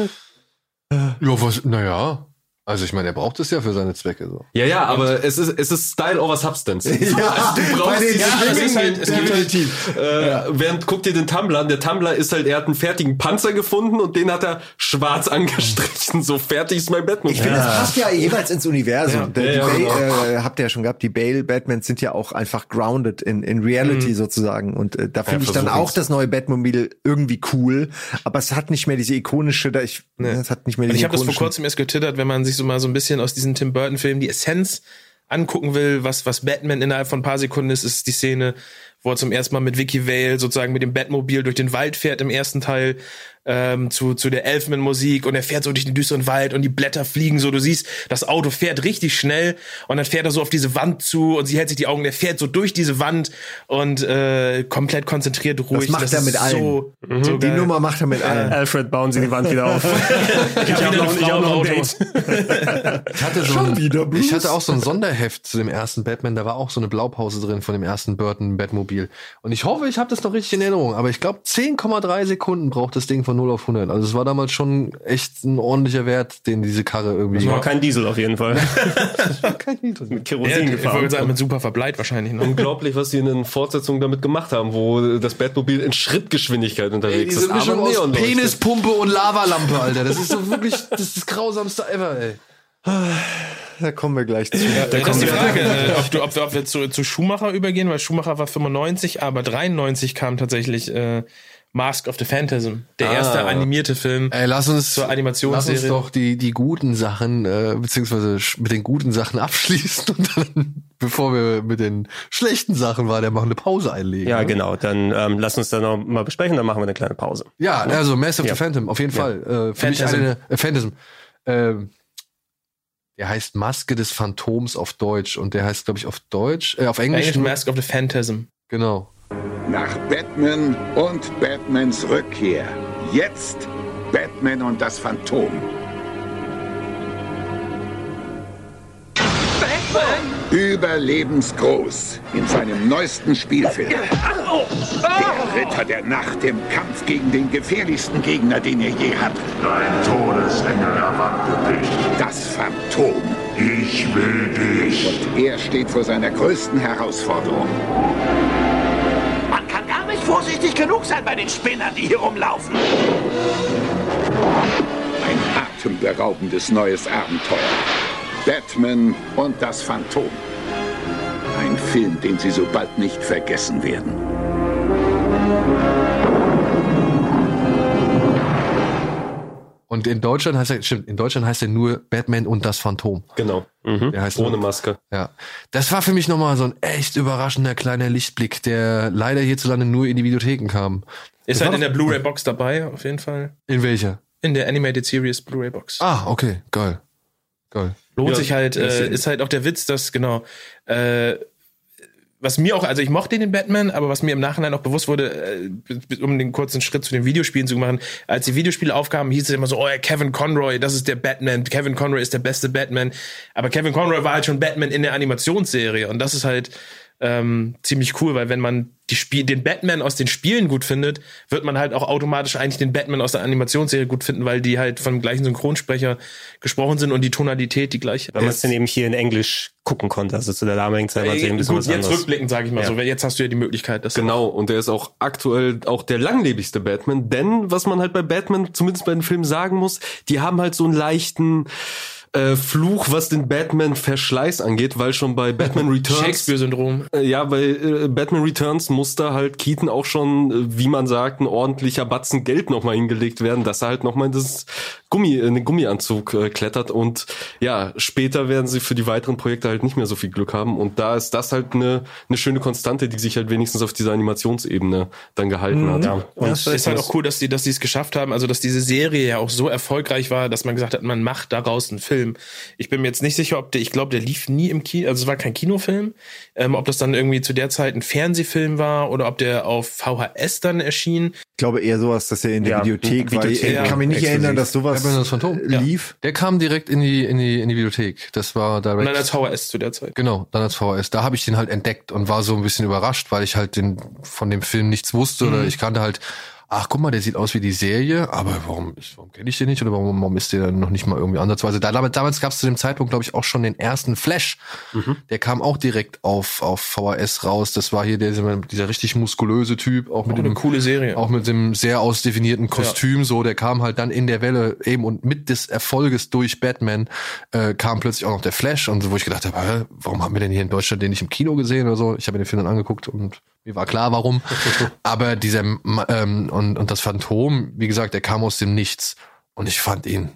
Ja, was, naja. Also ich meine, er braucht es ja für seine Zwecke so. Ja, ja, aber es ist, es ist Style over Substance. also du bei brauchst den die Ja, es ist halt, es gibt halt, Äh, während guck dir den Tumblr an. Der Tumblr ist halt, er hat einen fertigen Panzer gefunden und den hat er schwarz angestrichen. So fertig ist mein Batman. Ich finde, das passt ja jeweils ins Universum. Der, Ja, ja, die genau. Bale, äh, habt ihr ja schon gehabt, die Bale Batmans sind ja auch einfach grounded in, in Reality Mhm. sozusagen. Und äh, da finde ich dann auch das neue Batmobil irgendwie cool, aber es hat nicht mehr diese ikonische, da ich, es hat nicht mehr diese ich habe das vor kurzem erst getwittert, wenn man sich so mal so ein bisschen aus diesen Tim Burton Filmen die Essenz angucken will, was was Batman innerhalb von ein paar Sekunden ist, ist die Szene, wo er zum ersten Mal mit Vicky Vale sozusagen mit dem Batmobil durch den Wald fährt im ersten Teil ähm, zu zu der Elfman-Musik und er fährt so durch den düsteren Wald und die Blätter fliegen so. Du siehst, das Auto fährt richtig schnell und dann fährt er so auf diese Wand zu und sie hält sich die Augen. Der fährt so durch diese Wand und äh, komplett konzentriert, ruhig. Das macht er ist mit allen. So, Mhm. so Die geil. Nummer macht er mit allen. Alfred, bauen Sie die Wand wieder auf. ich wieder habe noch, eine ich hab im noch ein. Date. Ich hatte so Schon ein, wieder ich hatte auch so ein Sonderheft zu dem ersten Batman, da war auch so eine Blaupause drin von dem ersten Burton Batmobil. Und ich hoffe, ich habe das noch richtig in Erinnerung, aber ich glaube 10,3 Sekunden braucht das Ding von 0 auf 100. Also es war damals schon echt ein ordentlicher Wert, den diese Karre irgendwie War kein Diesel auf jeden Fall. kein Niedrig. Mit Ja, Kerosin ich wollte gefahren. sagen, mit super Verbleit wahrscheinlich. Ne? Unglaublich, was sie in den Fortsetzungen damit gemacht haben, wo das Batmobil in Schrittgeschwindigkeit Ey, unterwegs diese ist. Mischung aber aus Neonleuchte. Penispumpe und Lavalampe, Alter. Das ist so wirklich, das ist das grausamste ever, ey. Da kommen wir gleich zu. Da ist die Frage, äh, ob, du, ob, wir- ob wir zu, zu Schumacher übergehen, weil Schumacher war 95, aber 93 kam tatsächlich äh, Mask of the Phantasm, der erste animierte Film. Ey, lass uns, Zur Animationsserie. lass uns doch die, die guten Sachen, äh, beziehungsweise mit den guten Sachen abschließen und dann, bevor wir mit den schlechten Sachen weiter machen, eine Pause einlegen. Ja, ne? genau. Dann ähm, lass uns dann noch mal besprechen, dann machen wir eine kleine Pause. Ja, also Mass of Ja. the Phantom, auf jeden Fall. Äh, für mich Phantasm. eine, äh, Phantasm. Ähm, der heißt Maske des Phantoms auf Deutsch und der heißt, glaube ich, auf Deutsch, äh, auf Englisch. Englisch nur- Mask of the Phantasm. Genau. Nach Batman und Batmans Rückkehr. Jetzt Batman und das Phantom. Überlebensgroß in seinem neuesten Spielfilm. Der Ritter der Nacht im Kampf gegen den gefährlichsten Gegner, den er je hatte. Dein Todesengel erwartet dich. Das Phantom. Ich will dich. Und er steht vor seiner größten Herausforderung. Nicht vorsichtig genug sein bei den Spinnern, die hier rumlaufen. Ein atemberaubendes neues Abenteuer. Batman und das Phantom. Ein Film, den Sie so bald nicht vergessen werden. Und in Deutschland heißt er, stimmt, in Deutschland heißt er nur Batman und das Phantom. Genau. Der heißt Ohne nur- Maske. Ja. Das war für mich nochmal so ein echt überraschender kleiner Lichtblick, der leider hierzulande nur in die Videotheken kam. Ist Das halt in der Blu-ray-Box dabei, auf jeden Fall. In welcher? In der Animated Series Blu-ray-Box. Ah, okay, geil. Geil. Lohnt Ja, sich halt, äh, ist halt auch der Witz, dass, genau, äh, was mir auch, also ich mochte den Batman, aber was mir im Nachhinein auch bewusst wurde, äh, um den kurzen Schritt zu den Videospielen zu machen, als die Videospiele aufkamen, hieß es immer so, oh ja, Kevin Conroy, das ist der Batman, Kevin Conroy ist der beste Batman. Aber Kevin Conroy war halt schon Batman in der Animationsserie und das ist halt ähm, ziemlich cool, weil wenn man die Spiel den Batman aus den Spielen gut findet, wird man halt auch automatisch eigentlich den Batman aus der Animationsserie gut finden, weil die halt vom gleichen Synchronsprecher gesprochen sind und die Tonalität die gleiche Weil man ist. es dann eben hier in Englisch gucken konnte. Also zu der damaligen Zeit war es Äh, eben ein bisschen gut, was jetzt anderes. rückblickend sage ich mal Ja. so, weil jetzt hast du ja die Möglichkeit, das Genau, und er ist auch aktuell auch der langlebigste Batman, denn was man halt bei Batman, zumindest bei den Filmen sagen muss, die haben halt so einen leichten äh, Fluch, was den Batman-Verschleiß angeht, weil schon bei Batman Returns Shakespeare-Syndrom. Äh, Ja, bei äh, Batman Returns musste halt Keaton auch schon, äh, wie man sagt, ein ordentlicher Batzen Geld nochmal hingelegt werden, dass er halt nochmal in das Gummi, in den Gummianzug äh, klettert und ja, später werden sie für die weiteren Projekte halt nicht mehr so viel Glück haben und da ist das halt eine, eine schöne Konstante, die sich halt wenigstens auf dieser Animationsebene dann gehalten hat. Ja. Und es ist halt auch cool, dass die, dass die es geschafft haben, also dass diese Serie ja auch so erfolgreich war, dass man gesagt hat, man macht daraus einen Film. Ich bin mir jetzt nicht sicher, ob der, ich glaube, der lief nie im Kino, also es war kein Kinofilm, ähm, ob das dann irgendwie zu der Zeit ein Fernsehfilm war oder ob der auf VHS dann erschien. Ich glaube eher sowas, dass er in der Ja, Videothek war. Ich Videothek, kann mich nicht exklusiv. erinnern, dass sowas das Phantom lief. Der kam direkt in die, in die, in die Videothek. Das war direkt. Und dann als VHS zu der Zeit. Genau, dann als VHS. Da habe ich den halt entdeckt und war so ein bisschen überrascht, weil ich halt den, von dem Film nichts wusste oder Mhm. ich kannte halt, ach guck mal, der sieht aus wie die Serie, aber warum, ist- warum kenne ich den nicht oder warum, warum ist der dann noch nicht mal irgendwie ansatzweise da? Damals, damals gab es zu dem Zeitpunkt, glaube ich, auch schon den ersten Flash. Der kam auch direkt auf, auf VHS raus. Das war hier der, dieser richtig muskulöse Typ, auch mit Auch eine dem coole Serie. auch mit dem sehr ausdefinierten Kostüm, so, der kam halt dann in der Welle eben und mit des Erfolges durch Batman äh, kam plötzlich auch noch der Flash und so, wo ich gedacht habe, warum haben wir denn hier in Deutschland den nicht im Kino gesehen oder so? Ich habe mir den Film dann angeguckt und mir war klar, warum. Aber dieser ähm, und, und das Phantom, wie gesagt, der kam aus dem Nichts und ich fand ihn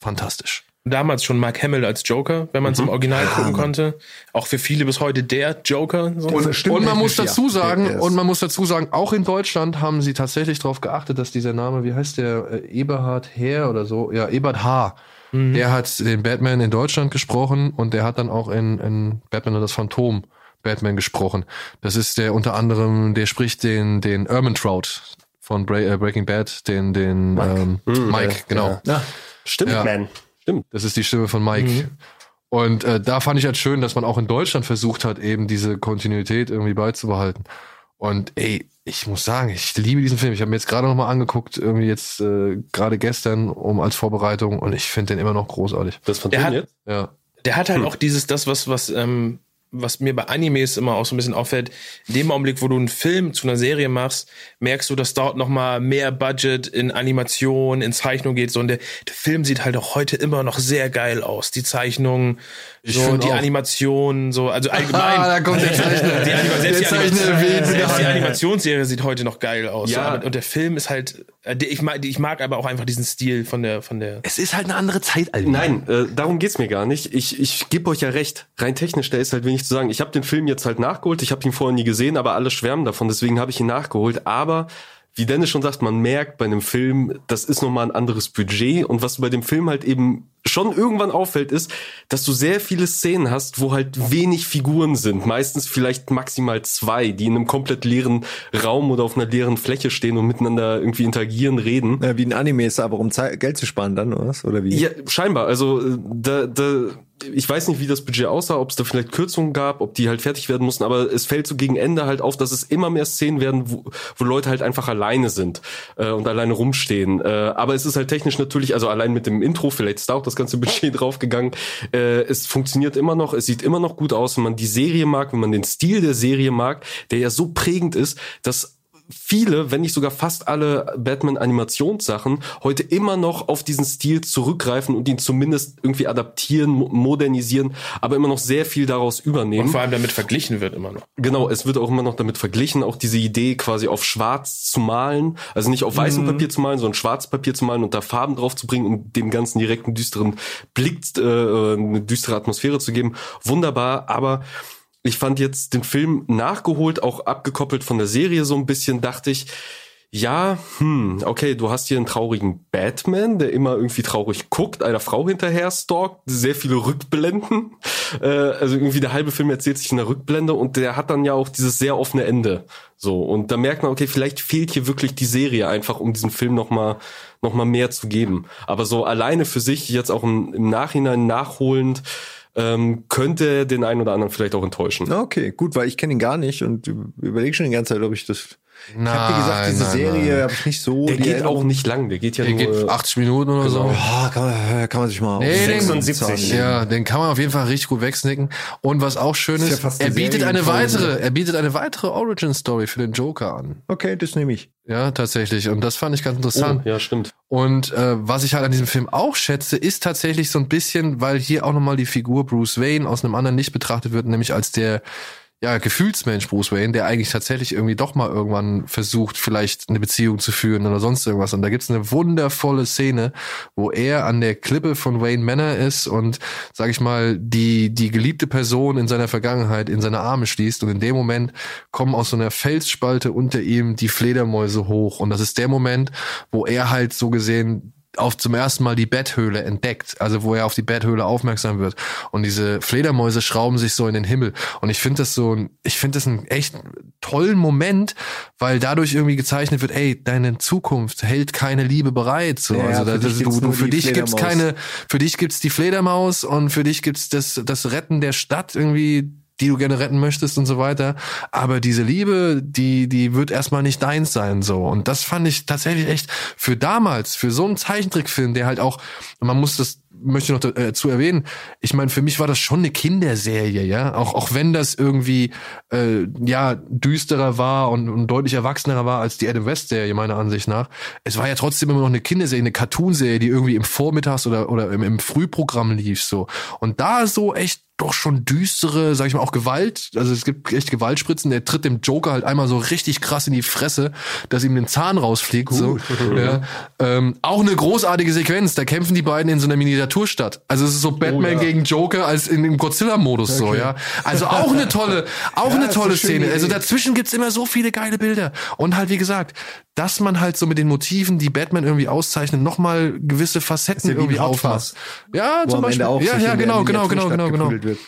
fantastisch. Damals schon Mark Hamill als Joker, wenn man es im Original gucken konnte. Auch für viele bis heute der Joker. So. Und, und man muss dazu sagen, ist- und man muss dazu sagen, auch in Deutschland haben sie tatsächlich darauf geachtet, dass dieser Name, wie heißt der, äh, Eberhard Herr oder so, ja, Ebert H. Der hat den Batman in Deutschland gesprochen und der hat dann auch in, in Batman und das Phantom Batman gesprochen. Das ist der unter anderem, der spricht den, den Ermintrout von Bra äh, Breaking Bad, den, den Mike, ähm, Mike genau. Ja. Stimmt, Ja. man. Stimmt. Das ist die Stimme von Mike. Und äh, da fand ich halt schön, dass man auch in Deutschland versucht hat, eben diese Kontinuität irgendwie beizubehalten. Und ey, ich muss sagen, ich liebe diesen Film. Ich habe mir jetzt gerade noch mal angeguckt, irgendwie jetzt äh, gerade gestern, um als Vorbereitung, und ich finde den immer noch großartig. Das Der hat- jetzt? Ja. Der hat halt Hm. auch dieses, das, was, was, ähm, was mir bei Animes immer auch so ein bisschen auffällt. In dem Augenblick, wo du einen Film zu einer Serie machst, merkst du, dass dort noch mal mehr Budget in Animation, in Zeichnung geht. So, und der, der Film sieht halt auch heute immer noch sehr geil aus. Die Zeichnungen, Ich so, die auch. Animation, so, also allgemein. Ah, da kommt der Zeichner. Die Anima selbst, Der die, Zeichner weht selbst die wieder. Animationsserie sieht heute noch geil aus. Ja. So, aber, und der Film ist halt, äh, der- ich mag, ich mag aber auch einfach diesen Stil von der, von der. Es ist halt eine andere Zeit, Alter. Nein, äh, darum geht's mir gar nicht. Ich, ich gebe euch ja recht. Rein technisch, da ist halt wenig zu sagen. Ich habe den Film jetzt halt nachgeholt. Ich habe ihn vorher nie gesehen, aber alle schwärmen davon. Deswegen habe ich ihn nachgeholt. Aber wie Dennis schon sagt, man merkt bei einem Film, das ist nochmal ein anderes Budget. Und was bei dem Film halt eben schon irgendwann auffällt, ist, dass du sehr viele Szenen hast, wo halt wenig Figuren sind. Meistens vielleicht maximal zwei, die in einem komplett leeren Raum oder auf einer leeren Fläche stehen und miteinander irgendwie interagieren, reden. Ja, wie ein Anime ist, aber um Zeit, Geld zu sparen dann, oder was? Oder wie? Ja, scheinbar. Also äh, da, da, ich weiß nicht, wie das Budget aussah, ob es da vielleicht Kürzungen gab, ob die halt fertig werden mussten, aber es fällt so gegen Ende halt auf, dass es immer mehr Szenen werden, wo, wo Leute halt einfach alleine sind äh, und alleine rumstehen. Äh, aber es ist halt technisch natürlich, also allein mit dem Intro, vielleicht ist da auch das ganze Budget draufgegangen. Äh, es funktioniert immer noch, es sieht immer noch gut aus, wenn man die Serie mag, wenn man den Stil der Serie mag, der ja so prägend ist, dass viele, wenn nicht sogar fast alle Batman-Animationssachen heute immer noch auf diesen Stil zurückgreifen und ihn zumindest irgendwie adaptieren, mo- modernisieren, aber immer noch sehr viel daraus übernehmen. Und vor allem damit verglichen wird immer noch. Genau, es wird auch immer noch damit verglichen, auch diese Idee quasi auf schwarz zu malen, also nicht auf weißem Mhm. Papier zu malen, sondern schwarz Papier zu malen und da Farben drauf zu bringen, um dem ganzen direkten düsteren Blick, äh, eine düstere Atmosphäre zu geben. Wunderbar, aber ich fand jetzt den Film nachgeholt, auch abgekoppelt von der Serie so ein bisschen, dachte ich, ja, hm, okay, du hast hier einen traurigen Batman, der immer irgendwie traurig guckt, einer Frau hinterher stalkt, sehr viele Rückblenden. Äh, also irgendwie der halbe Film erzählt sich in der Rückblende und der hat dann ja auch dieses sehr offene Ende. So, und da merkt man, okay, vielleicht fehlt hier wirklich die Serie einfach, um diesen Film nochmal noch mal mehr zu geben. Aber so alleine für sich, jetzt auch im, im Nachhinein nachholend, ähm, könnte den einen oder anderen vielleicht auch enttäuschen. Okay, gut, weil ich kenne ihn gar nicht und überlege schon die ganze Zeit, ob ich das. Ich habe Nein, wie gesagt, diese nein, Serie nein. habe ich nicht so. Der geht Erinnerung- auch nicht lang, der geht ja Der nur geht 80 Minuten oder so. Ah, kann, man, kann man sich mal. Nee, auf- den- 76. Ja, den kann man auf jeden Fall richtig gut wegsnicken. Und was auch schön Ist ja ist, fast er bietet eine weitere, er bietet eine weitere Origin Story für den Joker an. Okay, das nehme ich. Ja, tatsächlich. Und das fand ich ganz Oh, interessant. ja, stimmt. Und äh, was ich halt an diesem Film auch schätze, ist tatsächlich so ein bisschen, weil hier auch nochmal die Figur Bruce Wayne aus einem anderen Licht betrachtet wird, nämlich als der ja, Gefühlsmensch Bruce Wayne, der eigentlich tatsächlich irgendwie doch mal irgendwann versucht, vielleicht eine Beziehung zu führen oder sonst irgendwas. Und da gibt's eine wundervolle Szene, wo er an der Klippe von Wayne Manor ist und, sag ich mal, die, die geliebte Person in seiner Vergangenheit in seine Arme schließt. Und in dem Moment kommen aus so einer Felsspalte unter ihm die Fledermäuse hoch. Und das ist der Moment, wo er halt so gesehen auf zum ersten Mal die Betthöhle entdeckt, also wo er auf die Betthöhle aufmerksam wird. Und diese Fledermäuse schrauben sich so in den Himmel. Und ich finde das so ein, ich finde das einen echt tollen Moment, weil dadurch irgendwie gezeichnet wird, ey, deine Zukunft hält keine Liebe bereit, so Ja, also für da, dich du, gibt's du für dich gibt's keine, für dich gibt's die Fledermaus und für dich gibt's das das Retten der Stadt irgendwie die du gerne retten möchtest und so weiter. Aber diese Liebe, die, die wird erstmal nicht deins sein, so. Und das fand ich tatsächlich echt für damals, für so einen Zeichentrickfilm, der halt auch, man muss das, möchte noch dazu erwähnen, ich meine, für mich war das schon eine Kinderserie, ja. Auch, auch wenn das irgendwie, äh, ja, düsterer war und, und deutlich erwachsener war als die Adam West-Serie, meiner Ansicht nach. Es war ja trotzdem immer noch eine Kinderserie, eine Cartoonserie, die irgendwie im Vormittags- oder, oder im, im Frühprogramm lief, so. Und da so echt doch schon düstere, sag ich mal, auch Gewalt. Also es gibt echt Gewaltspritzen. Der tritt dem Joker halt einmal so richtig krass in die Fresse, dass ihm den Zahn rausfliegt. So. Ja. Ähm, auch eine großartige Sequenz. Da kämpfen die beiden in so einer Miniaturstadt. Also es ist so Batman ja. gegen Joker als in dem Godzilla-Modus so, ja. Also auch eine tolle, auch eine ist eine tolle Szene. Also dazwischen gibt's immer so viele geile Bilder. Und halt, wie gesagt, dass man halt so mit den Motiven, die Batman irgendwie auszeichnen, nochmal gewisse Facetten ja wie irgendwie. Fuzz, Ja, Wo zum Beispiel. Ja, ja, genau, genau, genau, genau, genau. Wird.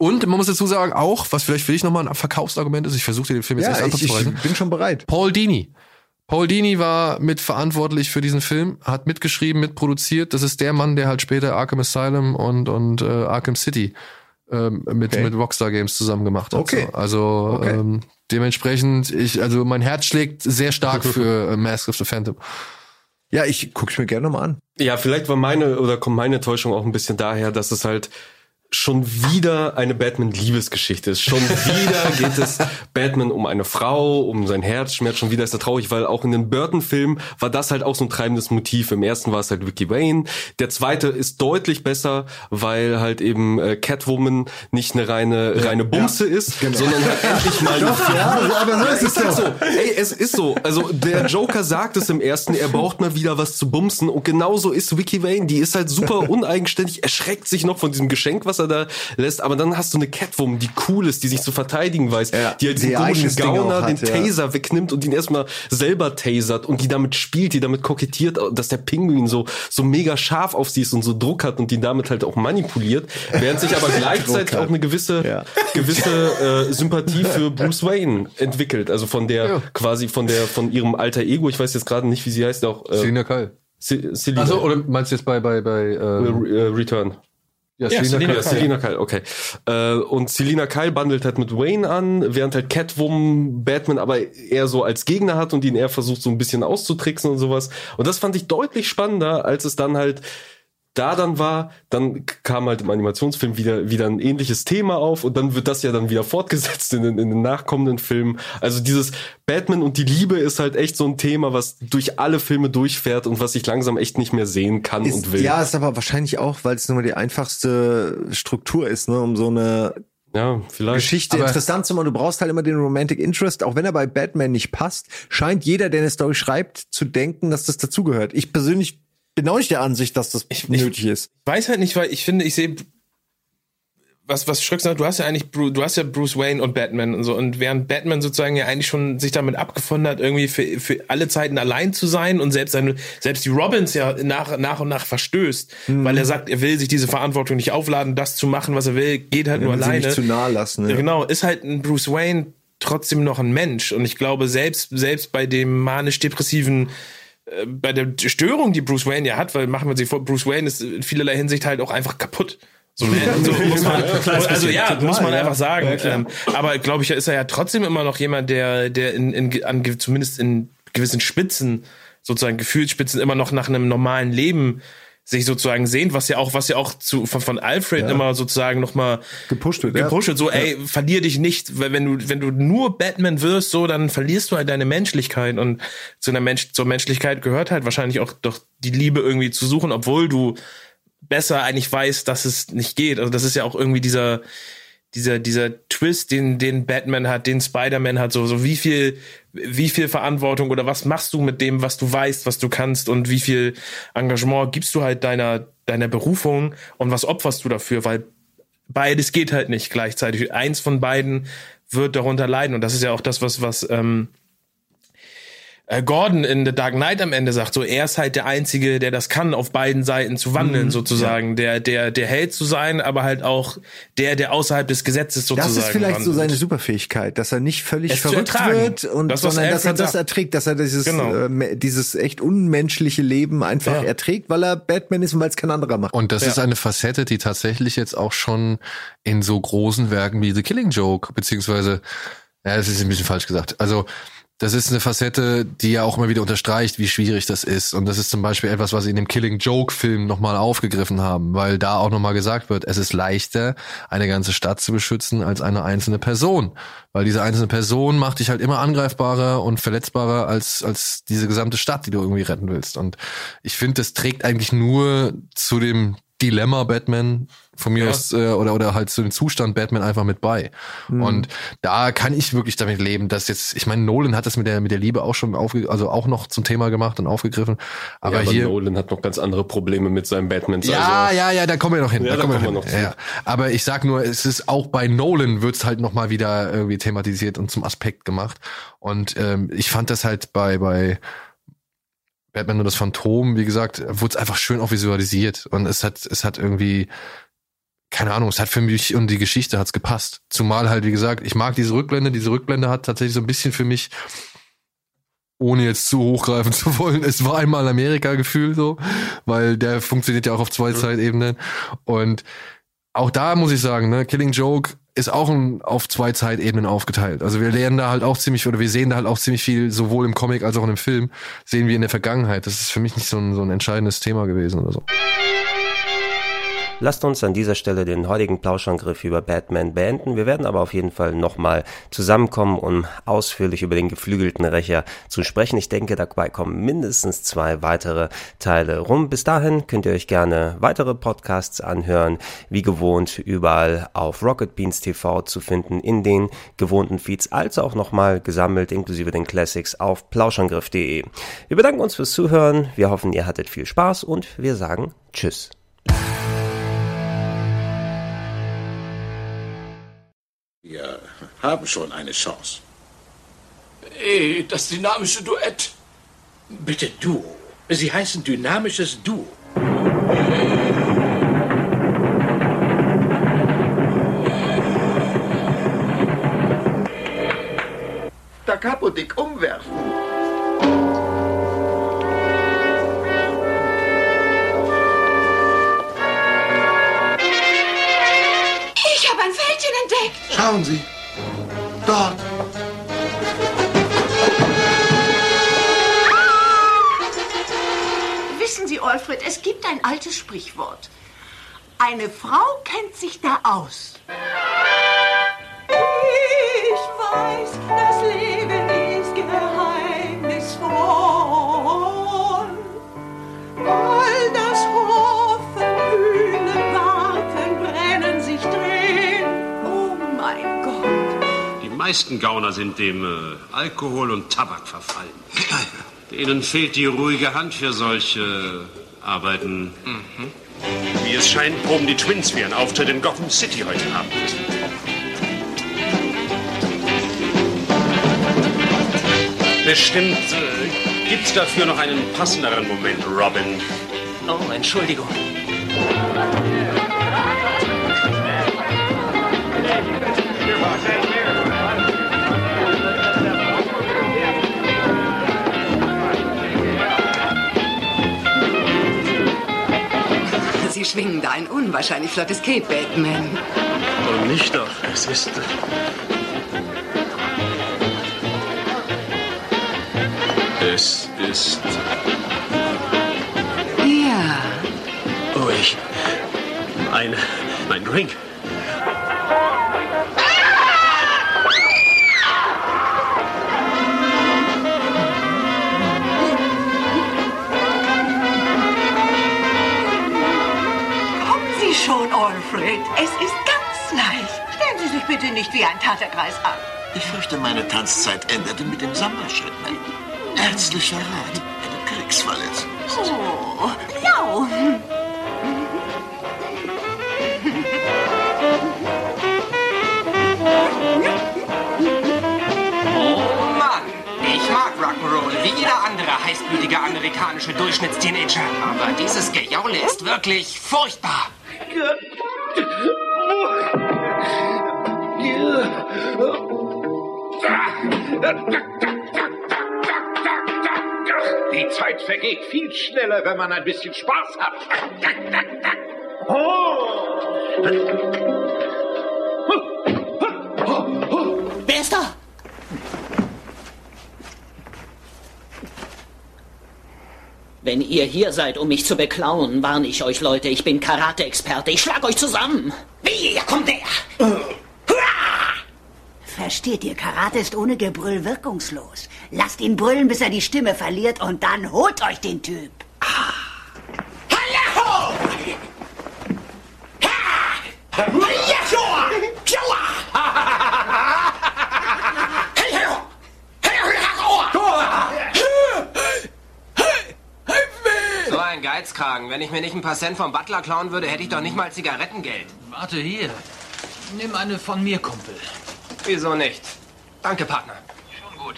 Und man muss dazu sagen, auch, was vielleicht für dich nochmal ein Verkaufsargument ist, ich versuche dir den Film jetzt Ja, erst ich, ich bin schon bereit. Paul Dini. Paul Dini war mitverantwortlich für diesen Film, hat mitgeschrieben, mitproduziert. Das ist der Mann, der halt später Arkham Asylum und, und äh, Arkham City ähm, mit, Okay. mit Rockstar Games zusammen gemacht hat. Okay. So. Also Okay. ähm, dementsprechend, ich, also mein Herz schlägt sehr stark für äh, Mask of the Phantom. Ja, ich guck's mir gerne nochmal an. Ja, vielleicht war meine oder kommt meine Täuschung auch ein bisschen daher, dass es halt schon wieder eine Batman-Liebesgeschichte ist. Schon wieder geht es Batman um eine Frau, um sein Herzschmerz. Schon wieder ist er traurig, weil auch in den Burton-Filmen war das halt auch so ein treibendes Motiv. Im ersten war es halt Vicky Wayne. Der zweite ist deutlich besser, weil halt eben äh, Catwoman nicht eine reine reine Bumse ist, sondern halt endlich mal eine ja, aber so ist es ist halt so. Ey, es ist so. Also der Joker sagt es im ersten, er braucht mal wieder was zu bumsen und genauso ist Vicky Wayne. Die ist halt super uneigenständig, erschreckt sich noch von diesem Geschenk, was er da lässt. Aber dann hast du eine Catwoman, die cool ist, die sich zu verteidigen weiß, Ja, die halt die diesen komischen Gauner hat, den ja. Taser wegnimmt und ihn erstmal selber tasert und die damit spielt, die damit kokettiert, dass der Pinguin so so mega scharf auf sie ist und so Druck hat und die damit halt auch manipuliert, während sich aber gleichzeitig auch eine gewisse Ja. gewisse äh, Sympathie für Bruce Wayne entwickelt, also von der Ja. quasi von der von ihrem alter Ego, ich weiß jetzt gerade nicht, wie sie heißt, auch äh, Selina Kyle. Se- Selina Also, oder meinst du jetzt bei, bei, bei, äh, Re- äh, Return. Ja, Ja, Selina Kyle. Selina Kyle, okay. Äh, und Selina Kyle bandelt halt mit Wayne an, während halt Catwoman Batman aber eher so als Gegner hat und ihn eher versucht so ein bisschen auszutricksen und sowas. Und das fand ich deutlich spannender, als es dann halt da dann war, dann kam halt im Animationsfilm wieder, wieder ein ähnliches Thema auf und dann wird das ja dann wieder fortgesetzt in den, in den nachkommenden Filmen. Also dieses Batman und die Liebe ist halt echt so ein Thema, was durch alle Filme durchfährt und was ich langsam echt nicht mehr sehen kann Ist, und will. ja, ist aber wahrscheinlich auch, weil es nur mal die einfachste Struktur ist, ne, um so eine ja, vielleicht. Geschichte Aber- interessant zu machen. Du brauchst halt immer den Romantic Interest, auch wenn er bei Batman nicht passt, scheint jeder, der eine Story schreibt, zu denken, dass das dazugehört. Ich persönlich bin auch nicht der Ansicht, dass das nötig ist. weiß halt nicht, weil ich finde, ich sehe was was Schröck sagt, du hast ja eigentlich Bru- du hast ja Bruce Wayne und Batman und so und während Batman sozusagen ja eigentlich schon sich damit abgefunden hat, irgendwie für, für alle Zeiten allein zu sein und selbst seine selbst die Robins ja nach nach und nach verstößt, Mhm. weil er sagt, er will sich diese Verantwortung nicht aufladen, das zu machen, was er will, geht halt Er nur alleine. nicht zu nahe lassen, ja. Ja, genau, ist halt ein Bruce Wayne trotzdem noch ein Mensch und ich glaube selbst selbst bei dem manisch depressiven äh, bei der Störung, die Bruce Wayne ja hat, weil machen wir sich vor, Bruce Wayne ist in vielerlei Hinsicht halt auch einfach kaputt. So, so muss man, also ja, muss man einfach sagen. Ähm, aber glaube ich, ist er ja trotzdem immer noch jemand, der, der in, in, an, zumindest in gewissen Spitzen, sozusagen Gefühlsspitzen, immer noch nach einem normalen Leben sich sozusagen sehnt, was ja auch, was ja auch zu, von, von Alfred Ja. immer sozusagen nochmal Gepusht wird, ja. gepusht wird. So, ey, verlier dich nicht, weil wenn du, wenn du nur Batman wirst, so, dann verlierst du halt deine Menschlichkeit und zu einer Mensch, zur Menschlichkeit gehört halt wahrscheinlich auch doch die Liebe irgendwie zu suchen, obwohl du besser eigentlich weißt, dass es nicht geht. Also das ist ja auch irgendwie dieser, dieser, dieser Twist, den, den Batman hat, den Spider-Man hat, so, so wie viel, wie viel Verantwortung oder was machst du mit dem, was du weißt, was du kannst und wie viel Engagement gibst du halt deiner, deiner Berufung und was opferst du dafür, weil beides geht halt nicht gleichzeitig. Eins von beiden wird darunter leiden und das ist ja auch das, was, was, ähm, äh, Gordon in The Dark Knight am Ende sagt, so er ist halt der Einzige, der das kann, auf beiden Seiten zu wandeln, Mhm, sozusagen, der, der, der Held zu sein, aber halt auch der, der außerhalb des Gesetzes sozusagen. Das ist vielleicht so wandelt. seine Superfähigkeit, dass er nicht völlig Es verrückt wird und Das, sondern dass er das erträgt, dass er dieses Genau. äh, dieses echt unmenschliche Leben einfach Ja. erträgt, weil er Batman ist und weil es kein anderer macht. Und das ist eine Facette, die tatsächlich jetzt auch schon in so großen Werken wie The Killing Joke, beziehungsweise, ja, das ist ein bisschen falsch gesagt. Also, das ist eine Facette, die ja auch immer wieder unterstreicht, wie schwierig das ist. Und das ist zum Beispiel etwas, was sie in dem Killing Joke Film nochmal aufgegriffen haben, weil da auch nochmal gesagt wird, es ist leichter, eine ganze Stadt zu beschützen, als eine einzelne Person. Weil diese einzelne Person macht dich halt immer angreifbarer und verletzbarer als, als diese gesamte Stadt, die du irgendwie retten willst. Und ich finde, das trägt eigentlich nur zu dem Dilemma Batman von mir Ja. aus äh, oder oder halt zu dem Zustand Batman einfach mit bei. Mhm. Und da kann ich wirklich damit leben, dass jetzt ich meine Nolan hat das mit der mit der Liebe auch schon aufge also auch noch zum Thema gemacht und aufgegriffen, aber, ja, aber hier Nolan hat noch ganz andere Probleme mit seinem Batman. ja, also, ja, ja, da kommen wir noch hin. Ja, da da kommen wir noch hin. ja. Aber ich sag nur, es ist auch bei Nolan wird's halt noch mal wieder irgendwie thematisiert und zum Aspekt gemacht. Und ähm, ich fand das halt bei bei Batman und das Phantom, wie gesagt, wurde es einfach schön auch visualisiert und es hat es hat irgendwie keine Ahnung, es hat für mich und die Geschichte hat's gepasst. Zumal halt, wie gesagt, ich mag diese Rückblende. Diese Rückblende hat tatsächlich so ein bisschen für mich ohne jetzt zu hochgreifen zu wollen, es war einmal Amerika-Gefühl so, weil der funktioniert ja auch auf zwei Zeitebenen. Und auch da muss ich sagen, ne, Killing Joke ist auch ein, auf zwei Zeitebenen aufgeteilt. Also wir lernen da halt auch ziemlich, oder wir sehen da halt auch ziemlich viel, sowohl im Comic als auch in dem Film, sehen wir in der Vergangenheit. Das ist für mich nicht so ein, so ein entscheidendes Thema gewesen oder so. Lasst uns an dieser Stelle den heutigen Plauschangriff über Batman beenden. Wir werden aber auf jeden Fall nochmal zusammenkommen, um ausführlich über den geflügelten Rächer zu sprechen. Ich denke, dabei kommen mindestens zwei weitere Teile rum. Bis dahin könnt ihr euch gerne weitere Podcasts anhören, wie gewohnt überall auf Rocket Beans TV zu finden, in den gewohnten Feeds, als auch nochmal gesammelt, inklusive den Classics auf plauschangriff.de. Wir bedanken uns fürs Zuhören. Wir hoffen, ihr hattet viel Spaß und wir sagen Tschüss. Wir haben schon eine Chance. Ey, das dynamische Duett. Bitte du. Sie heißen dynamisches Du. Da Capo dick umwerfen. Entdeckt. Schauen Sie. Dort. Wissen Sie, Alfred, es gibt ein altes Sprichwort. Eine Frau kennt sich da aus. Ich weiß, das Leben ist geheimnisvoll. All meisten Gauner sind dem äh, Alkohol und Tabak verfallen. Denen fehlt die ruhige Hand für solche Arbeiten. Wie es scheint, proben die Twins für ihren Auftritt in Gotham City heute Abend. Bestimmt äh, gibt's dafür noch einen passenderen Moment, Robin. Oh, Entschuldigung. Unwahrscheinlich flottes Cape, Batman. Und nicht doch. Es ist. Es ist. Ja. Oh, ich. Mein. Mein Drink. Bitte nicht wie ein Taterkreis an. Ich fürchte, meine Tanzzeit endete mit dem Sammelschritt. Ärztlicher Rat. Eine Kriegsverletzung. Oh, miau. Oh Mann, ich mag Rock'n'Roll, wie jeder andere heißblütige amerikanische Durchschnittsteenager. Aber dieses Gejaule ist wirklich furchtbar. Vergeht viel schneller, wenn man ein bisschen Spaß hat. Wer ist da? Wenn ihr hier seid, um mich zu beklauen, warne ich euch, Leute. Ich bin Karate-Experte. Ich schlag euch zusammen. Wie? Kommt der! Versteht ihr, Karate ist ohne Gebrüll wirkungslos. Lasst ihn brüllen, bis er die Stimme verliert und dann holt euch den Typ. So ein Geizkragen. Wenn ich mir nicht ein paar Cent vom Butler klauen würde, hätte ich doch nicht mal Zigarettengeld. Warte hier. Nimm eine von mir, Kumpel. Wieso nicht? Danke, Partner. Schon gut.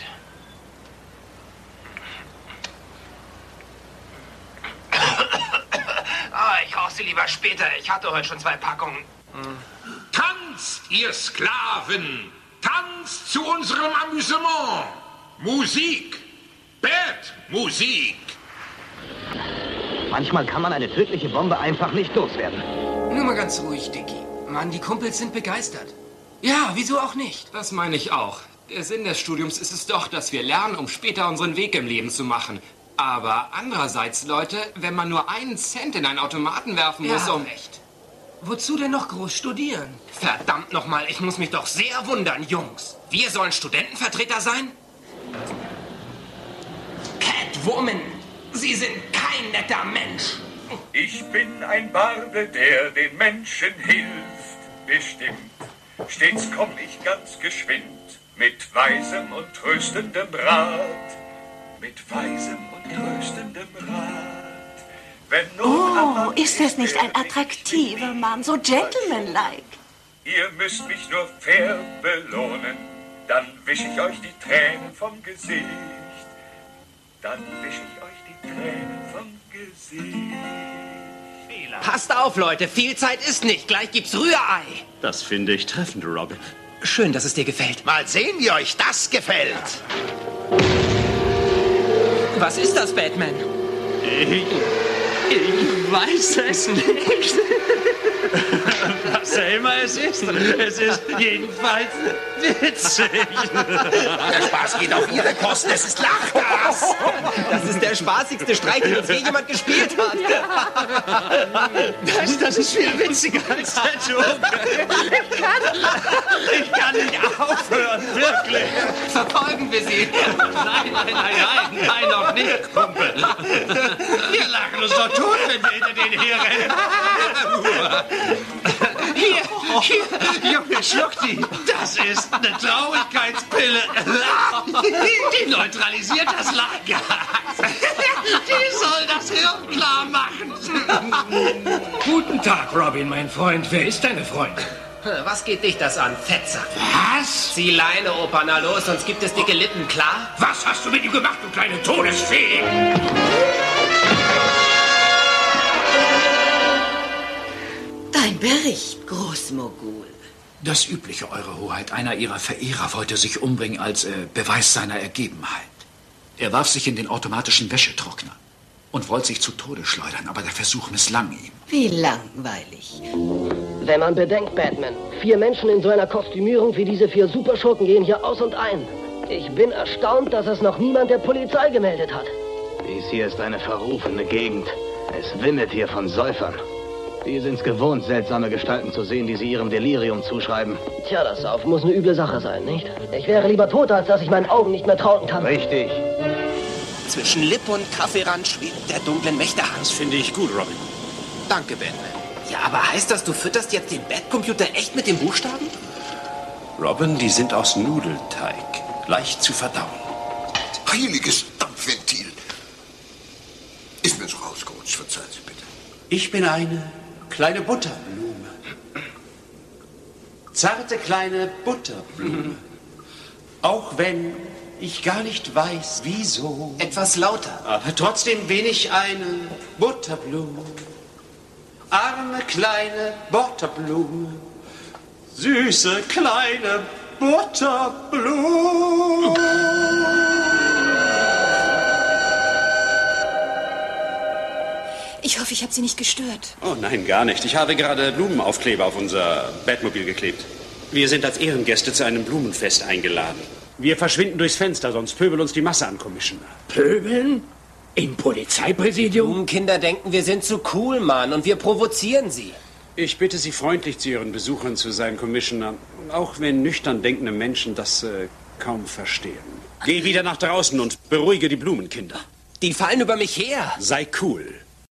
Ah, ich rauche sie lieber später. Ich hatte heute schon zwei Packungen. Tanzt, ihr Sklaven! Tanzt zu unserem Amüsement! Musik! Bad Musik! Manchmal kann man eine tödliche Bombe einfach nicht loswerden. Nur mal ganz ruhig, Dicky. Mann, die Kumpels sind begeistert. Ja, wieso auch nicht? Das meine ich auch. Der Sinn des Studiums ist es doch, dass wir lernen, um später unseren Weg im Leben zu machen. Aber andererseits, Leute, wenn man nur einen Cent in einen Automaten werfen muss, Ja, um... recht. Wozu denn noch groß studieren? Verdammt nochmal, ich muss mich doch sehr wundern, Jungs. Wir sollen Studentenvertreter sein? Catwoman, Sie sind kein netter Mensch. Ich bin ein Barde, der den Menschen hilft, bestimmt. Stets komm ich ganz geschwind mit weisem und tröstendem Rat. Mit weisem und tröstendem Rat. Oh, ist das nicht ein attraktiver Mann, so gentlemanlike? Ihr müsst mich nur fair belohnen, dann wisch ich euch die Tränen vom Gesicht. Dann wisch ich euch die Tränen vom Gesicht. Passt auf, Leute. Viel Zeit ist nicht. Gleich gibt's Rührei. Das finde ich treffend, Robin. Schön, dass es dir gefällt. Mal sehen, wie euch das gefällt. Was ist das, Batman? Ich, ich weiß es nicht. Was auch immer es ist. Es ist jedenfalls witzig. Der Spaß geht auf Ihre Kosten. Es ist Lachgas. Das ist der spaßigste Streich, den uns je jemand gespielt hat. Das, das ist viel witziger als der Joke. Ich kann, ich kann nicht aufhören, wirklich. Verfolgen wir sie. Nein, nein, nein, nein, nein, noch nicht, Kumpel. Wir lachen uns doch tot, wenn wir hinter denen herrennen. Hier, hier, Junge, schluck die. Das ist eine Traurigkeitspille. Die neutralisiert das Lachen. Die soll das Hirn klar machen. Guten Tag, Robin, mein Freund. Wer ist deine Freundin? Was geht dich das an, Fetzer? Was? Zieh Leine, Opa, na los, sonst gibt es dicke Lippen, klar? Was hast du mit ihm gemacht, du kleine Todesfee? Dein Bericht, Großmogul. Das Übliche, Eure Hoheit. Einer Ihrer Verehrer wollte sich umbringen als äh, Beweis seiner Ergebenheit. Er warf sich in den automatischen Wäschetrockner und wollte sich zu Tode schleudern, aber der Versuch misslang ihm. Wie langweilig. Wenn man bedenkt, Batman, vier Menschen in so einer Kostümierung wie diese vier Superschurken gehen hier aus und ein. Ich bin erstaunt, dass es noch niemand der Polizei gemeldet hat. Dies hier ist eine verrufene Gegend. Es wimmelt hier von Säufern. Die sind's gewohnt, seltsame Gestalten zu sehen, die sie ihrem Delirium zuschreiben. Tja, das Saufen muss eine üble Sache sein, nicht? Ich wäre lieber tot, als dass ich meinen Augen nicht mehr trauen kann. Richtig. Zwischen Lippe und Kaffeerand schwebt der dunklen Mächtehand. Das finde ich gut, Robin. Danke, Batman. Ja, aber heißt das, du fütterst jetzt den Batcomputer echt mit den Buchstaben? Robin, die sind aus Nudelteig. Leicht zu verdauen. Heiliges Dampfventil. Ist mir so rausgerutscht, verzeihen Sie bitte. Ich bin eine kleine Butterblume. Zarte kleine Butterblume. Auch wenn ich gar nicht weiß, wieso. Etwas lauter. Aber trotzdem bin ich eine Butterblume. Arme kleine Butterblume. Süße kleine Butterblume. Ich hoffe, ich habe Sie nicht gestört. Oh nein, gar nicht. Ich habe gerade Blumenaufkleber auf unser Batmobil geklebt. Wir sind als Ehrengäste zu einem Blumenfest eingeladen. Wir verschwinden durchs Fenster, sonst pöbelt uns die Masse an, Commissioner. Pöbeln? Im Polizeipräsidium? Kinder denken, wir sind zu cool, Mann, und wir provozieren sie. Ich bitte Sie freundlich zu Ihren Besuchern zu sein, Commissioner. Auch wenn nüchtern denkende Menschen das äh, kaum verstehen. Geh wieder nach draußen und beruhige die Blumenkinder. Die fallen über mich her. Sei cool.